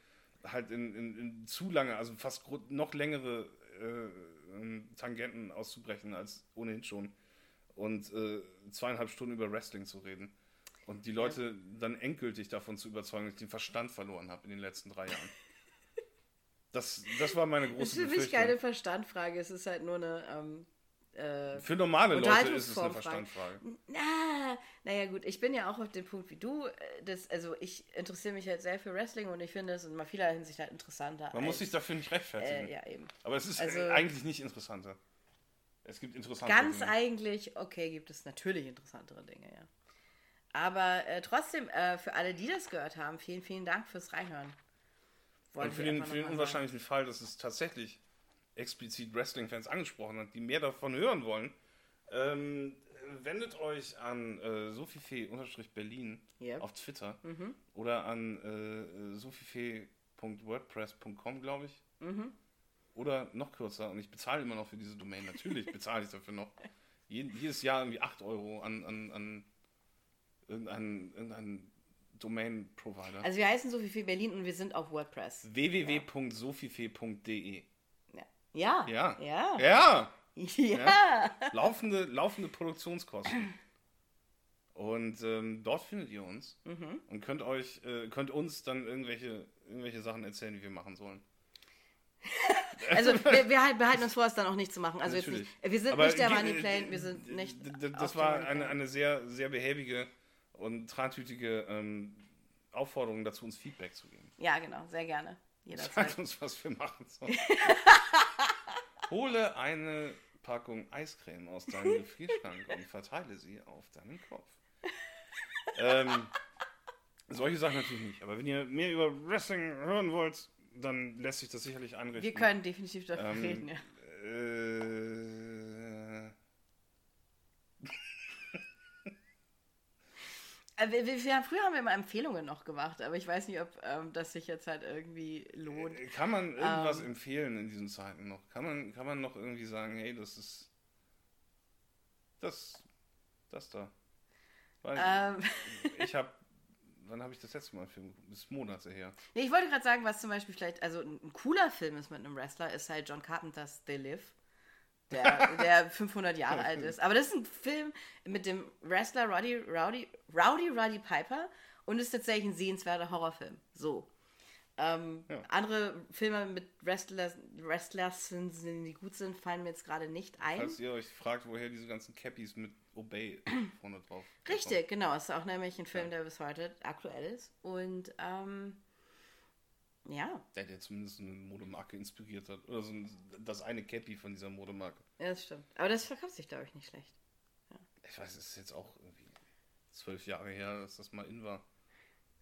halt in, in, in zu lange, also fast noch längere äh, ähm, Tangenten auszubrechen als ohnehin schon und äh, zweieinhalb Stunden über Wrestling zu reden. Und die Leute dann endgültig davon zu überzeugen, dass ich den Verstand verloren habe in den letzten drei Jahren. (laughs) Das, das war meine Das große ist für mich keine Verstandfrage, es ist halt nur eine. Ähm, äh, Für normale Leute ist es eine. Verstandfrage. na, naja, gut, ich bin ja auch auf dem Punkt wie du. äh, Das, also, ich interessiere mich halt sehr für Wrestling und ich finde es in vieler Hinsicht halt interessanter. Man muss als, sich dafür nicht rechtfertigen. äh, Ja, eben. Aber es ist Also- eigentlich nicht interessanter. Es gibt interessante Ganz Dinge. eigentlich, okay, gibt es natürlich interessantere Dinge, ja. Aber äh, trotzdem, äh, für alle, die das gehört haben, vielen, vielen Dank fürs Reinhören. Wollen Und für den, für den unwahrscheinlichen Fall, dass es tatsächlich explizit Wrestling-Fans angesprochen hat, die mehr davon hören wollen, ähm, wendet euch an äh, sophifee-berlin Yep. auf Twitter Mhm. oder an äh, sophifee.wordpress.com, glaube ich. Mhm. Oder noch kürzer, und ich bezahle immer noch für diese Domain. Natürlich bezahle ich dafür noch. Jedes Jahr irgendwie 8 Euro an, an, an irgendeinen, irgendeinen Domain-Provider. Also wir heißen so viel Berlin und wir sind auf WordPress. www.sophifee.de Ja. Ja. Ja. Ja! Ja. Laufende, laufende Produktionskosten. Und ähm, dort findet ihr uns Mhm. und könnt euch, äh, könnt uns dann irgendwelche, irgendwelche Sachen erzählen, wie wir machen sollen. (laughs) Also (laughs) wir, wir halt- behalten uns vor, es dann auch nicht zu machen. Also jetzt nicht, wir sind Aber nicht der Money äh, Plane, wir sind nicht. d- auf Das war eine, eine sehr, sehr behäbige und trantütige ähm, Aufforderung dazu, uns Feedback zu geben. Ja, genau, sehr gerne. Jederzeit. Sagt uns, was wir machen sollen. (laughs) Hole eine Packung Eiscreme aus deinem (laughs) Gefrierschrank und verteile sie auf deinen Kopf. ähm, solche Sachen natürlich nicht. Aber wenn ihr mehr über Wrestling hören wollt, dann lässt sich das sicherlich einrichten. Wir können definitiv darüber Ähm, reden, ja. Äh, Äh, wir, wir, früher haben wir immer Empfehlungen noch gemacht, aber ich weiß nicht, ob ähm, das sich jetzt halt irgendwie lohnt. kann man irgendwas Ähm. empfehlen in diesen Zeiten noch? Kann man, kann man noch irgendwie sagen, hey, das ist das, das da? Weil Ähm, ich habe, wann habe ich das letzte Mal einen Film geguckt? Das ist Monate her. nee, ich wollte gerade sagen, was zum Beispiel vielleicht, also ein, cooler Film ist mit einem Wrestler, ist halt John Carpenters They Live. Der, (laughs) der 500 Jahre alt ist. Aber das ist ein Film mit dem Wrestler Roddy, Rowdy, Rowdy Roddy Piper und ist tatsächlich ein sehenswerter Horrorfilm. So. Ähm, Ja. Andere Filme mit Wrestlers, Wrestlers, sind- die gut sind, fallen mir jetzt gerade nicht ein. Falls ihr euch fragt, woher diese ganzen Cappies mit Obey vorne drauf Richtig, genau. Ist auch nämlich ein Film, der bis heute aktuell ist. Und ähm, ja, Der, der zumindest eine Modemarke inspiriert hat. Oder so ein, das eine Cappy von dieser Modemarke. ja, das stimmt. Aber das verkauft sich, glaube ich, nicht schlecht. Ich weiß, es ist jetzt auch irgendwie zwölf Jahre her, dass das mal in war.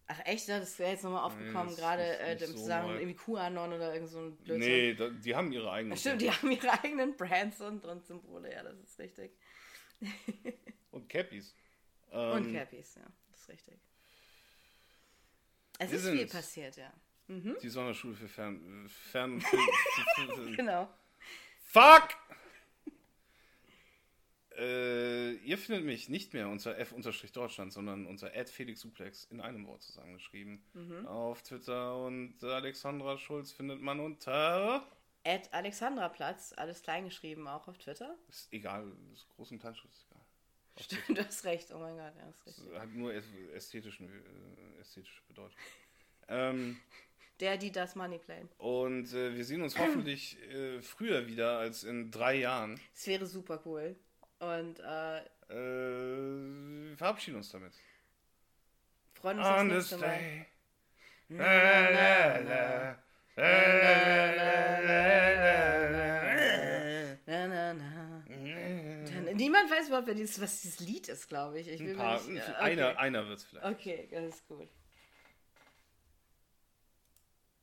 Ach echt, ja, das wäre jetzt nochmal aufgekommen, ist gerade äh, im so Zusammenhang irgendwie QAnon oder irgend so ein Blödsinn. Nee, da, die haben ihre eigenen. Stimmt, die haben ihre eigenen Brands und, und Symbole, ja, das ist richtig. (laughs) Und Cappies. Und Ähm, Cappies, ja, das ist richtig. Es ist viel passiert, ja. Die Sonderschule für Fern... Fern... (laughs) Film- Genau. Fuck! Äh, ihr findet mich nicht mehr unter f-deutschland, sondern unter @felixsuplex in einem Wort zusammengeschrieben. Mhm. Auf Twitter und Alexandra Schulz findet man unter... Ed Alexandraplatz, alles kleingeschrieben, auch auf Twitter. Ist egal, ist groß und Kleinschrift ist egal. Stimmt, (laughs) du hast recht, oh mein Gott, ja, ist richtig. Das hat nur äs- ästhetischen, äh, ästhetische Bedeutung. Ähm, Der, die, das Money Plane. und äh, wir sehen uns hoffentlich äh, früher wieder als in drei Jahren. Das wäre super cool. Und äh, Äh, wir verabschieden uns damit. freuen uns this nächste Mal. day. Na, na, na. Niemand weiß überhaupt, wer dieses, was dieses Lied ist, glaube ich. ich Ein paar, nicht, äh, okay. einer, einer wird es vielleicht. Okay, ist gut.